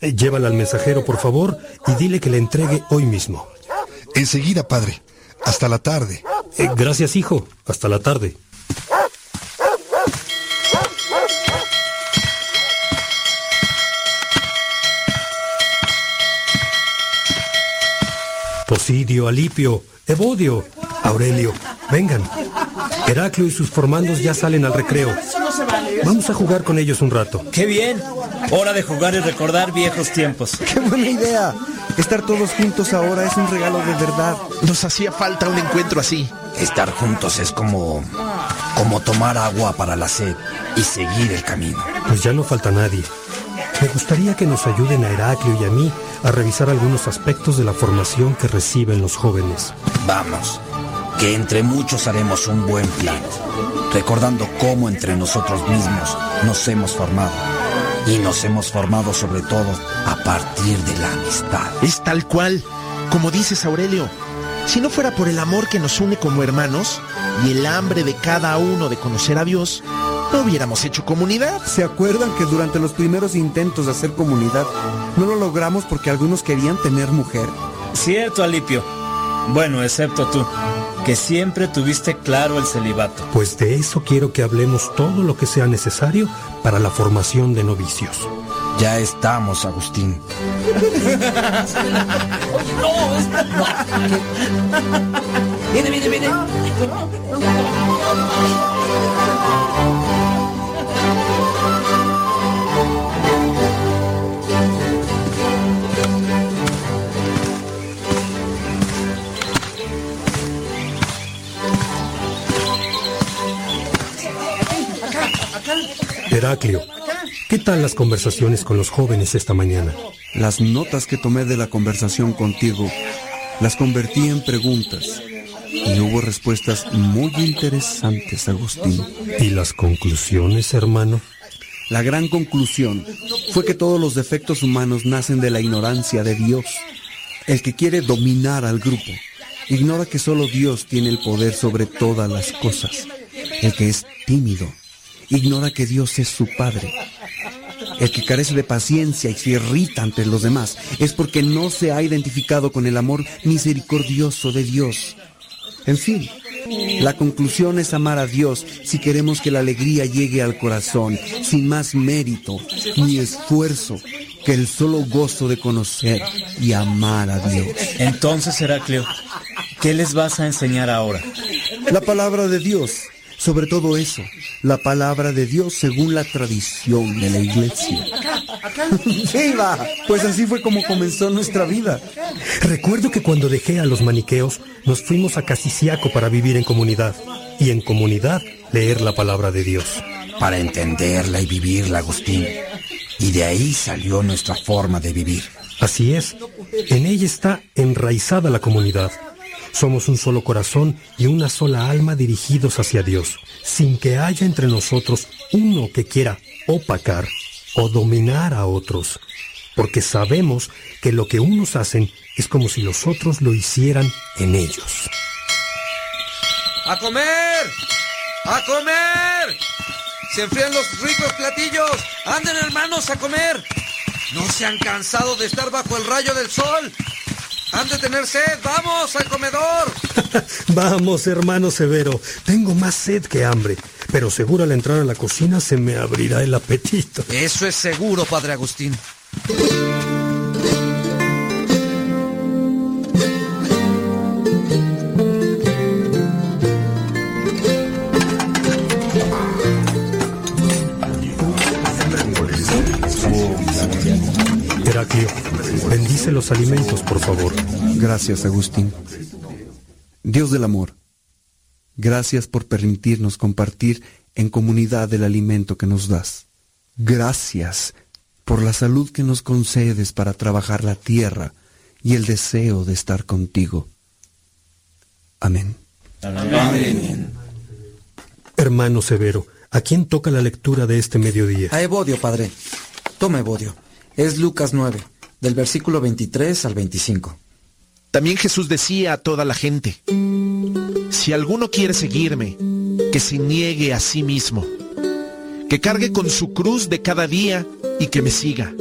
Speaker 19: Eh, Llévala al mensajero, por favor, y dile que le entregue hoy mismo.
Speaker 18: Enseguida, padre. Hasta la tarde.
Speaker 19: Eh, gracias, hijo. Hasta la tarde. Posidio, Alipio, Evodio, Aurelio, vengan. Heraclio y sus formandos ya salen al recreo. Vamos a jugar con ellos un rato.
Speaker 20: ¡Qué bien! Hora de jugar y recordar viejos tiempos.
Speaker 21: ¡Qué buena idea! Estar todos juntos ahora es un regalo de verdad.
Speaker 22: Nos hacía falta un encuentro así.
Speaker 23: Estar juntos es como. como tomar agua para la sed y seguir el camino.
Speaker 19: Pues ya no falta nadie. Me gustaría que nos ayuden a Heraclio y a mí a revisar algunos aspectos de la formación que reciben los jóvenes.
Speaker 23: Vamos, que entre muchos haremos un buen plan, recordando cómo entre nosotros mismos nos hemos formado. Y nos hemos formado sobre todo a partir de la amistad.
Speaker 22: Es tal cual, como dices Aurelio. Si no fuera por el amor que nos une como hermanos y el hambre de cada uno de conocer a Dios, no hubiéramos hecho comunidad.
Speaker 21: ¿Se acuerdan que durante los primeros intentos de hacer comunidad no lo logramos porque algunos querían tener mujer?
Speaker 20: Cierto, Alipio. Bueno, excepto tú, que siempre tuviste claro el celibato.
Speaker 19: Pues de eso quiero que hablemos todo lo que sea necesario para la formación de novicios.
Speaker 23: Ya estamos, Agustín.
Speaker 14: Viene, viene, viene.
Speaker 19: Heraclio, ¿qué tal las conversaciones con los jóvenes esta mañana?
Speaker 21: Las notas que tomé de la conversación contigo las convertí en preguntas y hubo respuestas muy interesantes, Agustín.
Speaker 19: ¿Y las conclusiones, hermano?
Speaker 21: La gran conclusión fue que todos los defectos humanos nacen de la ignorancia de Dios. El que quiere dominar al grupo ignora que solo Dios tiene el poder sobre todas las cosas. El que es tímido ignora que Dios es su Padre. El que carece de paciencia y se irrita ante los demás es porque no se ha identificado con el amor misericordioso de Dios. En fin, la conclusión es amar a Dios si queremos que la alegría llegue al corazón, sin más mérito ni esfuerzo que el solo gozo de conocer y amar a Dios.
Speaker 20: Entonces, Heraclio, ¿qué les vas a enseñar ahora?
Speaker 21: La palabra de Dios, sobre todo eso, la palabra de Dios según la tradición de la iglesia. ¡Viva! Pues así fue como comenzó nuestra vida.
Speaker 19: Recuerdo que cuando dejé a los maniqueos, nos fuimos a Casiciaco para vivir en comunidad. Y en comunidad leer la palabra de Dios.
Speaker 23: Para entenderla y vivirla, Agustín. Y de ahí salió nuestra forma de vivir.
Speaker 19: Así es. En ella está enraizada la comunidad. Somos un solo corazón y una sola alma dirigidos hacia Dios, sin que haya entre nosotros uno que quiera opacar o dominar a otros, porque sabemos que lo que unos hacen es como si los otros lo hicieran en ellos.
Speaker 24: ¡A comer! ¡A comer! ¡Se enfrían los ricos platillos! ¡Anden hermanos a comer! ¿No se han cansado de estar bajo el rayo del sol? ¡Han de tener sed! ¡Vamos al comedor!
Speaker 19: Vamos, hermano Severo, tengo más sed que hambre, pero seguro al entrar a la cocina se me abrirá el apetito.
Speaker 24: Eso es seguro, padre Agustín.
Speaker 19: Heraclio, bendice los alimentos, por favor.
Speaker 21: Gracias, Agustín. Dios del amor, gracias por permitirnos compartir en comunidad el alimento que nos das. Gracias por la salud que nos concedes para trabajar la tierra y el deseo de estar contigo. Amén.
Speaker 20: Amén.
Speaker 19: Hermano Severo, ¿a quién toca la lectura de este mediodía?
Speaker 25: A Evodio, padre. Toma Evodio. Es Lucas 9, del versículo 23 al 25.
Speaker 22: También Jesús decía a toda la gente, si alguno quiere seguirme, que se niegue a sí mismo, que cargue con su cruz de cada día y que me siga.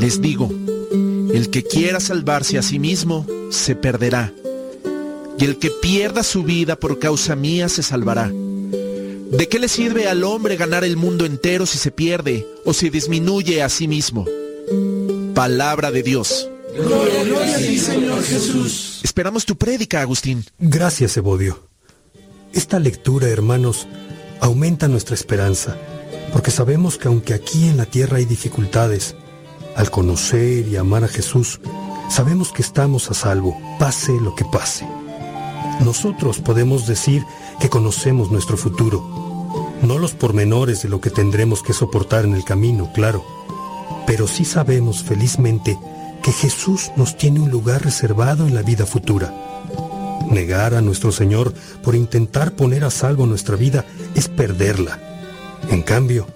Speaker 22: Les digo, el que quiera salvarse a sí mismo, se perderá, y el que pierda su vida por causa mía, se salvará. ¿De qué le sirve al hombre ganar el mundo entero si se pierde o se disminuye a sí mismo? Palabra de Dios.
Speaker 12: Gloria a ti, Señor Jesús.
Speaker 22: Esperamos tu prédica, Agustín.
Speaker 19: Gracias, Evodio. Esta lectura, hermanos, aumenta nuestra esperanza, porque sabemos que aunque aquí en la tierra hay dificultades, al conocer y amar a Jesús, sabemos que estamos a salvo, pase lo que pase. Nosotros podemos decir que conocemos nuestro futuro, no los pormenores de lo que tendremos que soportar en el camino, claro, pero sí sabemos felizmente que Jesús nos tiene un lugar reservado en la vida futura. Negar a nuestro Señor por intentar poner a salvo nuestra vida es perderla. En cambio,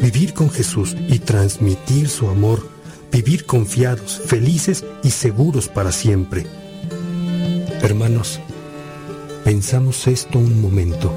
Speaker 19: vivir con Jesús y transmitir su amor, vivir confiados, felices y seguros para siempre. Hermanos, pensamos esto un momento.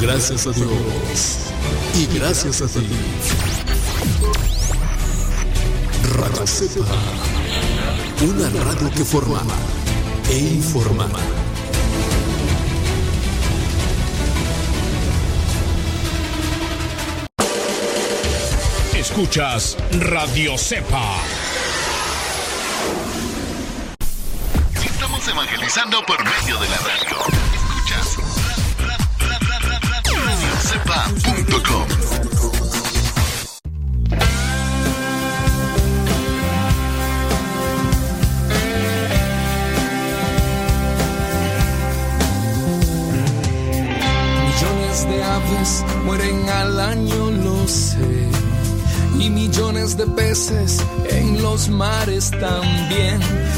Speaker 12: Gracias a Dios y gracias a ti. Radio Cepa, una radio que formaba e informaba.
Speaker 26: Escuchas Radio Cepa
Speaker 27: Evangelizando por medio de la radio. Escuchas radiocepa.com.
Speaker 12: Millones de aves mueren al año, lo sé. Y millones de peces en los mares también.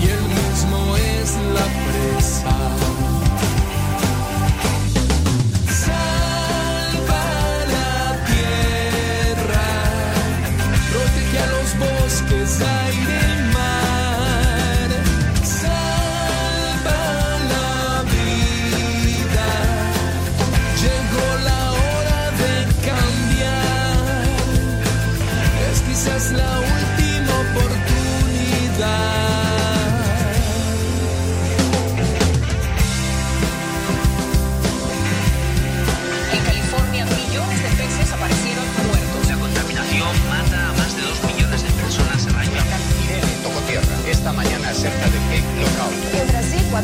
Speaker 12: Y él mismo es la presa.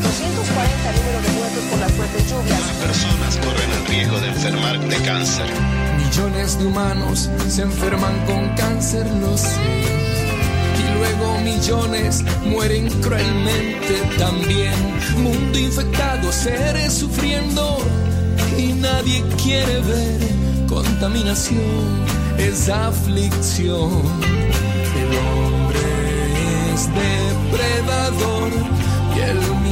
Speaker 28: 440 número de muertos por las fuertes lluvias.
Speaker 29: Personas corren el riesgo de enfermar de cáncer.
Speaker 12: Millones de humanos se enferman con cáncer, lo sé. Y luego millones mueren cruelmente también. Mundo infectado, seres sufriendo. Y nadie quiere ver contaminación, es aflicción. El hombre es depredador y él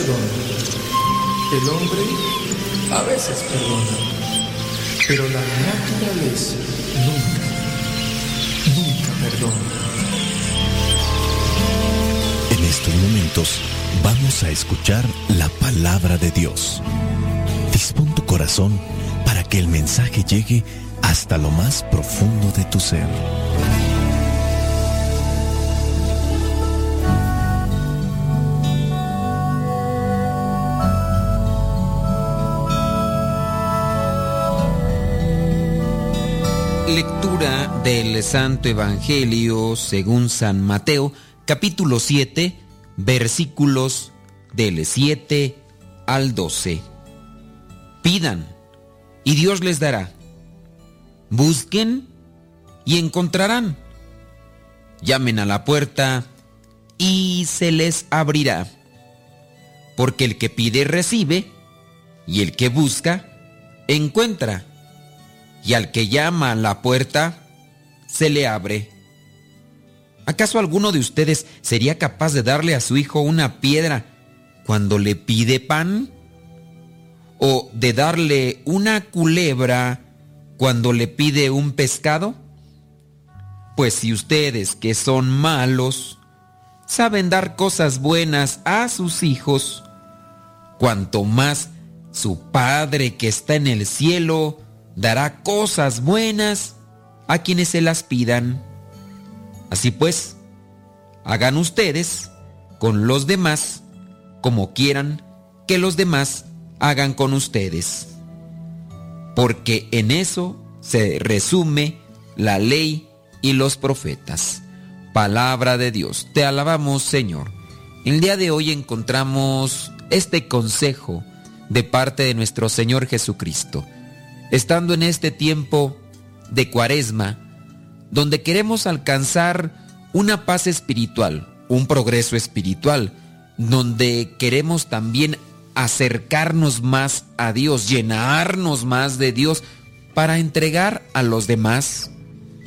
Speaker 12: perdona. El hombre a veces perdona. Pero la naturaleza nunca, nunca perdona.
Speaker 30: En estos momentos vamos a escuchar la palabra de Dios. Dispón tu corazón para que el mensaje llegue hasta lo más profundo de tu ser.
Speaker 5: Lectura del Santo Evangelio según San Mateo, capítulo 7, versículos del 7 al 12. Pidan y Dios les dará. Busquen y encontrarán. Llamen a la puerta y se les abrirá. Porque el que pide recibe y el que busca encuentra y al que llama a la puerta, se le abre. ¿Acaso alguno de ustedes sería capaz de darle a su hijo una piedra cuando le pide pan? ¿O de darle una culebra cuando le pide un pescado?
Speaker 7: Pues si ustedes que son malos saben dar cosas buenas a sus hijos, cuanto más su Padre que está en el cielo dará cosas buenas a quienes se las pidan. Así pues, hagan ustedes con los demás como quieran que los demás hagan con ustedes. Porque en eso se resume la ley y los profetas. Palabra de Dios. Te alabamos, Señor. El día de hoy encontramos este consejo de parte de nuestro Señor Jesucristo. Estando en este tiempo de cuaresma, donde queremos alcanzar una paz espiritual, un progreso espiritual, donde queremos también acercarnos más a Dios, llenarnos más de Dios para entregar a los demás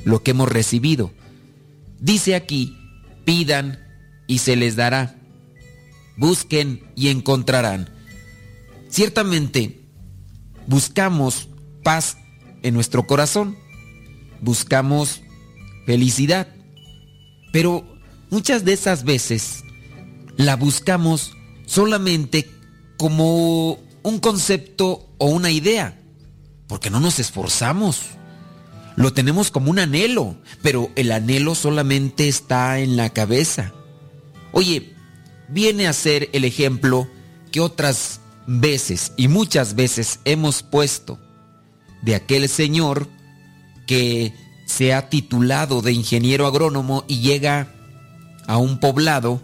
Speaker 7: lo que hemos recibido. Dice aquí, pidan y se les dará. Busquen y encontrarán. Ciertamente, buscamos paz en nuestro corazón. Buscamos felicidad. Pero muchas de esas veces la buscamos solamente como un concepto o una idea, porque no nos esforzamos. Lo tenemos como un anhelo, pero el anhelo solamente está en la cabeza. Oye, viene a ser el ejemplo que otras veces y muchas veces hemos puesto de aquel señor que se ha titulado de ingeniero agrónomo y llega a un poblado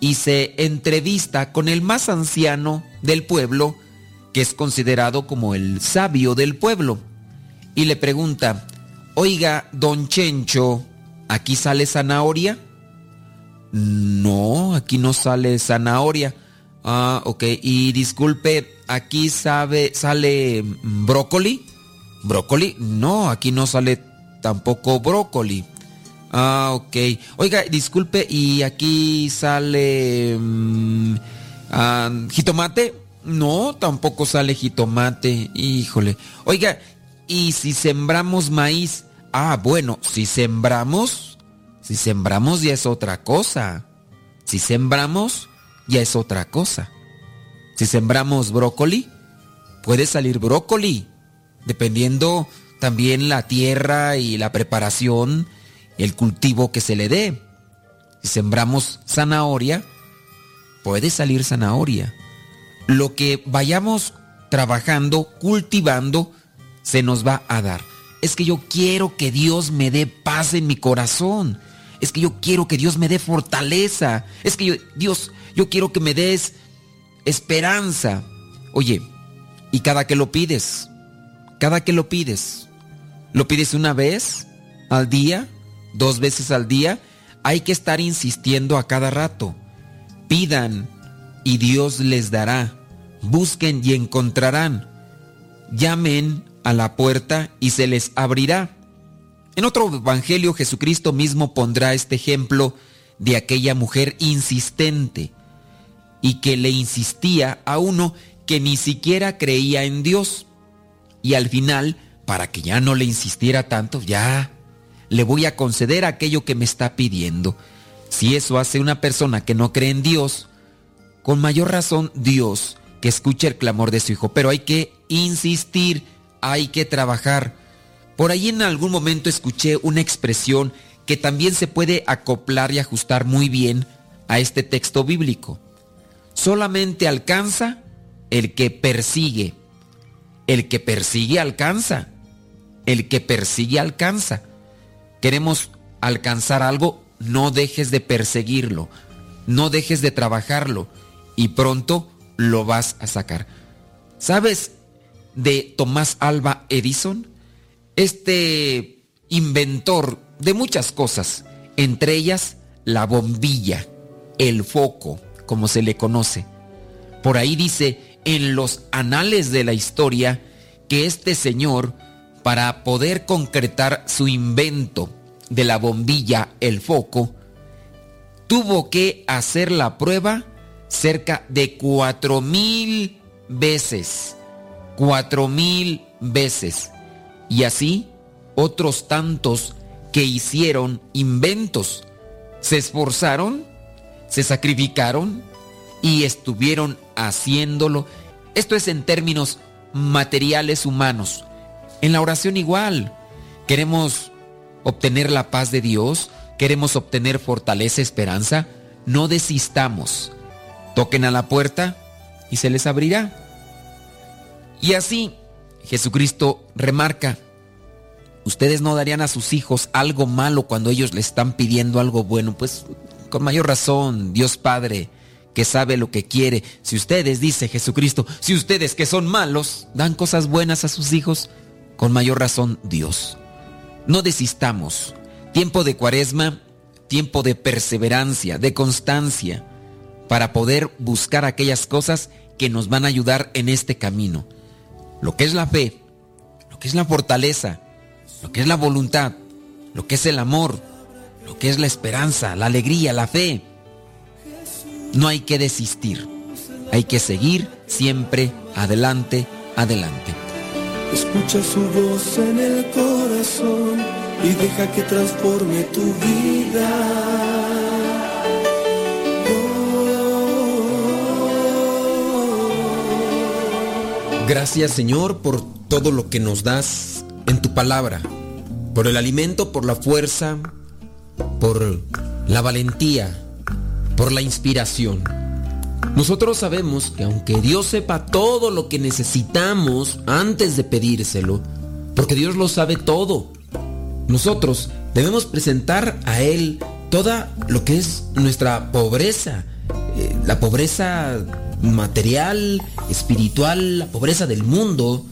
Speaker 7: y se entrevista con el más anciano del pueblo, que es considerado como el sabio del pueblo, y le pregunta, oiga, don Chencho, ¿aquí sale zanahoria? No, aquí no sale zanahoria. Ah, ok. Y disculpe, ¿aquí sabe, sale brócoli? ¿Brócoli? No, aquí no sale tampoco brócoli. Ah, ok. Oiga, disculpe, ¿y aquí sale mm, ah, jitomate? No, tampoco sale jitomate. Híjole. Oiga, ¿y si sembramos maíz? Ah, bueno, si sembramos, si sembramos ya es otra cosa. Si sembramos, ya es otra cosa. Si sembramos brócoli, puede salir brócoli, dependiendo también la tierra y la preparación, el cultivo que se le dé. Si sembramos zanahoria, puede salir zanahoria. Lo que vayamos trabajando, cultivando, se nos va a dar. Es que yo quiero que Dios me dé paz en mi corazón. Es que yo quiero que Dios me dé fortaleza. Es que yo, Dios, yo quiero que me des esperanza. Oye, y cada que lo pides, cada que lo pides, lo pides una vez al día, dos veces al día, hay que estar insistiendo a cada rato. Pidan y Dios les dará. Busquen y encontrarán. Llamen a la puerta y se les abrirá. En otro evangelio Jesucristo mismo pondrá este ejemplo de aquella mujer insistente y que le insistía a uno que ni siquiera creía en Dios. Y al final, para que ya no le insistiera tanto, ya le voy a conceder aquello que me está pidiendo. Si eso hace una persona que no cree en Dios, con mayor razón Dios que escuche el clamor de su hijo. Pero hay que insistir, hay que trabajar. Por ahí en algún momento escuché una expresión que también se puede acoplar y ajustar muy bien a este texto bíblico. Solamente alcanza el que persigue. El que persigue alcanza. El que persigue alcanza. Queremos alcanzar algo, no dejes de perseguirlo. No dejes de trabajarlo. Y pronto lo vas a sacar. ¿Sabes de Tomás Alba Edison? Este inventor de muchas cosas, entre ellas la bombilla, el foco, como se le conoce. Por ahí dice en los anales de la historia que este señor, para poder concretar su invento de la bombilla, el foco, tuvo que hacer la prueba cerca de cuatro mil veces. Cuatro mil veces. Y así otros tantos que hicieron inventos. Se esforzaron, se sacrificaron y estuvieron haciéndolo. Esto es en términos materiales humanos. En la oración igual. Queremos obtener la paz de Dios, queremos obtener fortaleza, esperanza. No desistamos. Toquen a la puerta y se les abrirá. Y así Jesucristo remarca, ustedes no darían a sus hijos algo malo cuando ellos le están pidiendo algo bueno, pues con mayor razón, Dios Padre, que sabe lo que quiere, si ustedes, dice Jesucristo, si ustedes que son malos dan cosas buenas a sus hijos, con mayor razón Dios. No desistamos. Tiempo de cuaresma, tiempo de perseverancia, de constancia, para poder buscar aquellas cosas que nos van a ayudar en este camino. Lo que es la fe, lo que es la fortaleza, lo que es la voluntad, lo que es el amor, lo que es la esperanza, la alegría, la fe. No hay que desistir. Hay que seguir siempre adelante, adelante.
Speaker 31: Escucha su voz en el corazón y deja que transforme tu vida.
Speaker 7: Gracias Señor por todo lo que nos das en tu palabra, por el alimento, por la fuerza, por la valentía, por la inspiración. Nosotros sabemos que aunque Dios sepa todo lo que necesitamos antes de pedírselo, porque Dios lo sabe todo, nosotros debemos presentar a Él toda lo que es nuestra pobreza, eh, la pobreza material, espiritual, la pobreza del mundo,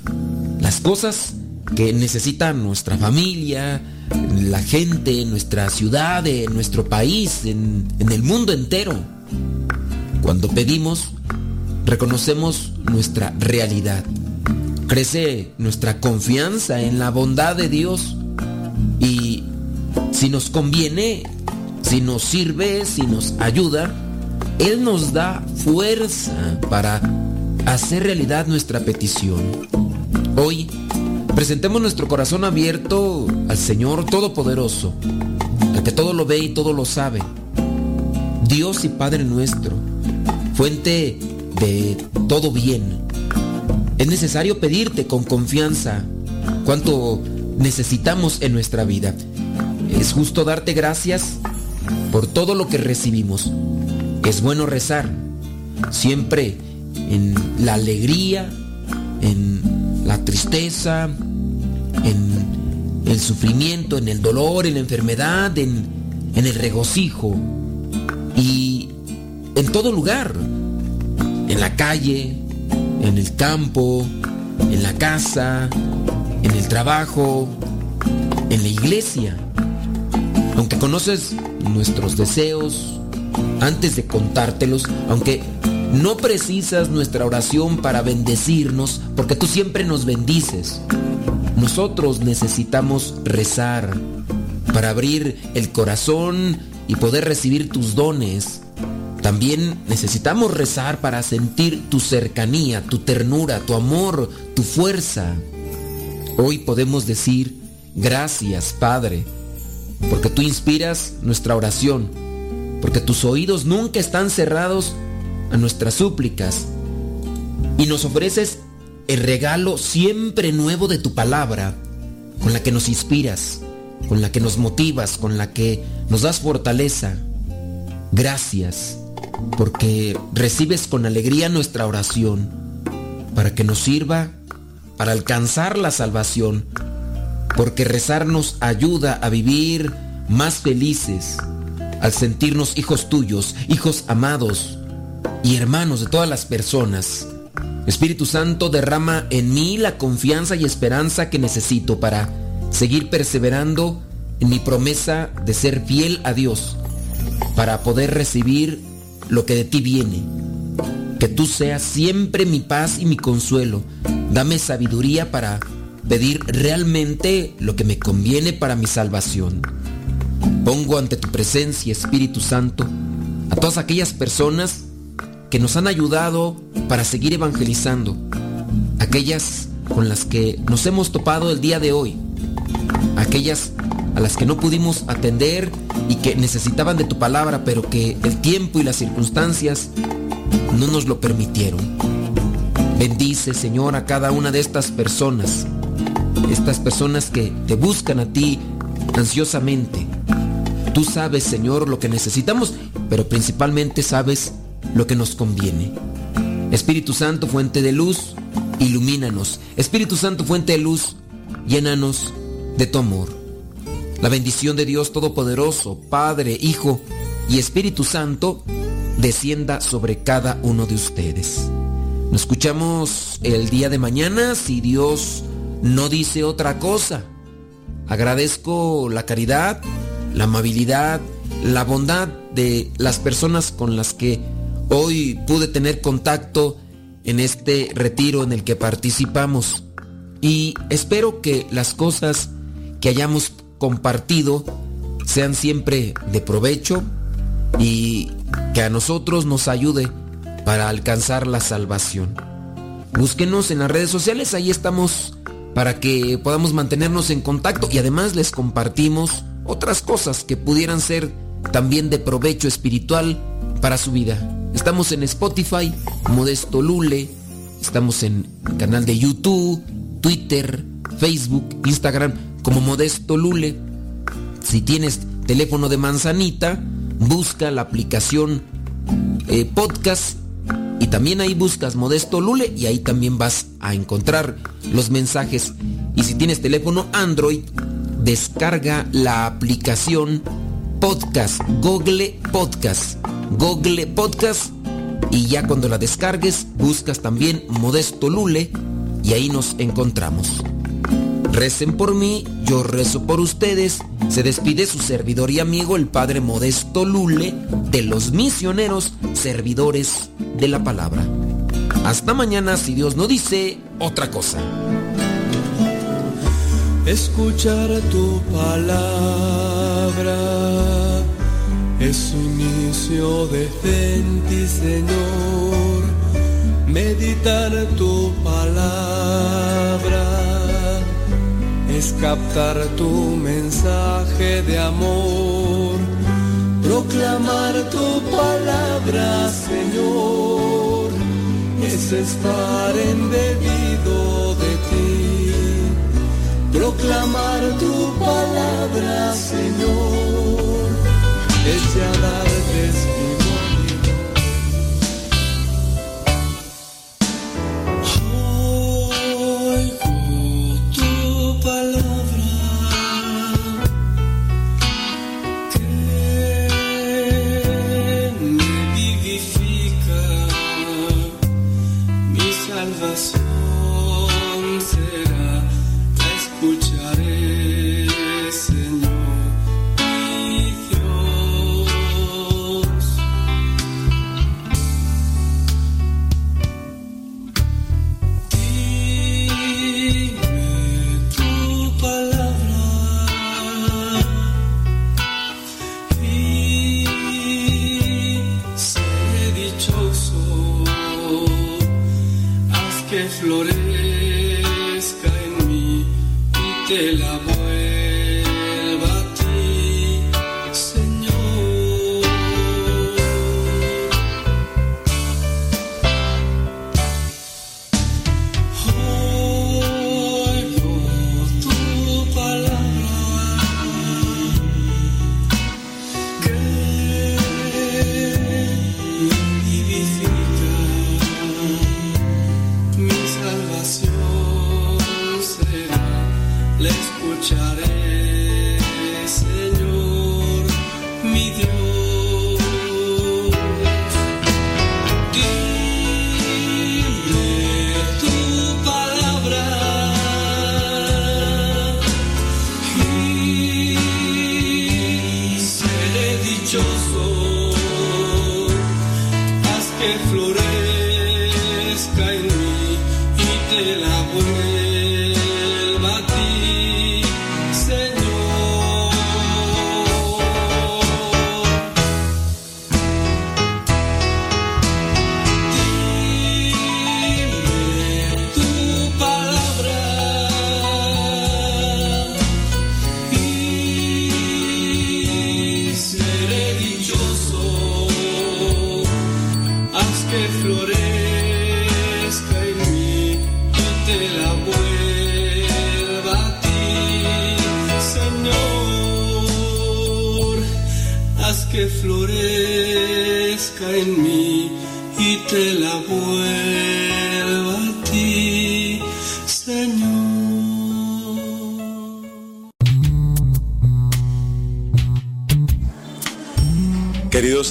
Speaker 7: las cosas que necesita nuestra familia, la gente, nuestra ciudad, en nuestro país, en, en el mundo entero. Cuando pedimos, reconocemos nuestra realidad. Crece nuestra confianza en la bondad de Dios. Y si nos conviene, si nos sirve, si nos ayuda, Él nos da fuerza para hacer realidad nuestra petición. Hoy, presentemos nuestro corazón abierto al Señor Todopoderoso, al que todo lo ve y todo lo sabe. Dios y Padre nuestro, fuente de todo bien. Es necesario pedirte con confianza cuánto necesitamos en nuestra vida. Es justo darte gracias por todo lo que recibimos. Es bueno rezar, siempre en la alegría, en la tristeza, en el sufrimiento, en el dolor, en la enfermedad, en, en el regocijo. Y en todo lugar, en la calle, en el campo, en la casa, en el trabajo, en la iglesia. Aunque conoces nuestros deseos antes de contártelos, aunque no precisas nuestra oración para bendecirnos, porque tú siempre nos bendices. Nosotros necesitamos rezar para abrir el corazón y poder recibir tus dones. También necesitamos rezar para sentir tu cercanía, tu ternura, tu amor, tu fuerza. Hoy podemos decir, gracias Padre, porque tú inspiras nuestra oración, porque tus oídos nunca están cerrados a nuestras súplicas y nos ofreces el regalo siempre nuevo de tu palabra, con la que nos inspiras, con la que nos motivas, con la que nos das fortaleza. Gracias, porque recibes con alegría nuestra oración, para que nos sirva para alcanzar la salvación, porque rezar nos ayuda a vivir más felices, al sentirnos hijos tuyos, hijos amados y hermanos de todas las personas. Espíritu Santo derrama en mí la confianza y esperanza que necesito para seguir perseverando en mi promesa de ser fiel a Dios, para poder recibir lo que de ti viene. Que tú seas siempre mi paz y mi consuelo. Dame sabiduría para pedir realmente lo que me conviene para mi salvación. Pongo ante tu presencia, Espíritu Santo, a todas aquellas personas que nos han ayudado para seguir evangelizando, aquellas con las que nos hemos topado el día de hoy, aquellas a las que no pudimos atender y que necesitaban de tu palabra, pero que el tiempo y las circunstancias no nos lo permitieron. Bendice, Señor, a cada una de estas personas, estas personas que te buscan a ti ansiosamente. Tú sabes, Señor, lo que necesitamos, pero principalmente sabes lo que nos conviene. Espíritu Santo, fuente de luz, ilumínanos. Espíritu Santo, fuente de luz, llénanos de tu amor. La bendición de Dios Todopoderoso, Padre, Hijo y Espíritu Santo, descienda sobre cada uno de ustedes. Nos escuchamos el día de mañana si Dios no dice otra cosa. Agradezco la caridad, la amabilidad, la bondad de las personas con las que hoy pude tener contacto en este retiro en el que participamos. Y espero que las cosas que hayamos compartido sean siempre de provecho y que a nosotros nos ayude para alcanzar la salvación. Búsquenos en las redes sociales, ahí estamos para que podamos mantenernos en contacto y además les compartimos otras cosas que pudieran ser también de provecho espiritual para su vida. Estamos en Spotify, Modesto Lule, estamos en canal de YouTube, Twitter, Facebook, Instagram como Modesto Lule. Si tienes teléfono de manzanita, busca la aplicación eh, podcast y también ahí buscas Modesto Lule y ahí también vas a encontrar los mensajes. Y si tienes teléfono Android, descarga la aplicación Podcast, Google Podcast, Google Podcast y ya cuando la descargues buscas también Modesto Lule y ahí nos encontramos. Recen por mí, yo rezo por ustedes. Se despide su servidor y amigo el Padre Modesto Lule de los misioneros servidores de la palabra. Hasta mañana si Dios no dice otra cosa.
Speaker 8: Escuchar tu palabra es un inicio de en ti, Señor. Meditar tu palabra es captar tu mensaje de amor. Proclamar tu palabra, Señor, es estar embebido de ti. Proclamar tu palabra, Señor,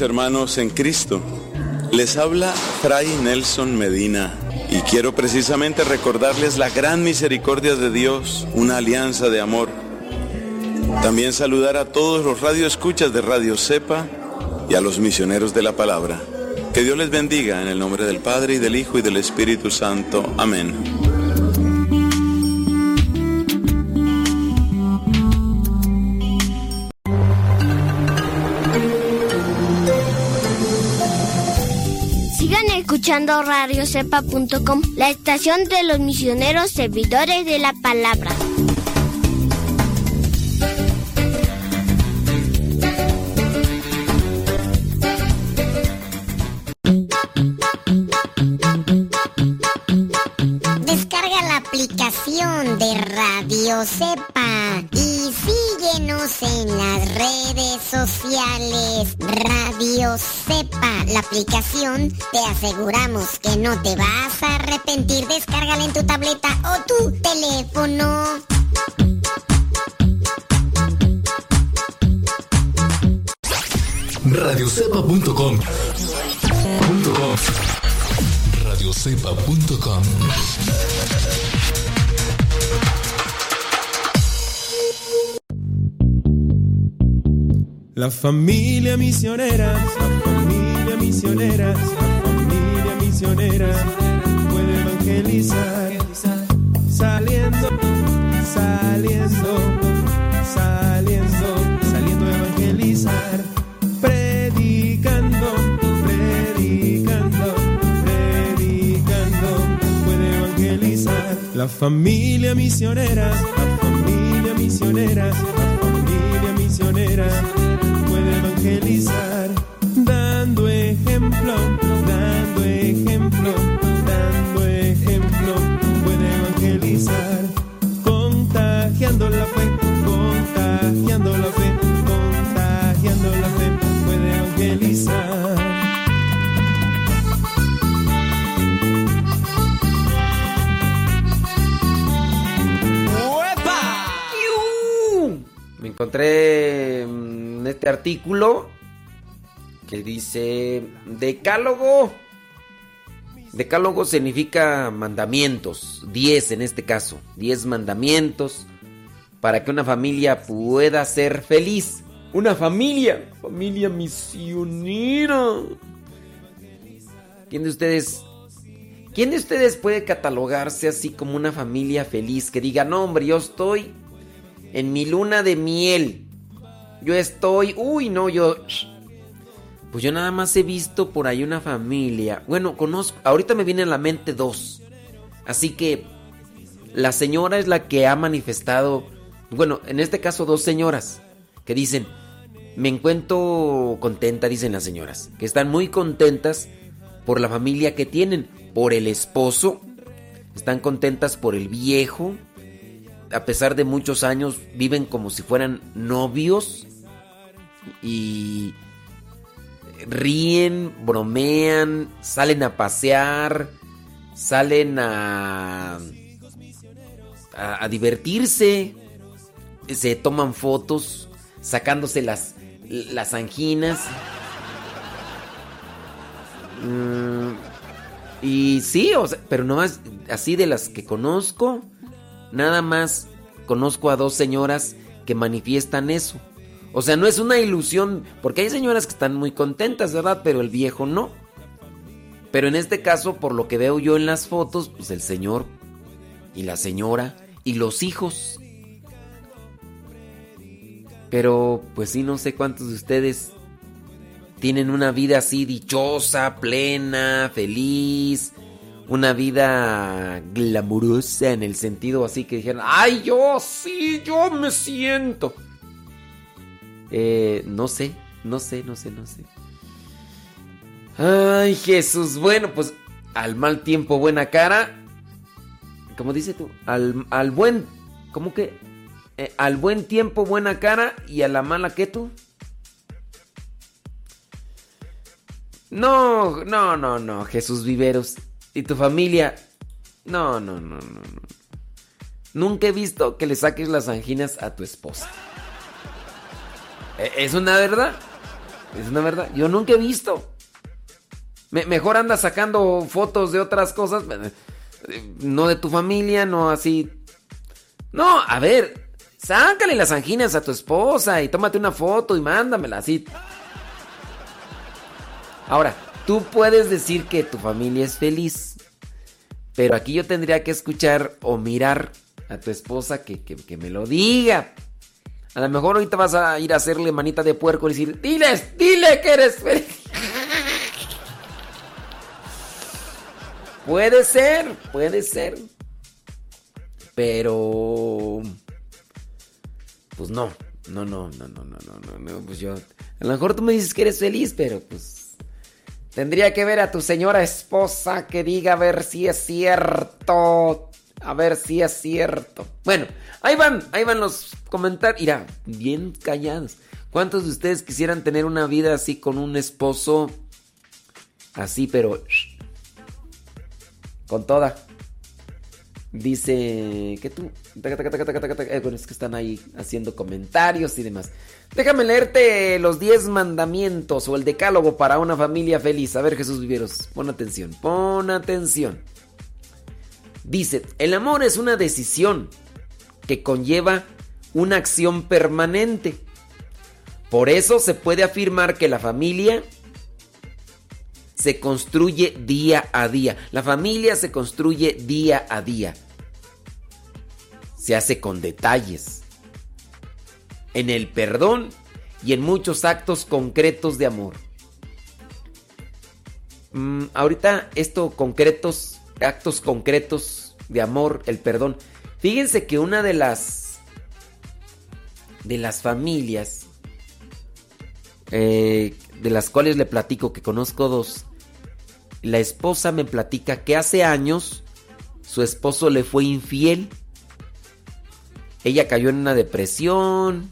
Speaker 32: Hermanos en Cristo, les habla Fray Nelson Medina y quiero precisamente recordarles la gran misericordia de Dios, una alianza de amor. También saludar a todos los radioescuchas de Radio Cepa y a los misioneros de la palabra. Que Dios les bendiga en el nombre del Padre y del Hijo y del Espíritu Santo. Amén.
Speaker 33: Escuchando radiocepa.com, la estación de los misioneros servidores de la palabra.
Speaker 34: Descarga la aplicación de Radio Cepa y síguenos en las redes sociales. Radio Cepa, aplicación, te aseguramos que no te vas a arrepentir. Descárgala en tu tableta o tu teléfono.
Speaker 35: Radiocepa.com. Radiocepa.com.
Speaker 8: La familia misionera, la familia misionera, la familia misionera puede evangelizar saliendo, saliendo, saliendo, saliendo a evangelizar, predicando, predicando, predicando, puede evangelizar. La familia misionera, la familia misionera,
Speaker 7: encontré mm, este artículo que dice decálogo. Decálogo significa mandamientos, 10 en este caso, 10 mandamientos para que una familia pueda ser feliz. Una familia, familia misionera. ¿Quién de ustedes ¿Quién de ustedes puede catalogarse así como una familia feliz que diga, "No, hombre, yo estoy en mi luna de miel. Yo estoy, uy, no, yo pues yo nada más he visto por ahí una familia. Bueno, conozco, ahorita me viene a la mente dos. Así que la señora es la que ha manifestado, bueno, en este caso dos señoras que dicen, me encuentro contenta, dicen las señoras, que están muy contentas por la familia que tienen, por el esposo, están contentas por el viejo, a pesar de muchos años viven como si fueran novios y ríen, bromean, salen a pasear, salen a, a, divertirse, se toman fotos, sacándose las, las anginas. Mm, y sí, o sea, pero no más así de las que conozco, nada más conozco a dos señoras que manifiestan eso. O sea, no es una ilusión, porque hay señoras que están muy contentas, ¿verdad? Pero el viejo no. Pero en este caso, por lo que veo yo en las fotos, pues el señor y la señora y los hijos. Pero pues sí, no sé cuántos de ustedes tienen una vida así dichosa, plena, feliz, una vida glamurosa en el sentido así que dijeron, ay, yo sí, yo me siento. Eh, no sé, no sé, no sé, no sé. Ay, Jesús, bueno, pues al mal tiempo buena cara. Como dice tú, al, al buen, ¿cómo que? Eh, al buen tiempo buena cara y a la mala que tú. No, no, no, no, Jesús Viveros. ¿Y tu familia? No, no, no, no, no. Nunca he visto que le saques las anginas a tu esposa. E- Es una verdad. Es una verdad. Yo nunca he visto. Me- mejor anda sacando fotos de otras cosas. No de tu familia, no así. No, a ver. Sácale las anginas a tu esposa y tómate una foto y mándamela así. Ahora, tú puedes decir que tu familia es feliz. Pero aquí yo tendría que escuchar o mirar a tu esposa que, que- me lo diga. A lo mejor ahorita vas a ir a hacerle manita de puerco y decir, diles, dile que eres feliz. Puede ser, puede ser. Pero... Pues no, no, no, no, no, no, no, no, pues yo... A lo mejor tú me dices que eres feliz, pero pues... Tendría que ver a tu señora esposa que diga a ver si es cierto. A ver si es cierto. Bueno, ahí van, ahí van los comentarios. Mira, bien callados. ¿Cuántos de ustedes quisieran tener una vida así con un esposo así, pero con toda? Dice que tú. Eh, bueno, es que están ahí haciendo comentarios y demás. Déjame leerte los 10 mandamientos o el decálogo para una familia feliz. A ver, Jesús Viveros, pon atención, pon atención. Dice: El amor es una decisión que conlleva una acción permanente. Por eso se puede afirmar que la familia se construye día a día. La familia se construye día a día. Se hace con detalles. En el perdón y en muchos actos concretos de amor. Mm, ahorita esto concretos, actos concretos de amor, el perdón. Fíjense que una de las de las familias eh, de las cuales le platico que conozco dos, la esposa me platica que hace años su esposo le fue infiel. Ella cayó en una depresión.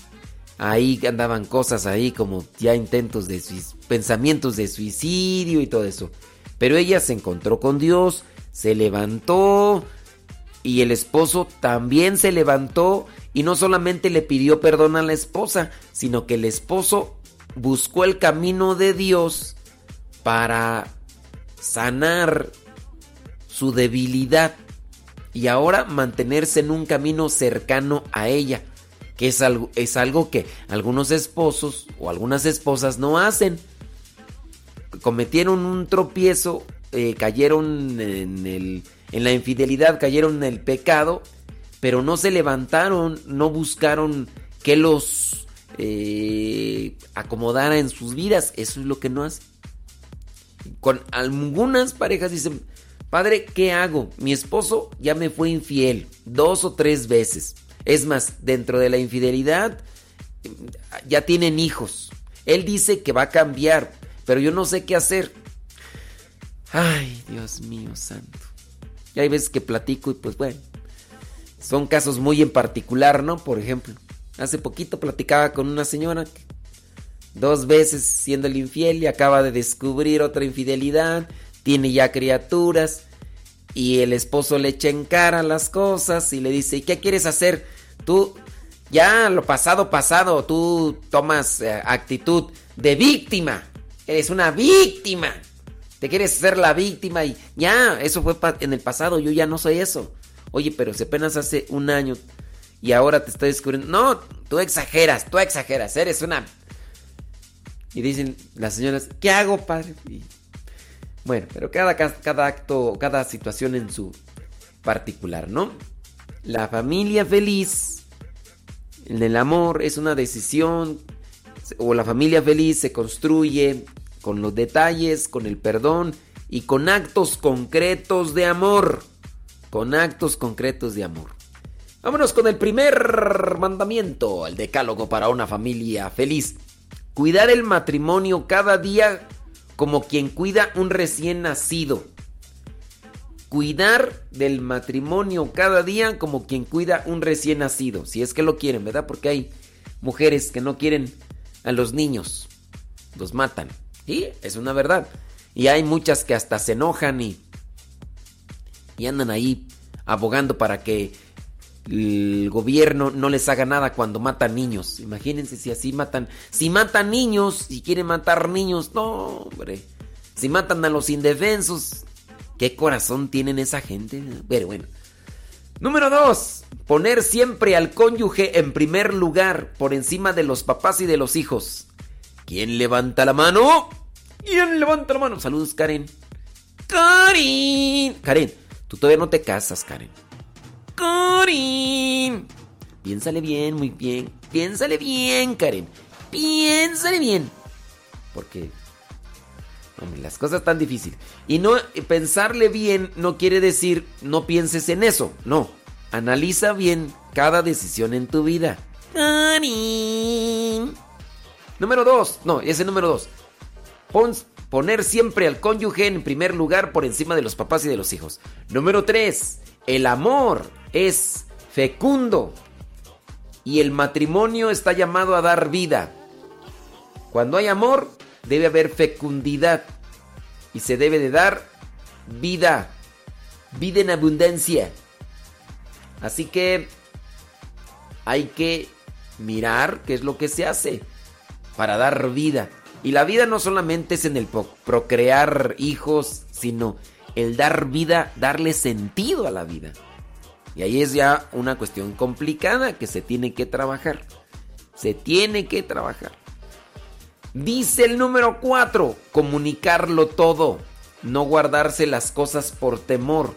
Speaker 7: Ahí andaban cosas ahí como ya intentos de pensamientos de suicidio y todo eso. Pero ella se encontró con Dios, se levantó y el esposo también se levantó y no solamente le pidió perdón a la esposa, sino que el esposo buscó el camino de Dios para sanar su debilidad y ahora mantenerse en un camino cercano a ella, que es algo, es algo que algunos esposos o algunas esposas no hacen. Cometieron un tropiezo, eh, cayeron en, el, en la infidelidad, cayeron en el pecado, pero no se levantaron, no buscaron que los eh, acomodara en sus vidas. Eso es lo que no. Con algunas parejas dicen, padre, ¿qué hago? Mi esposo ya me fue infiel dos o tres veces. Es más, dentro de la infidelidad ya tienen hijos. Él dice que va a cambiar, pero yo no sé qué hacer. Ay, Dios mío santo. Y hay veces que platico y pues bueno, son casos muy en particular, ¿no? Por ejemplo, hace poquito platicaba con una señora que dos veces siendo el infiel y acaba de descubrir otra infidelidad, tiene ya criaturas y el esposo le echa en cara las cosas y le dice, ¿y qué quieres hacer? Tú, ya lo pasado, pasado, tú tomas eh, actitud de víctima, eres una víctima, te quieres ser la víctima y ya, eso fue en el pasado, yo ya no soy eso. Oye, pero si apenas hace un año y ahora te estoy descubriendo, no, tú exageras, tú exageras, eres una y dicen las señoras, ¿qué hago, padre? Bueno, pero cada, ca- cada acto, cada situación en su particular, ¿no? La familia feliz, en el amor, es una decisión, o la familia feliz se construye con los detalles, con el perdón y con actos concretos de amor. Con actos concretos de amor. Vámonos con el primer mandamiento, el decálogo para una familia feliz. Cuidar el matrimonio cada día como quien cuida un recién nacido. Cuidar del matrimonio cada día como quien cuida un recién nacido. Si es que lo quieren, ¿verdad? Porque hay mujeres que no quieren a los niños. Los matan. Y es una verdad. Y hay muchas que hasta se enojan y, y andan ahí abogando para que el gobierno no les haga nada cuando matan niños. Imagínense si así matan. Si matan niños y quieren matar niños, no, hombre. Si matan a los indefensos, ¿qué corazón tienen esa gente? Pero bueno. Número dos, poner siempre al cónyuge en primer lugar, por encima de los papás y de los hijos. ¿Quién levanta la mano? ¿Quién levanta la mano? Saludos, Karen. Karen. Karen, tú todavía no te casas, Karen. Karen. Piénsale bien, muy bien. Piénsale bien, Karen. Piénsale bien. Porque hombre, las cosas están difíciles. Y no pensarle bien no quiere decir no pienses en eso. No. Analiza bien cada decisión en tu vida. Karen. Número dos. No, ese número dos. Pon- poner siempre al cónyuge en primer lugar por encima de los papás y de los hijos. Número 3. El amor es fecundo y el matrimonio está llamado a dar vida. Cuando hay amor, debe haber fecundidad y se debe de dar vida, vida en abundancia. Así que hay que mirar qué es lo que se hace para dar vida. Y la vida no solamente es en el procrear hijos, sino el dar vida, darle sentido a la vida. Y ahí es ya una cuestión complicada que se tiene que trabajar. Se tiene que trabajar. Dice el número 4, comunicarlo todo, no guardarse las cosas por temor.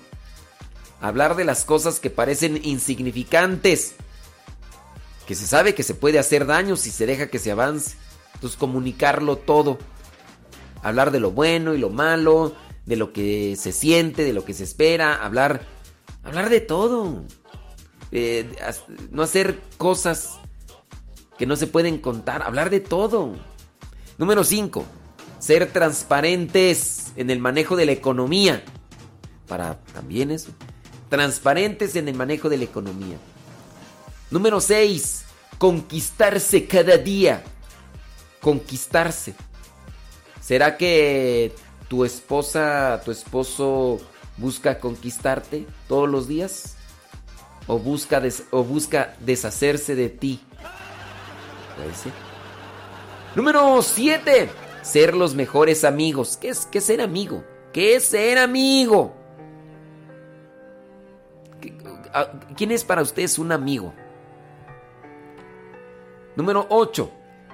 Speaker 7: Hablar de las cosas que parecen insignificantes, que se sabe que se puede hacer daño si se deja que se avance. Entonces comunicarlo todo. Hablar de lo bueno y lo malo, de lo que se siente, de lo que se espera, hablar, hablar de todo. Eh, no hacer cosas que no se pueden contar, hablar de todo. Número 5. Ser transparentes en el manejo de la economía. Para también eso. Transparentes en el manejo de la economía. Número 6. Conquistarse cada día. Conquistarse. ¿Será que tu esposa, tu esposo busca conquistarte todos los días? ¿O busca, o busca deshacerse de ti? Número 7. Ser los mejores amigos. ¿Qué es, qué es ser amigo? ¿Qué es ser amigo? ¿Qué- a- ¿Quién es para ustedes un amigo? Número 8.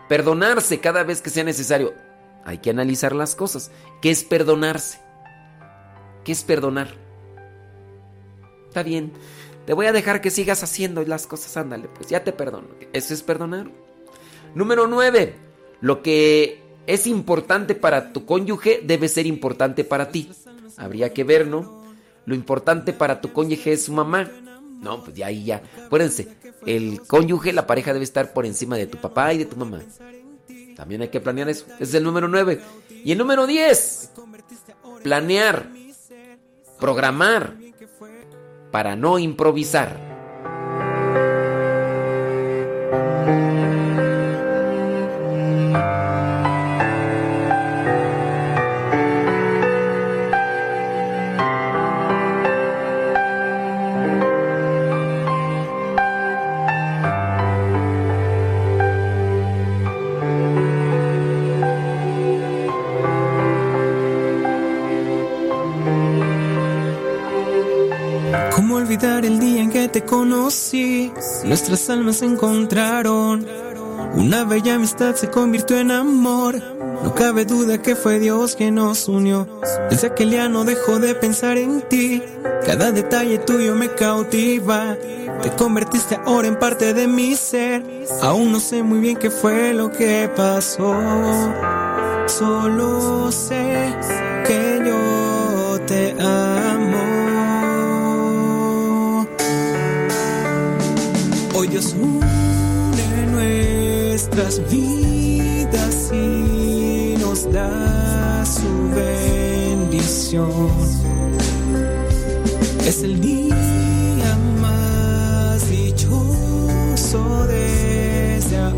Speaker 7: Perdonarse cada vez que sea necesario. Hay que analizar las cosas. ¿Qué es perdonarse? ¿Qué es perdonar? Está bien. Te voy a dejar que sigas haciendo las cosas. Ándale, pues ya te perdono. Eso es perdonar. Número 9. Lo que es importante para tu cónyuge debe ser importante para ti. Habría que ver, ¿no? Lo importante para tu cónyuge es su mamá. No, pues ya ahí ya. Acuérdense, el cónyuge, la pareja debe estar por encima de tu papá y de tu mamá. También hay que planear eso. Es el número 9. Y el número 10. Planear. Programar. Para no improvisar.
Speaker 36: Te conocí? Nuestras almas se encontraron. Una bella amistad se convirtió en amor. No cabe duda que fue Dios quien nos unió. Desde aquel día no dejo de pensar en ti. Cada detalle tuyo me cautiva. Te convertiste ahora en parte de mi ser. Aún no sé muy bien qué fue lo que pasó. Solo sé Dios une nuestras vidas y nos da su bendición. Es el día más dichoso desde ahora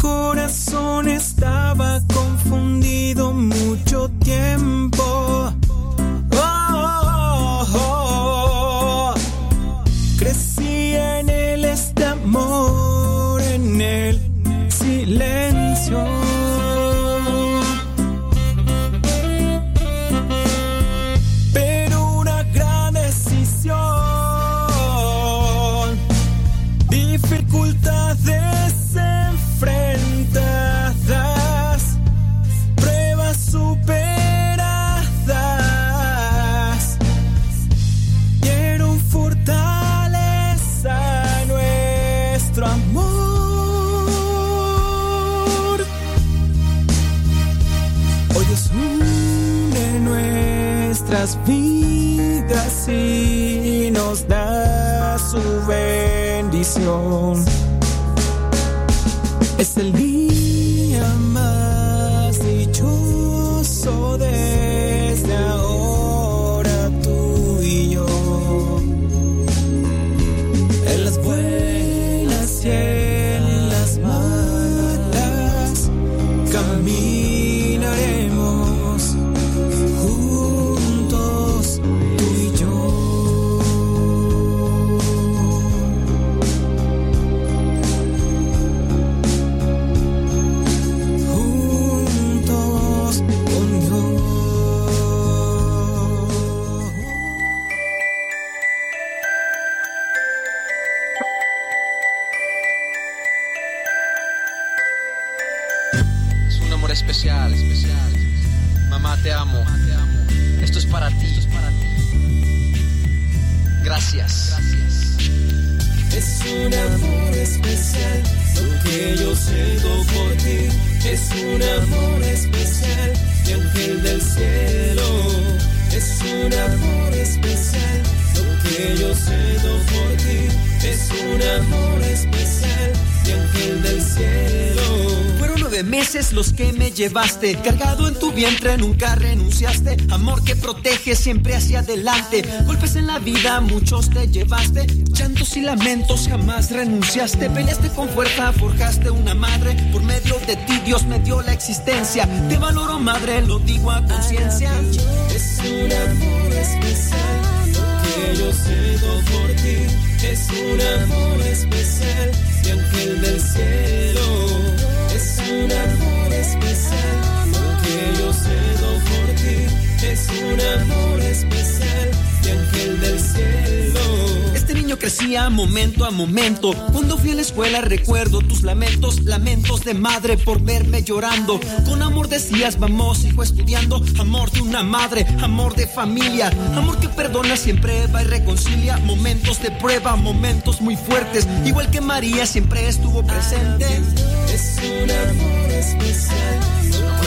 Speaker 36: corazón estaba confundido
Speaker 37: los que me llevaste, cargado en tu vientre, nunca renunciaste. Amor que protege siempre hacia adelante. Golpes en la vida, muchos te llevaste. Llantos y lamentos, jamás renunciaste. Peleaste con fuerza, forjaste una madre. Por medio de ti, Dios me dio la existencia. Te valoro, madre, lo digo a conciencia.
Speaker 36: Es un amor especial, yo siento por ti. Es un amor especial, mi ángel del cielo. Un amor especial, lo que yo siento por ti. Es un amor especial,
Speaker 37: Este niño crecía momento a momento. Cuando fui a la escuela recuerdo tus lamentos, lamentos de madre por verme llorando. Con amor decías, vamos hijo estudiando. Amor de una madre, amor de familia. Amor que perdona siempre va y reconcilia. Momentos de prueba, momentos muy fuertes. Igual que María siempre estuvo presente.
Speaker 36: Es un amor especial,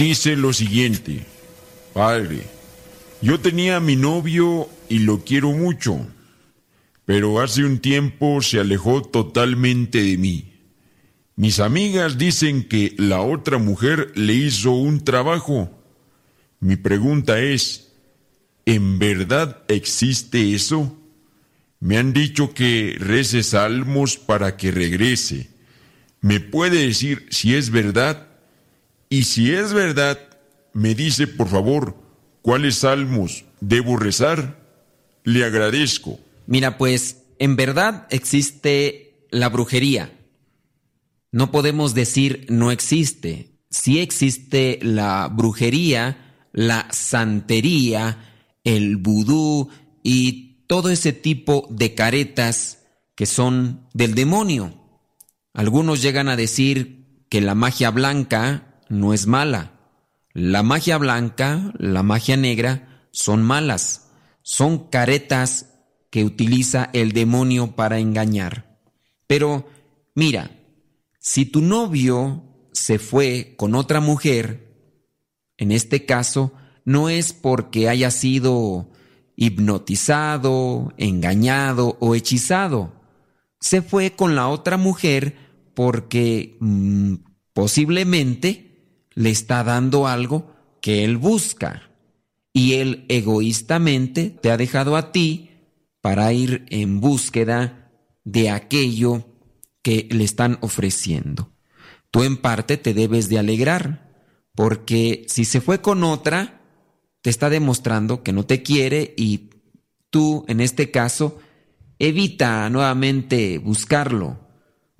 Speaker 38: Dice lo siguiente. Padre, yo tenía a mi novio y lo quiero mucho, pero hace un tiempo se alejó totalmente de mí. Mis amigas dicen que la otra mujer le hizo un trabajo. Mi pregunta es, ¿en verdad existe eso? Me han dicho que rece salmos para que regrese. ¿Me puede decir si es verdad? Y si es verdad, me dice por favor cuáles salmos debo rezar. Le agradezco.
Speaker 5: Mira, pues en verdad existe la brujería. No podemos decir no existe. Sí existe la brujería, la santería, el vudú y todo ese tipo de caretas que son del demonio. Algunos llegan a decir que la magia blanca no es mala. La magia blanca, la magia negra son malas. Son caretas que utiliza el demonio para engañar. Pero mira, si tu novio se fue con otra mujer, en este caso, no es porque haya sido hipnotizado, engañado o hechizado. Se fue con la otra mujer porque mm, posiblemente le está dando algo que él busca. Y él egoístamente te ha dejado a ti para ir en búsqueda de aquello que le están ofreciendo. Tú en parte te debes de alegrar, porque si se fue con otra, te está demostrando que no te quiere y tú, en este caso, evita nuevamente buscarlo,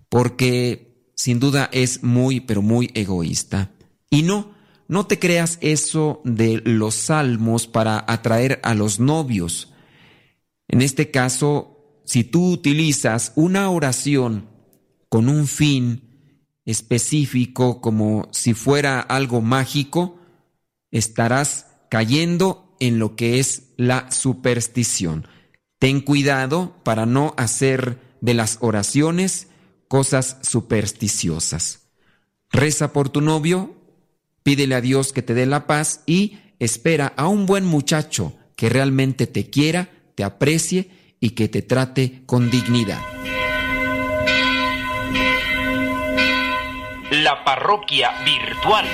Speaker 5: porque sin duda es muy, pero muy egoísta. Y no, no te creas eso de los salmos para atraer a los novios. En este caso, si tú utilizas una oración con un fin específico como si fuera algo mágico, estarás cayendo en lo que es la superstición. Ten cuidado para no hacer de las oraciones cosas supersticiosas. Reza por tu novio, pídele a Dios que te dé la paz y espera a un buen muchacho que realmente te quiera, te aprecie y que te trate con dignidad.
Speaker 27: La parroquia virtual.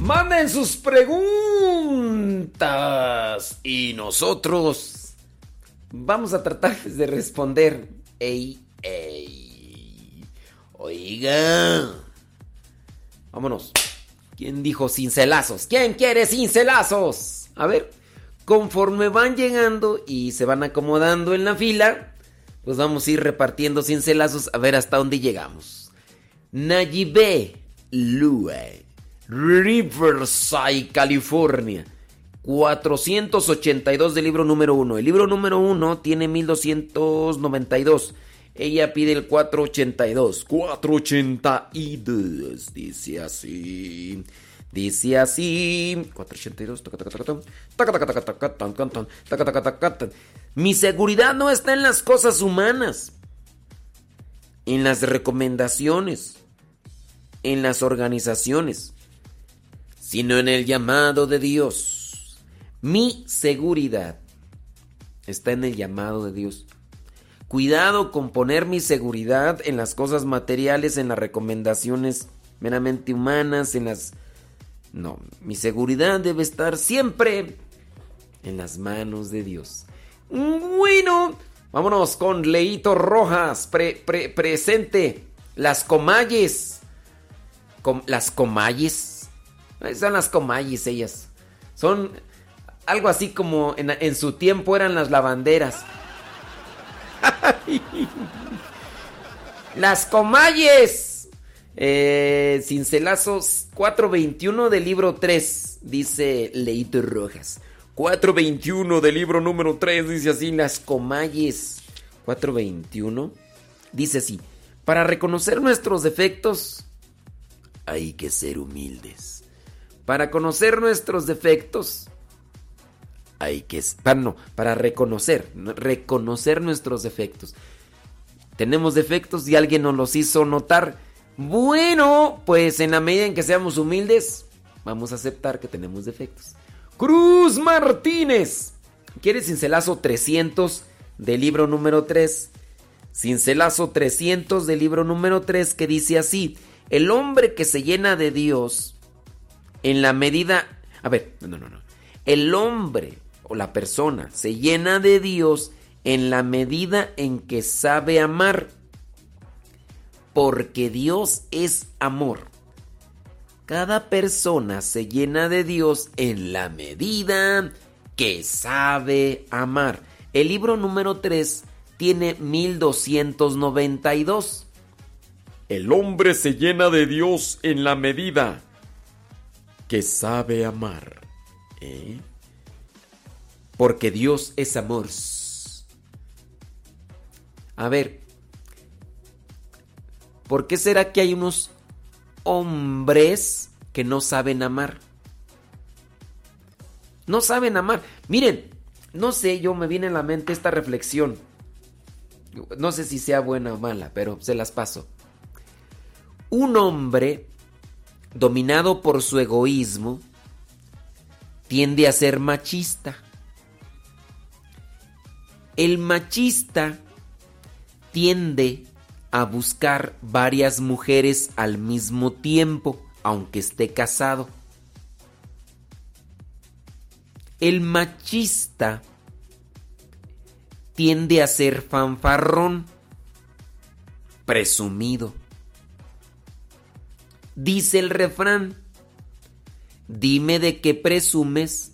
Speaker 7: Manden sus preguntas y nosotros vamos a tratar de responder. Ey, ey. Oiga. Vámonos. ¿Quién dijo cincelazos? ¿Quién quiere cincelazos? A ver, conforme van llegando y se van acomodando en la fila, pues vamos a ir repartiendo cincelazos a ver hasta dónde llegamos. Nayibe Lue. Riverside, California. 482 del libro número 1. El libro número 1 tiene 1292. Ella pide el 482. 482. Dice así. Dice así. 482. Mi seguridad no está en las cosas humanas. En las recomendaciones. En las organizaciones sino en el llamado de Dios. Mi seguridad está en el llamado de Dios. Cuidado con poner mi seguridad en las cosas materiales, en las recomendaciones meramente humanas, en las... No, mi seguridad debe estar siempre en las manos de Dios. Bueno, vámonos con Leito Rojas, presente. Las comalles. las comalles son las comayis ellas. Son algo así como en, su tiempo eran las lavanderas. las comayes. Eh, cincelazos 421 del libro 3, dice Leito Rojas. 421 del libro número 3, dice así, las comayes. 421, dice así, para reconocer nuestros defectos hay que ser humildes. Para conocer nuestros defectos, hay que... Para, no, para reconocer, reconocer nuestros defectos. Tenemos defectos y alguien nos los hizo notar. Bueno, pues en la medida en que seamos humildes, vamos a aceptar que tenemos defectos. Cruz Martínez. ¿Quieres cincelazo 300 del libro número 3? Cincelazo 300 del libro número 3 que dice así, el hombre que se llena de Dios en la medida... A ver, no, no, no. El hombre o la persona se llena de Dios en la medida en que sabe amar, porque Dios es amor. Cada persona se llena de Dios en la medida que sabe amar. El libro número 3 tiene 1292. El hombre se llena de Dios en la medida que sabe amar. ¿eh? Porque Dios es amor. A ver, ¿por qué será que hay unos hombres que no saben amar? No saben amar. Miren, no sé, yo me viene a la mente esta reflexión. No sé si sea buena o mala, pero se las paso. Un hombre dominado por su egoísmo tiende a ser machista. El machista tiende a buscar varias mujeres al mismo tiempo, aunque esté casado. El machista tiende a ser fanfarrón, presumido. Dice el refrán, dime de qué presumes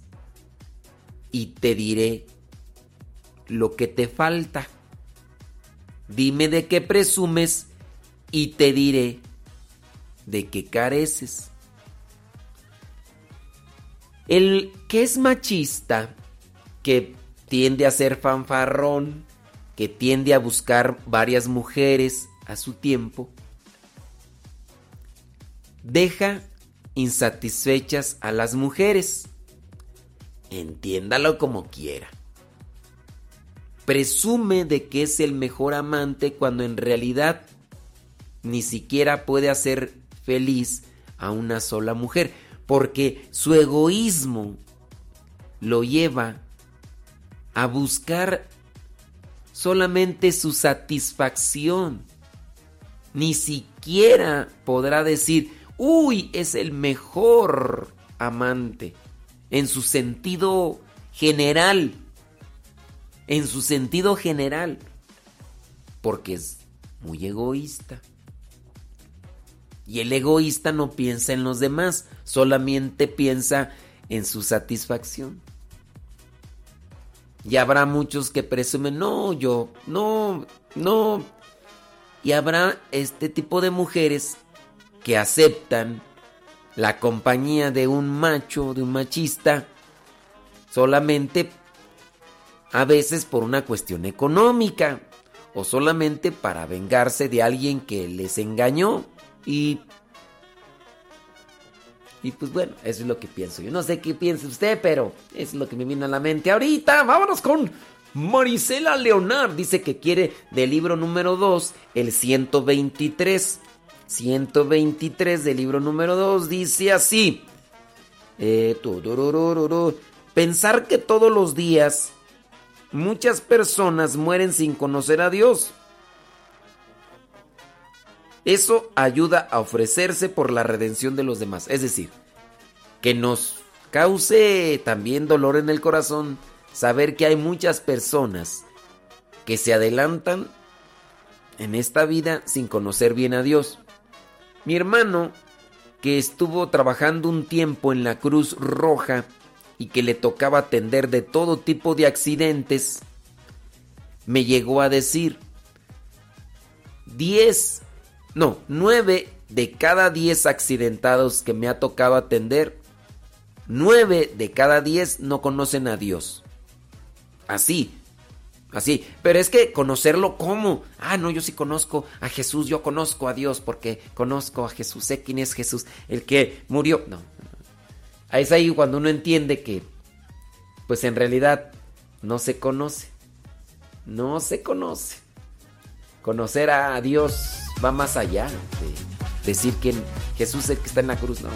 Speaker 7: y te diré lo que te falta. Dime de qué presumes y te diré de qué careces. El que es machista, que tiende a ser fanfarrón, que tiende a buscar varias mujeres a su tiempo, deja insatisfechas a las mujeres. Entiéndalo como quiera. Presume de que es el mejor amante cuando en realidad ni siquiera puede hacer feliz a una sola mujer, porque su egoísmo lo lleva a buscar solamente su satisfacción. Ni siquiera podrá decir, uy, es el mejor amante, en su sentido general, en su sentido general, porque es muy egoísta. Y el egoísta no piensa en los demás, solamente piensa en su satisfacción. Y habrá muchos que presumen, no, yo, no, no. Y habrá este tipo de mujeres que aceptan la compañía de un macho, de un machista, solamente a veces por una cuestión económica o solamente para vengarse de alguien que les engañó y y pues bueno, eso es lo que pienso. Yo no sé qué piensa usted, pero es lo que me viene a la mente ahorita. Vámonos con Marisela Leonard. Dice que quiere del libro número 2, el 123. 123 del libro número 2 dice así. Eh, Pensar que todos los días muchas personas mueren sin conocer a Dios. Eso ayuda a ofrecerse por la redención de los demás. Es decir, que nos cause también dolor en el corazón saber que hay muchas personas que se adelantan en esta vida sin conocer bien a Dios. Mi hermano, que estuvo trabajando un tiempo en la Cruz Roja y que le tocaba atender de todo tipo de accidentes, me llegó a decir, 10, no, 9 de cada 10 accidentados que me ha tocado atender, 9 de cada 10 no conocen a Dios. Así, Así, pero es que conocerlo cómo. Ah, no, yo sí conozco a Jesús, yo conozco a Dios porque conozco a Jesús, sé quién es Jesús, el que murió. No, es ahí cuando uno entiende que, pues en realidad no se conoce, no se conoce. Conocer a Dios va más allá de decir que Jesús es el que está en la cruz, no.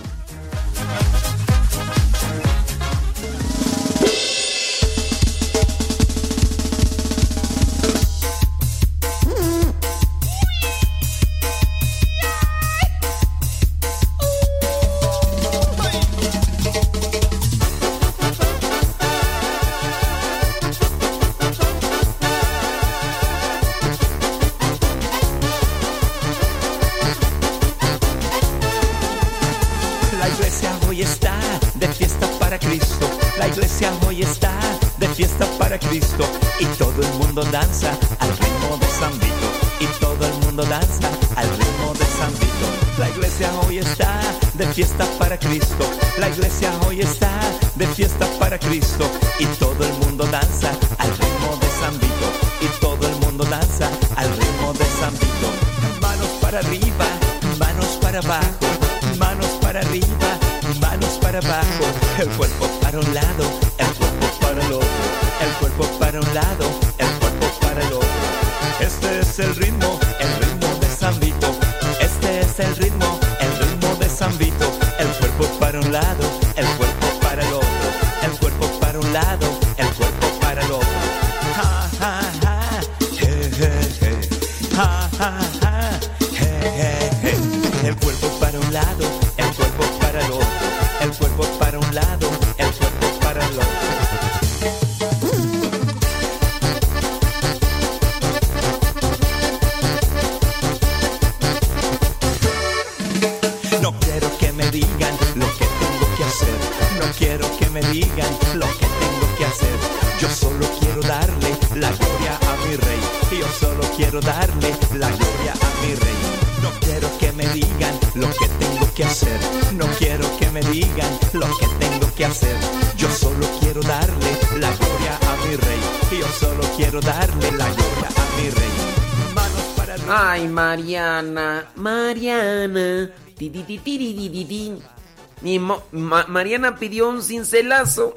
Speaker 7: Mariana pidió un cincelazo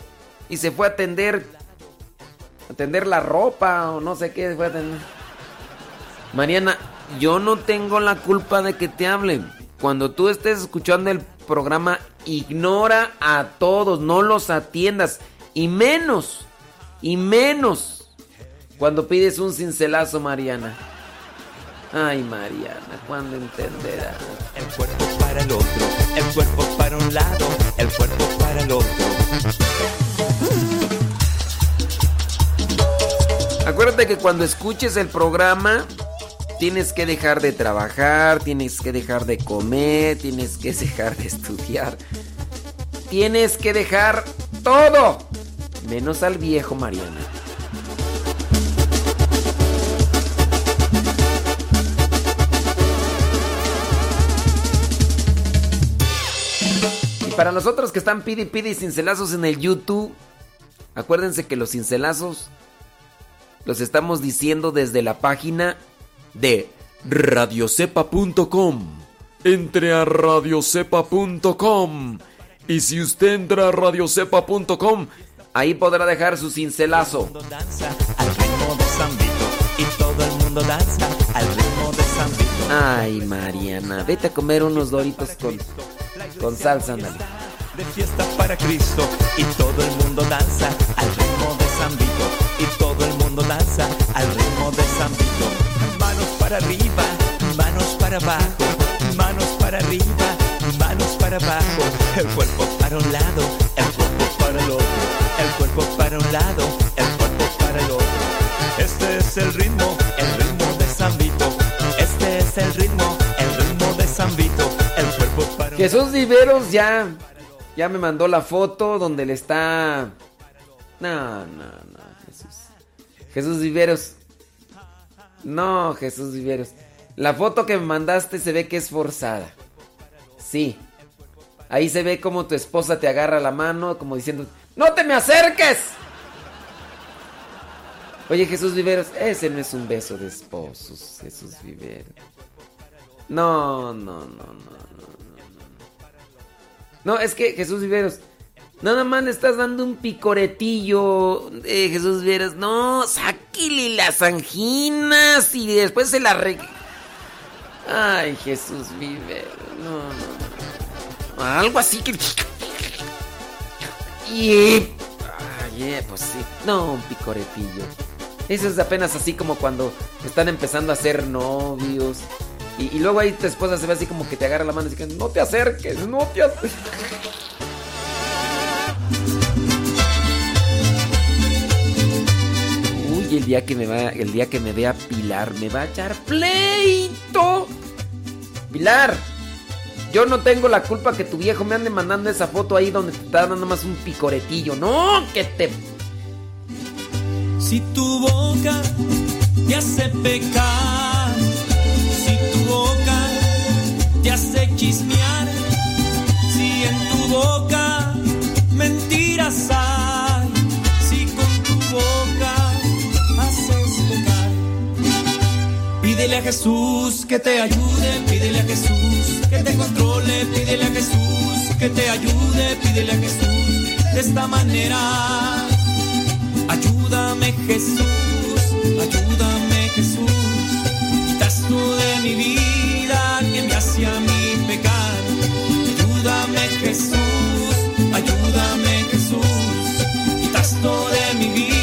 Speaker 7: y se fue a atender atender la ropa o no sé qué fue a atender. Mariana, yo no tengo la culpa de que te hablen. Cuando tú estés escuchando el programa, ignora a todos, no los atiendas y menos y menos cuando pides un cincelazo, Mariana. Ay, Mariana, ¿cuándo entenderás?
Speaker 6: El cuerpo para el otro, el cuerpo para un lado, el cuerpo para el otro.
Speaker 7: Acuérdate que cuando escuches el programa tienes que dejar de trabajar, tienes que dejar de comer, tienes que dejar de estudiar. Tienes que dejar todo, menos al viejo Mariana. Para nosotros que están pidi pidi cincelazos en el YouTube, acuérdense que los cincelazos los estamos diciendo desde la página de radiocepa.com. Entre a radiocepa.com. Y si usted entra a radiocepa.com, ahí podrá dejar su cincelazo.
Speaker 6: Danza al ritmo de San Vito y todo el mundo danza al ritmo de San Vito.
Speaker 7: Ay, Mariana, vete a comer unos doritos con, con salsa.
Speaker 6: De fiesta para Cristo y todo el mundo danza al ritmo de San Vito y todo el mundo danza al ritmo de San Vito. Manos para arriba, manos para abajo, manos para arriba, manos para abajo. El cuerpo para un lado, el cuerpo para el otro. El cuerpo para un lado, el cuerpo para el otro. Este es el ritmo, el ritmo de San Vito. Este es el ritmo
Speaker 7: Jesús Viveros ya, ya me mandó la foto donde le está... No, no, no, Jesús. Jesús Viveros. No, Jesús Viveros. La foto que me mandaste se ve que es forzada. Sí. Ahí se ve como tu esposa te agarra la mano, como diciendo, ¡No te me acerques! Oye, Jesús Viveros, ese no es un beso de esposos, Jesús Viveros. No, no, no, no, no, no. Es que Jesús Viveros, nada más le estás dando un picoretillo, eh, Jesús Viveros. No, sáquile las anginas y después se la re... Ay, Jesús Viveros, no, no, no. Algo así que... Y... Ay, eh, pues sí. No, un picoretillo. Eso es apenas así como cuando están empezando a ser novios. Y, luego ahí tu esposa se ve así como que te agarra la mano y dice, no te acerques, no te acerques. Uy, el día que me va, el día que me vea Pilar, me va a echar pleito. Pilar, Yo no tengo la culpa que tu viejo me ande mandando esa foto ahí donde te está dando más un picoretillo. No, que te.
Speaker 37: Si tu boca te hace pecar, si en tu boca mentiras hay, si con tu boca haces pecar. Pídele a Jesús que te ayude, pídele a Jesús que te controle, pídele a Jesús que te ayude, pídele a Jesús de esta manera. Ayúdame Jesús, ayúdame Jesús, quitas tú de mi vida Ayúdame Jesús, ayúdame Jesús, quitas tú de mi vida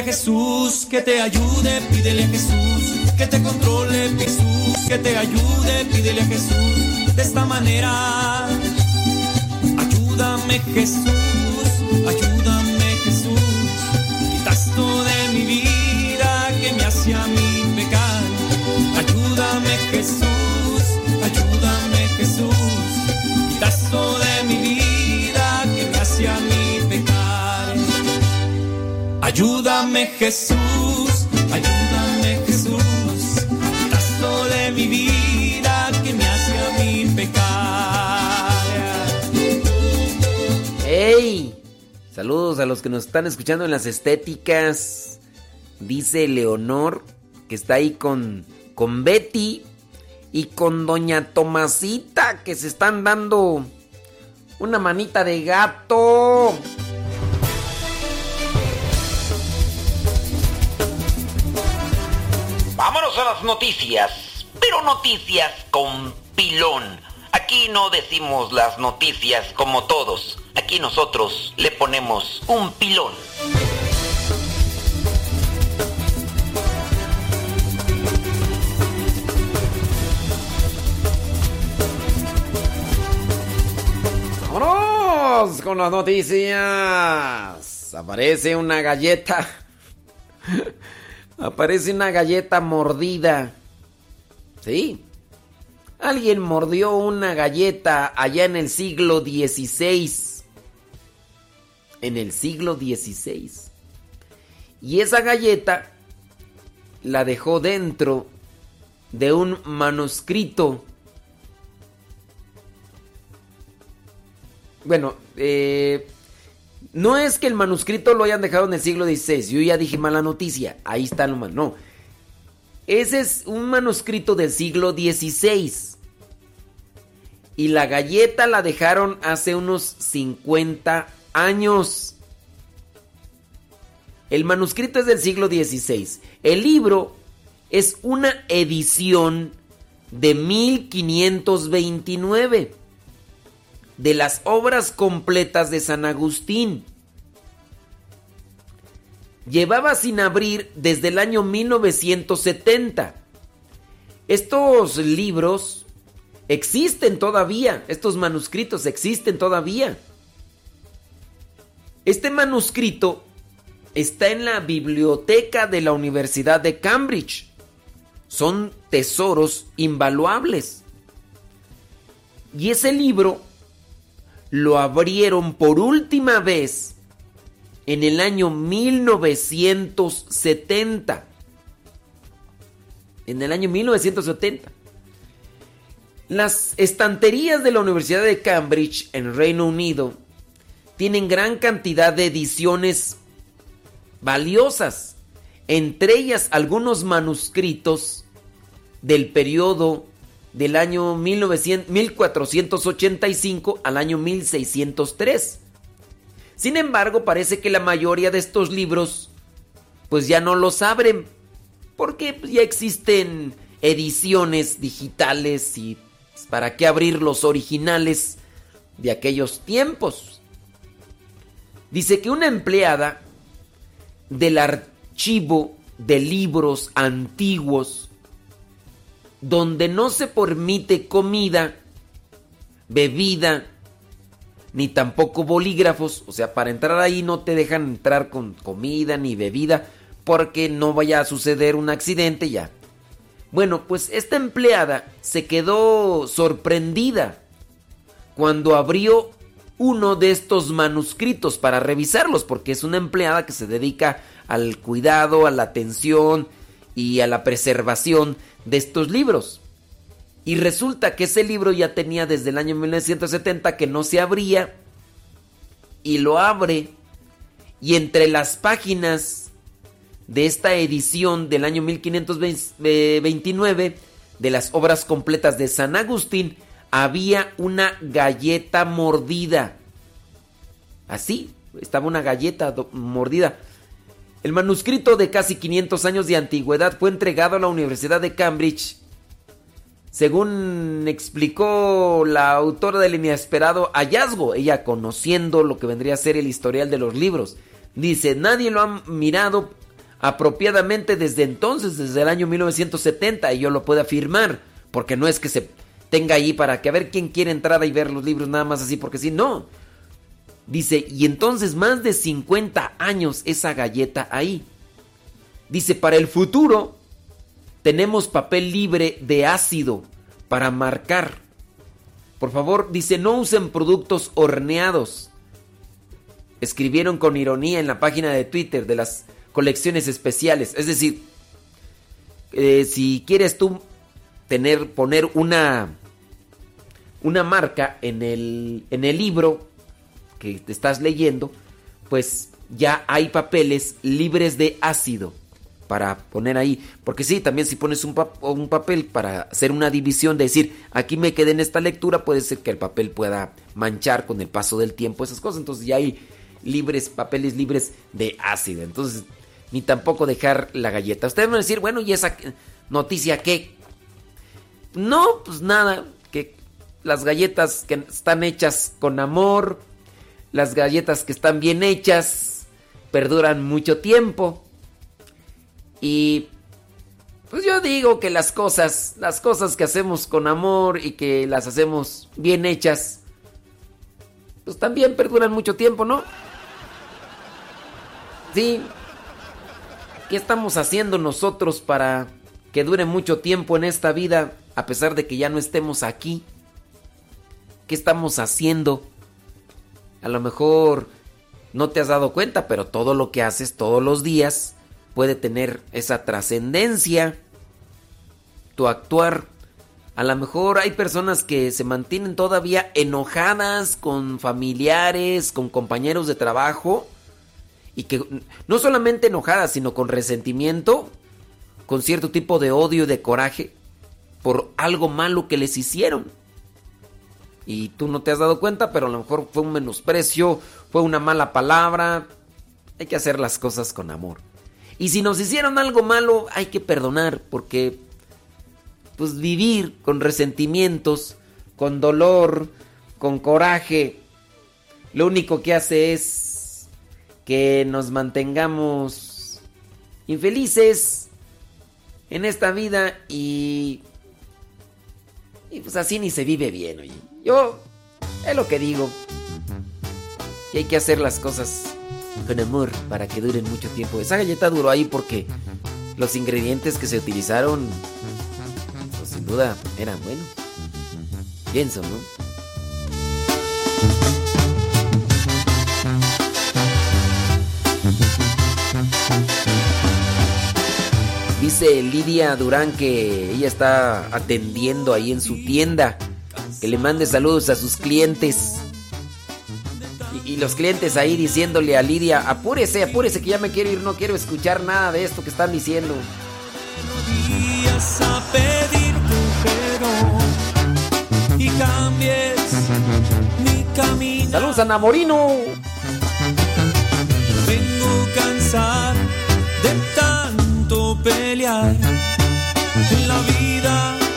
Speaker 37: a Jesús que te ayude, pídele a Jesús que te controle, Jesús que te ayude, pídele a Jesús de esta manera. Ayúdame Jesús, ayúdame Ayúdame Jesús, ayúdame Jesús, tú de mi vida que me hace a mí pecar.
Speaker 7: ¡Ey! Saludos a los que nos están escuchando en las estéticas. Dice Leonor que está ahí con, con Betty y con Doña Tomasita que se están dando una manita de gato.
Speaker 5: Vámonos a las noticias, pero noticias con pilón. Aquí no decimos las noticias como todos. Aquí nosotros le ponemos un pilón.
Speaker 7: ¡Vámonos con las noticias! Aparece una galleta. Aparece una galleta mordida. Sí. Alguien mordió una galleta allá en el siglo XVI. En el siglo XVI. Y esa galleta la dejó dentro de un manuscrito. Bueno, eh, no es que el manuscrito lo hayan dejado en el siglo XVI. Yo ya dije mala noticia. Ahí está lo mal. No. Ese es un manuscrito del siglo XVI. Y la galleta la dejaron hace unos 50 años. El manuscrito es del siglo XVI. El libro es una edición de 1529 de las obras completas de San Agustín. Llevaba sin abrir desde el año 1970. Estos libros existen todavía, estos manuscritos existen todavía. Este manuscrito está en la biblioteca de la Universidad de Cambridge. Son tesoros invaluables. Y ese libro lo abrieron por última vez en el año 1970. En el año 1970. Las estanterías de la Universidad de Cambridge en Reino Unido tienen gran cantidad de ediciones valiosas, entre ellas algunos manuscritos del periodo del año 1900 1485 al año 1603. Sin embargo, parece que la mayoría de estos libros pues ya no los abren porque ya existen ediciones digitales y pues, para qué abrir los originales de aquellos tiempos. Dice que una empleada del archivo de libros antiguos donde no se permite comida, bebida, ni tampoco bolígrafos, o sea, para entrar ahí no te dejan entrar con comida ni bebida porque no vaya a suceder un accidente ya. Bueno, pues esta empleada se quedó sorprendida cuando abrió uno de estos manuscritos para revisarlos, porque es una empleada que se dedica al cuidado, a la atención y a la preservación de estos libros. Y resulta que ese libro ya tenía desde el año 1970 que no se abría y lo abre y entre las páginas de esta edición del año 1529 de las obras completas de San Agustín había una galleta mordida. Así, estaba una galleta mordida. El manuscrito de casi 500 años de antigüedad fue entregado a la Universidad de Cambridge. Según explicó la autora del inesperado hallazgo, ella conociendo lo que vendría a ser el historial de los libros, dice, nadie lo ha mirado apropiadamente desde entonces, desde el año 1970, y yo lo puedo afirmar, porque no es que se tenga ahí para que a ver quién quiere entrar y ver los libros nada más así, porque si no, Dice, y entonces más de 50 años esa galleta ahí. Dice, para el futuro tenemos papel libre de ácido para marcar. Por favor, dice, no usen productos horneados. Escribieron con ironía en la página de Twitter de las colecciones especiales. Es decir, eh, si quieres tú tener, poner una, una marca en el, en el libro, que te estás leyendo, pues ya hay papeles libres de ácido para poner ahí. Porque sí, también si pones un, papel para hacer una división, de decir, aquí me quedé en esta lectura, puede ser que el papel pueda manchar con el paso del tiempo, esas cosas. Entonces ya hay libres, papeles libres de ácido. Entonces, ni tampoco dejar la galleta. Ustedes van a decir, bueno, ¿y esa noticia qué? No, pues nada, que las galletas que están hechas con amor, las galletas que están bien hechas perduran mucho tiempo. Y pues yo digo que las cosas, las cosas que hacemos con amor y que las hacemos bien hechas, pues también perduran mucho tiempo, ¿no? Sí. ¿Qué estamos haciendo nosotros para que dure mucho tiempo en esta vida a pesar de que ya no estemos aquí? ¿Qué estamos haciendo? A lo mejor no te has dado cuenta, pero todo lo que haces todos los días puede tener esa trascendencia. Tu actuar. A lo mejor hay personas que se mantienen todavía enojadas con familiares, con compañeros de trabajo, y que no solamente enojadas, sino con resentimiento, con cierto tipo de odio y de coraje por algo malo que les hicieron y tú no te has dado cuenta, pero a lo mejor fue un menosprecio, fue una mala palabra. Hay que hacer las cosas con amor. Y si nos hicieron algo malo, hay que perdonar, porque pues vivir con resentimientos, con dolor, con coraje, lo único que hace es que nos mantengamos infelices en esta vida y y pues así ni se vive bien, oye. Yo es lo que digo. Y hay que hacer las cosas con amor para que duren mucho tiempo. Esa galleta duró ahí porque los ingredientes que se utilizaron, pues sin duda eran buenos. Pienso, ¿no? Dice Lidia Durán que ella está atendiendo ahí en su tienda que le mande saludos a sus clientes. Y, los clientes ahí diciéndole a Lidia, apúrese, apúrese que ya me quiero ir, no quiero escuchar nada de esto que están diciendo. Saludos a Namorino.
Speaker 37: cansar de tanto pelear en la vida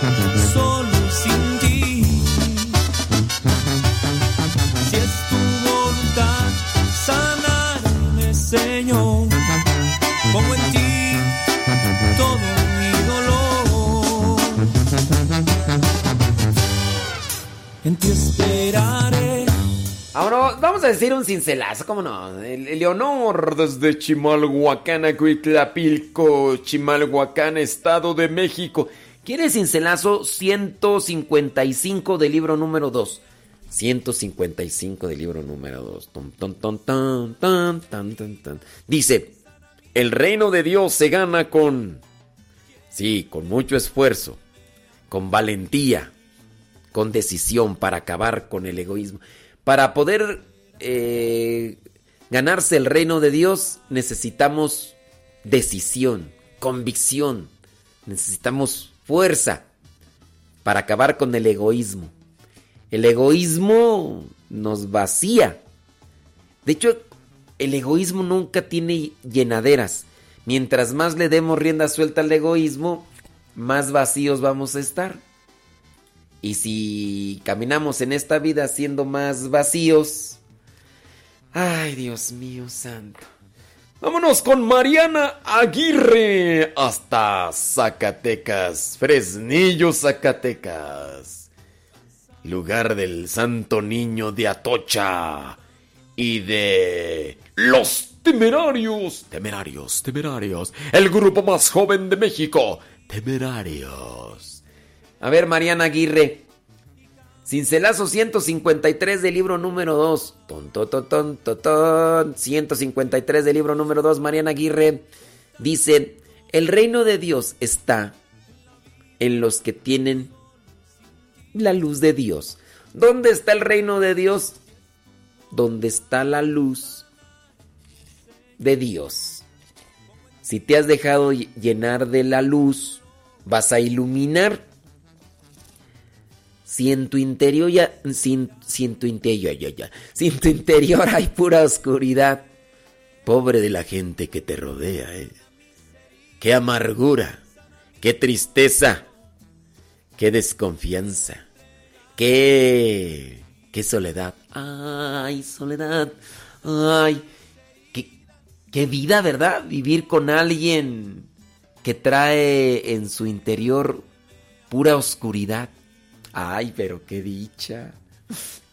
Speaker 7: Ahora vamos a decir un cincelazo, ¿cómo no? El, el Leonor desde Chimalhuacán, Acuitlapilco, Chimalhuacán, Estado de México. ¿Quiere cincelazo 155 del libro número 2? 155 del libro número 2. Ton, ton, ton. Dice, el reino de Dios se gana con... Sí, con mucho esfuerzo, con valentía, con decisión para acabar con el egoísmo. Para poder eh, ganarse el reino de Dios necesitamos decisión, convicción, necesitamos fuerza para acabar con el egoísmo. El egoísmo nos vacía. De hecho, el egoísmo nunca tiene llenaderas. Mientras más le demos rienda suelta al egoísmo, más vacíos vamos a estar. Y si caminamos en esta vida siendo más vacíos, ay Dios mío santo. Vámonos con Mariana Aguirre hasta Zacatecas, Fresnillo, Zacatecas. Lugar del Santo Niño de Atocha y de los temerarios, temerarios, temerarios. El grupo más joven de México, temerarios. A ver, Mariana Aguirre. Cincelazo 153 del libro número 2. Ton, ton, ton, ton, ton, ton. 153 del libro número 2. Mariana Aguirre dice, el reino de Dios está en los que tienen la luz de Dios. ¿Dónde está el reino de Dios? Donde está la luz de Dios. Si te has dejado llenar de la luz, vas a iluminar. Si en tu interior ya, si, si en tu interior ya, ya, si en tu interior hay pura oscuridad, pobre de la gente que te rodea, ¿eh? Qué amargura, qué tristeza, qué desconfianza, qué, qué soledad. Ay, soledad, ay, qué, qué vida, ¿verdad? Vivir con alguien que trae en su interior pura oscuridad. Ay, pero qué dicha.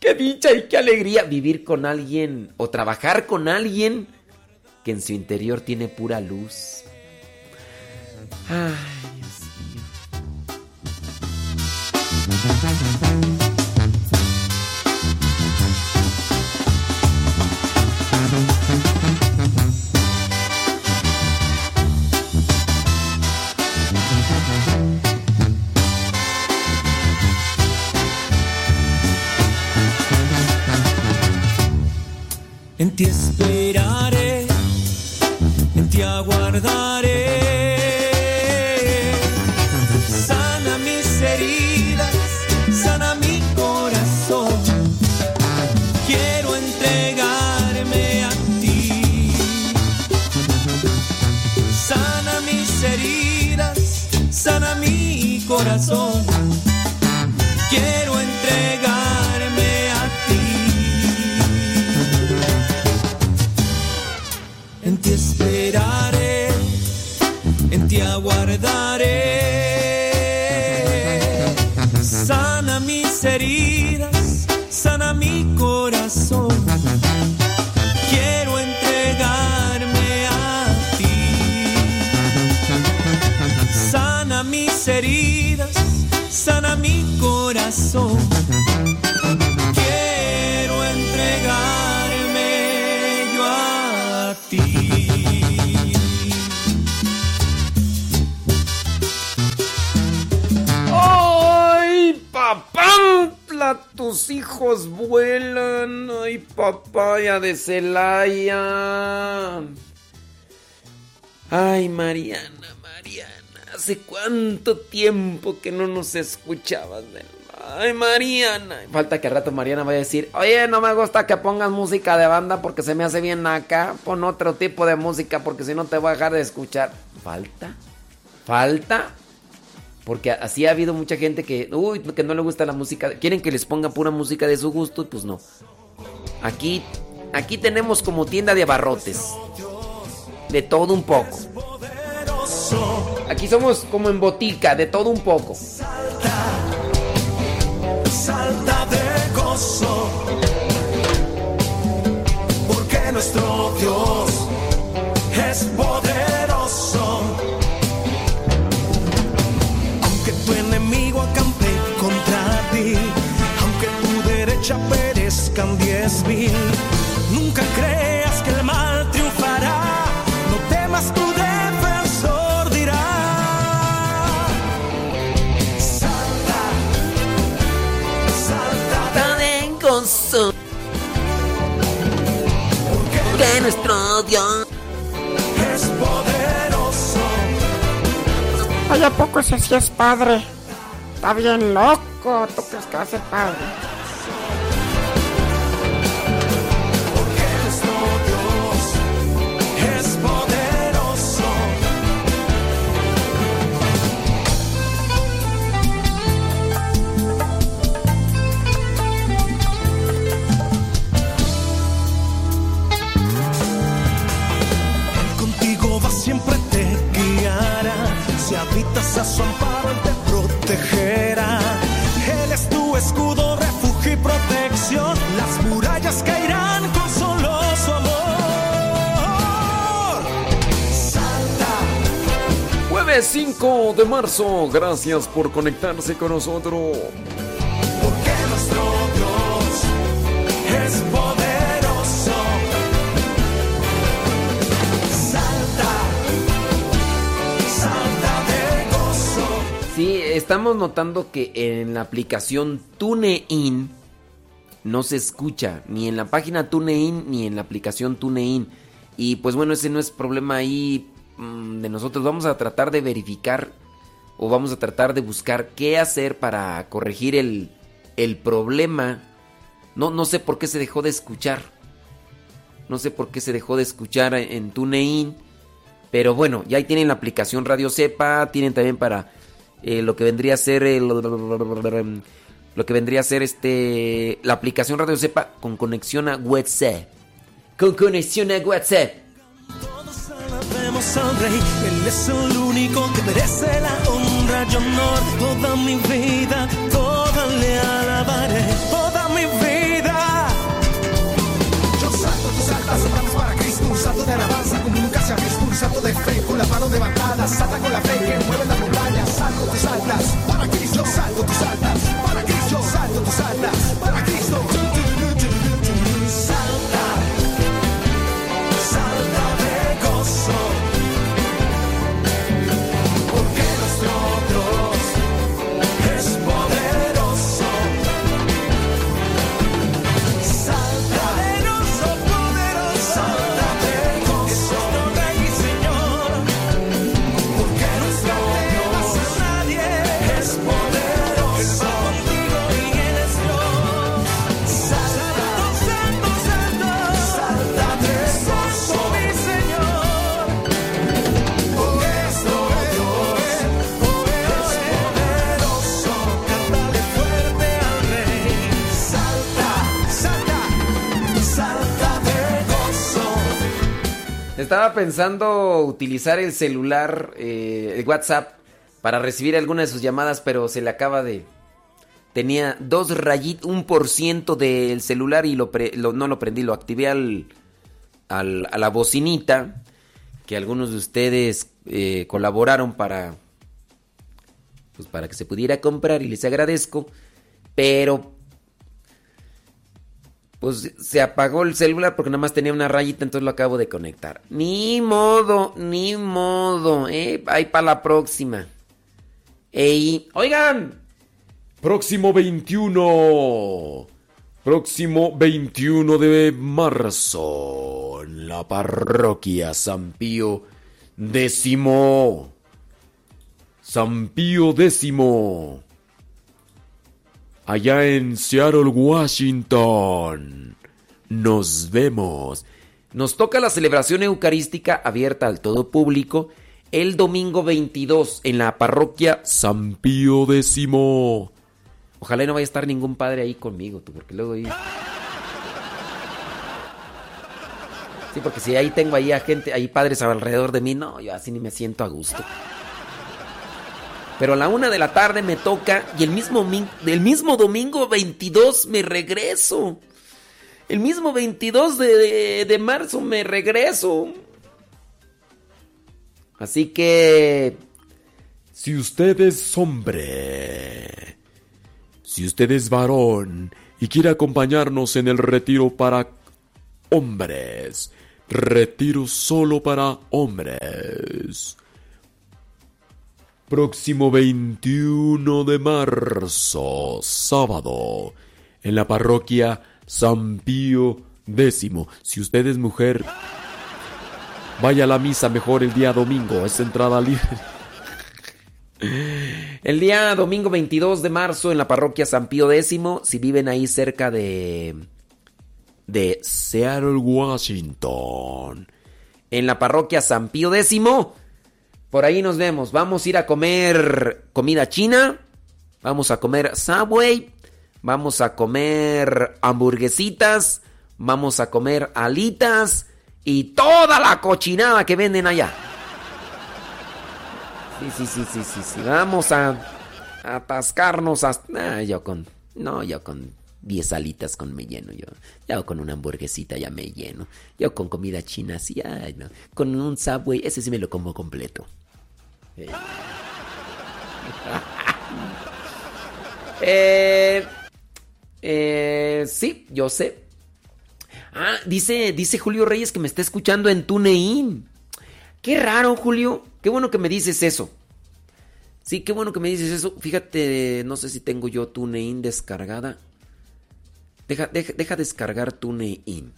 Speaker 7: Qué dicha y qué alegría vivir con alguien o trabajar con alguien que en su interior tiene pura luz. Ay, Dios mío.
Speaker 37: En
Speaker 7: Vuelan. ¡Ay, papaya de Celaya! ¡Ay, Mariana, Mariana! ¿Hace cuánto tiempo que no nos escuchabas Ay, Mariana. Falta que al rato Mariana vaya a decir, oye, no me gusta que pongas música de banda porque se me hace bien acá. Pon otro tipo de música porque si no te voy a dejar de escuchar. Falta. Falta. Porque así ha habido mucha gente que, uy, que no le gusta la música. Quieren que les ponga pura música de su gusto y pues no. Aquí, aquí tenemos como tienda de abarrotes. De todo un poco. Aquí somos como en botica, de todo un poco.
Speaker 8: Salta de gozo, porque nuestro Dios es poderoso. Derecha perezcan diez mil, nunca creas que el mal triunfará. No temas tu defensor dirá. Salta, salta
Speaker 7: de gozo. Porque nuestro Dios
Speaker 8: es poderoso.
Speaker 39: Oye, ¿a poco ese sí es padre? Está bien loco. ¿Tú crees que va a ser padre?
Speaker 8: Siempre te guiará. Si habitas a su amparo, te protegerá. Él es tu escudo, refugio y protección. Las murallas caerán con solo su amor. Salta.
Speaker 7: Jueves 5 de marzo. Gracias por conectarse con nosotros. Estamos notando que en la aplicación TuneIn no se escucha, ni en la página TuneIn ni en la aplicación TuneIn. Y pues bueno, ese no es problema ahí mm, de nosotros. Vamos a tratar de verificar o vamos a tratar de buscar qué hacer para corregir el, el problema. No, no sé por qué se dejó de escuchar. No sé por qué se dejó de escuchar en TuneIn. Pero bueno, ya ahí tienen la aplicación Radio Cepa. Tienen también para eh, lo que vendría a ser el, lo que vendría a ser este la aplicación Radio Cepa con conexión a WhatsApp. Con conexión a WhatsApp.
Speaker 8: Alabemos al Rey, Él es el único que merece la honra y honor. Toda mi vida, toda le alabaré, toda mi vida.
Speaker 37: Yo salto, tú saltas, saltamos para Cristo, un salto de alabanza como nunca se ha visto, un salto de fe con las manos levantadas, salta con la fe que mueve la para Cristo, yo salto, tú
Speaker 7: Estaba pensando utilizar el celular, eh, el WhatsApp, para recibir alguna de sus llamadas, pero se le acaba de... Tenía dos rayitas, un por ciento del celular y lo no lo prendí, lo activé al, al- a la bocinita que algunos de ustedes eh, colaboraron para, pues para que se pudiera comprar y les agradezco, pero pues se apagó el celular porque nada más tenía una rayita, entonces lo acabo de conectar. Ni modo, ni modo, eh, ahí para la próxima. Ey, oigan, próximo 21, próximo 21 de marzo, en la parroquia San Pío décimo. San Pío décimo.
Speaker 40: Allá en Seattle, Washington. Nos vemos.
Speaker 7: Nos toca la celebración eucarística abierta al todo público el domingo 22 en la parroquia
Speaker 40: San Pío X.
Speaker 7: Ojalá no vaya a estar ningún padre ahí conmigo, tú, porque luego ahí... Sí, porque si ahí tengo ahí a gente, ahí padres alrededor de mí, no, yo así ni me siento a gusto. Pero a la una de la tarde me toca y el mismo, el mismo domingo 22 me regreso. El mismo 22 de, de marzo me regreso. Así que...
Speaker 40: Si usted es hombre, si usted es varón y quiere acompañarnos en el retiro para hombres, retiro solo para hombres. Próximo 21 de marzo, sábado, en la parroquia San Pío X. Si usted es mujer, vaya a la misa mejor el día domingo, es entrada libre.
Speaker 7: El día domingo 22 de marzo en la parroquia San Pío X, si viven ahí cerca de de Seattle, Washington. En la parroquia San Pío X. Por ahí nos vemos. Vamos a ir a comer comida china. Vamos a comer Subway. Vamos a comer hamburguesitas. Vamos a comer alitas. Y toda la cochinada que venden allá. Sí, sí, sí, sí, sí. sí. Vamos a, atascarnos hasta... Ah, yo con... No, yo con 10 alitas con me lleno yo. Ya con una hamburguesita ya me lleno. Yo con comida china ay no. Con un Subway, ese sí me lo como completo. Eh, eh, sí, yo sé. Ah, dice, dice Julio Reyes que me está escuchando en TuneIn. Qué raro, Julio. Qué bueno que me dices eso. Sí, qué bueno que me dices eso. Fíjate, no sé si tengo yo TuneIn descargada. Deja, deja, descargar TuneIn.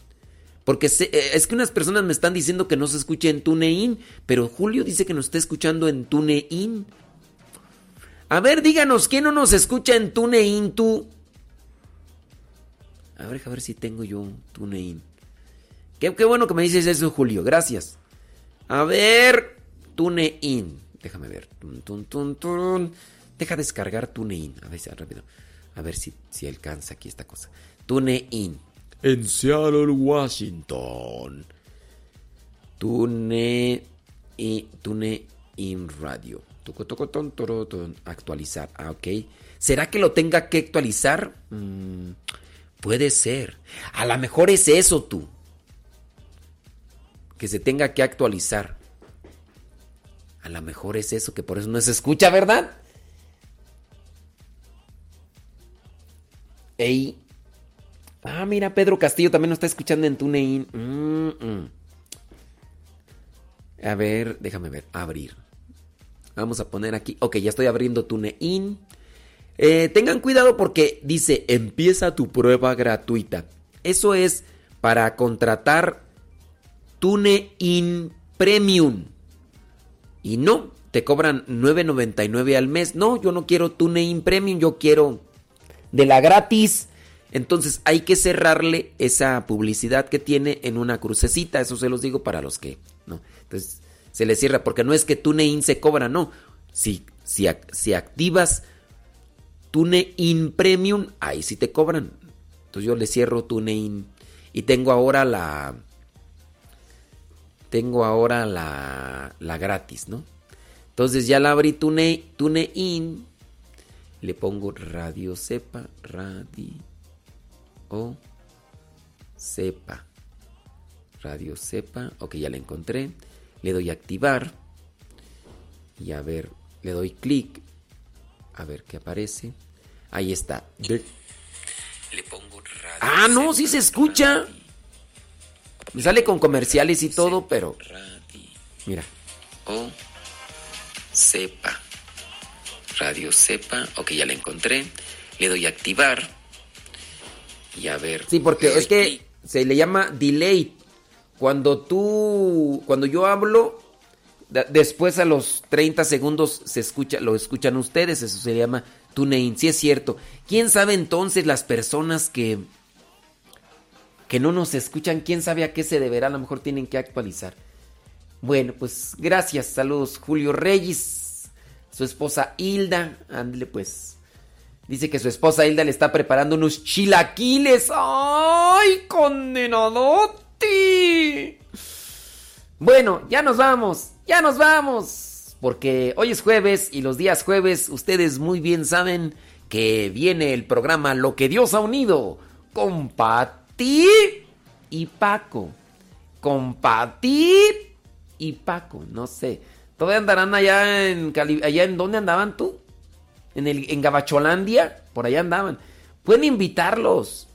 Speaker 7: Porque eh, es que unas personas me están diciendo que no se escuche en TuneIn, pero Julio dice que nos está escuchando en TuneIn. A ver, díganos, ¿quién no nos escucha en TuneIn tú? A ver, a ver si tengo yo un TuneIn. Qué, bueno que me dices eso, Julio, gracias. A ver, TuneIn. Déjame ver. Deja descargar TuneIn. A ver, rápido. A ver si, si alcanza aquí esta cosa. TuneIn.
Speaker 40: En Seattle, Washington.
Speaker 7: Tune y Radio. Ton, toro, ton. Actualizar. Ah, ok. ¿Será que lo tenga que actualizar? Mm, puede ser. A lo mejor es eso tú. Que se tenga que actualizar. A lo mejor es eso, que por eso no se escucha, ¿verdad? Ey, Ah, mira, Pedro Castillo también nos está escuchando en TuneIn. Mm, A ver, déjame ver, abrir. Vamos a poner aquí. Ok, ya estoy abriendo TuneIn. Eh, tengan cuidado porque dice, empieza tu prueba gratuita. Eso es para contratar TuneIn Premium. Y no, te cobran 9.99 al mes. No, yo no quiero TuneIn Premium, yo quiero de la gratis. Entonces hay que cerrarle esa publicidad que tiene en una crucecita. Eso se los digo para los que, ¿no? Entonces se le cierra porque no es que TuneIn se cobra, no. Si, si, si activas TuneIn Premium, ahí sí te cobran. Entonces yo le cierro TuneIn y tengo ahora la... Tengo ahora la, la gratis, ¿no? Entonces ya la abrí TuneIn. Le pongo Radio Cepa, Radio o sepa. Radio sepa. Ok, ya la encontré. Le doy a activar. Y a ver, le doy clic. A ver qué aparece. Ahí está. Le pongo radio. Ah, no, sí se escucha. Me sale con comerciales y todo, pero. Mira. O sepa. Radio sepa. Ok, ya la encontré. Le doy a activar. Y a ver. Sí, porque es que se le llama delay. Cuando tú, cuando yo hablo, Después a los 30 segundos se escucha, lo escuchan ustedes, eso se llama TuneIn, sí es cierto. ¿Quién sabe entonces las personas que que no nos escuchan, quién sabe a qué se deberá, a lo mejor tienen que actualizar. Bueno, pues gracias, saludos Julio Reyes, su esposa Hilda, ándale pues. Dice que su esposa Hilda le está preparando unos chilaquiles. ¡Ay, condenadoti! Bueno, ya nos vamos, ya nos vamos. Porque hoy es jueves y los días jueves ustedes muy bien saben que viene el programa Lo que Dios ha unido con Pati y Paco. Con y Paco, no sé. Todavía andarán allá en Cali allá en dónde andaban tú? En el en Gabacholandia, por allá andaban. Pueden invitarlos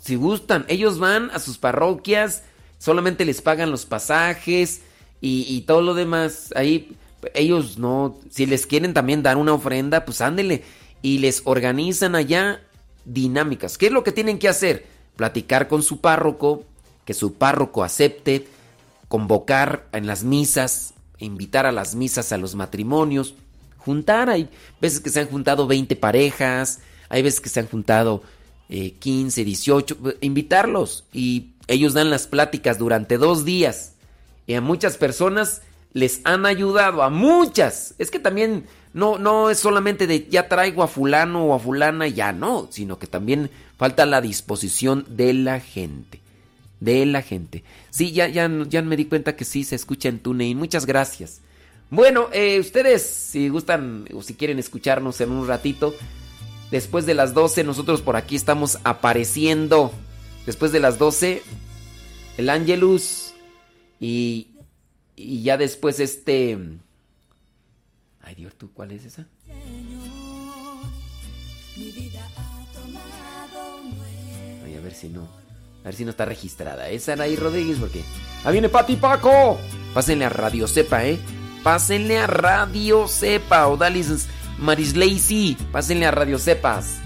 Speaker 7: si gustan. Ellos van a sus parroquias, solamente les pagan los pasajes y, y todo lo demás. Ahí ellos no, si les quieren también dar una ofrenda, pues ándele. Y les organizan allá dinámicas. ¿Qué es lo que tienen que hacer? Platicar con su párroco, que su párroco acepte, convocar en las misas, invitar a las misas a los matrimonios, juntar. Hay veces que se han juntado 20 parejas, hay veces que se han juntado eh, 15, 18, invitarlos y ellos dan las pláticas durante dos días. Y a muchas personas les han ayudado, a muchas. Es que también no, no es solamente de ya traigo a fulano o a fulana, ya no, sino que también falta la disposición de la gente. De la gente. Sí, ya, ya, ya me di cuenta que sí se escucha en TuneIn. Muchas gracias. Bueno, eh, ustedes, si gustan o si quieren escucharnos en un ratito, después de las 12, nosotros por aquí estamos apareciendo. Después de las 12, el Angelus y, y ya después este... Ay Dios, ¿tú cuál es esa? Ay, a ver si no. A ver si no está registrada. Esa Anaí Rodríguez, porque. ¡Ah, viene Pati Paco! Pásenle a Radio Cepa, ¿eh? Pásenle a Radio Cepa. O Dalis Maris Lacey. Pásenle a Radio Cepas.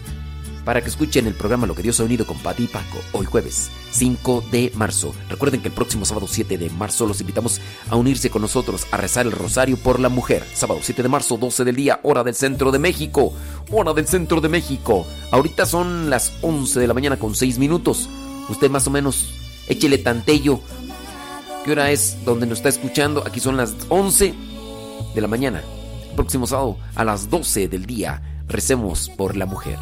Speaker 7: Para que escuchen el programa Lo que Dios ha unido con Pati y Paco. Hoy jueves 5 de marzo. Recuerden que el próximo sábado 7 de marzo los invitamos a unirse con nosotros a rezar el rosario por la mujer. Sábado 7 de marzo, 12 del día, hora del centro de México. Hora del centro de México. Ahorita son las 11 de la mañana con 6 minutos. Usted más o menos échele tantello. ¿Qué hora es donde nos está escuchando? Aquí son las 11 de la mañana. Próximo sábado a las 12 del día. Recemos por la mujer.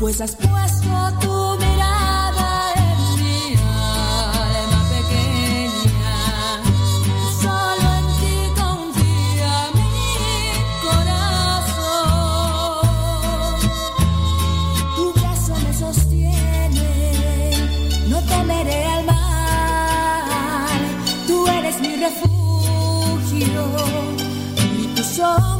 Speaker 41: Pues has puesto tu y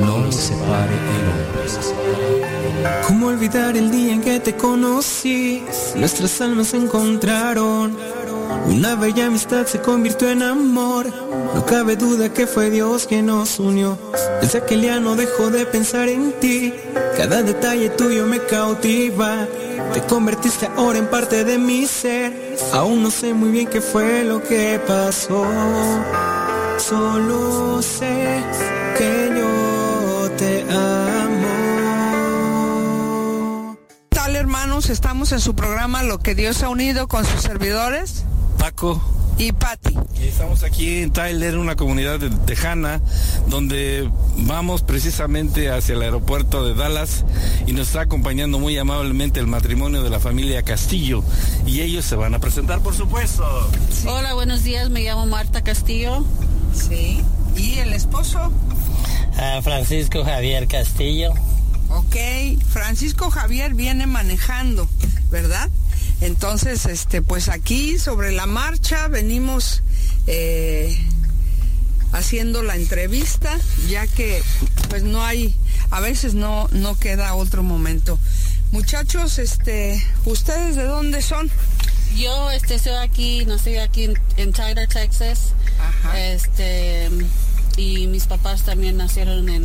Speaker 30: No lo separe el hombre.
Speaker 36: ¿Cómo olvidar el día en que te conocí? Nuestras almas se encontraron. Una bella amistad se convirtió en amor. No cabe duda que fue Dios quien nos unió. Desde aquel día no dejo de pensar en ti. Cada detalle tuyo me cautiva. Te convertiste ahora en parte de mi ser. Aún no sé muy bien qué fue lo que pasó. Solo sé que yo te amo.
Speaker 42: tal hermanos? Estamos en su programa Lo que Dios ha unido con sus servidores.
Speaker 36: Paco
Speaker 43: y Patty.
Speaker 42: Estamos aquí en Tyler, una comunidad de- tejana, donde vamos precisamente hacia el aeropuerto de Dallas y nos está acompañando muy amablemente el matrimonio de la familia Castillo y ellos se van a presentar, por supuesto.
Speaker 44: Hola, buenos días. Me llamo Marta Castillo.
Speaker 43: Sí. ¿Y el esposo?
Speaker 45: Ah, Francisco Javier Castillo.
Speaker 43: Ok, Francisco Javier viene manejando, ¿verdad? Entonces, este, pues aquí sobre la marcha venimos eh, haciendo la entrevista, ya que pues no hay, a veces no, no queda otro momento. Muchachos, este, ¿ustedes de dónde son?
Speaker 44: Yo este, estoy aquí, nací aquí en, en Tyler, Texas. Este, y mis papás también nacieron en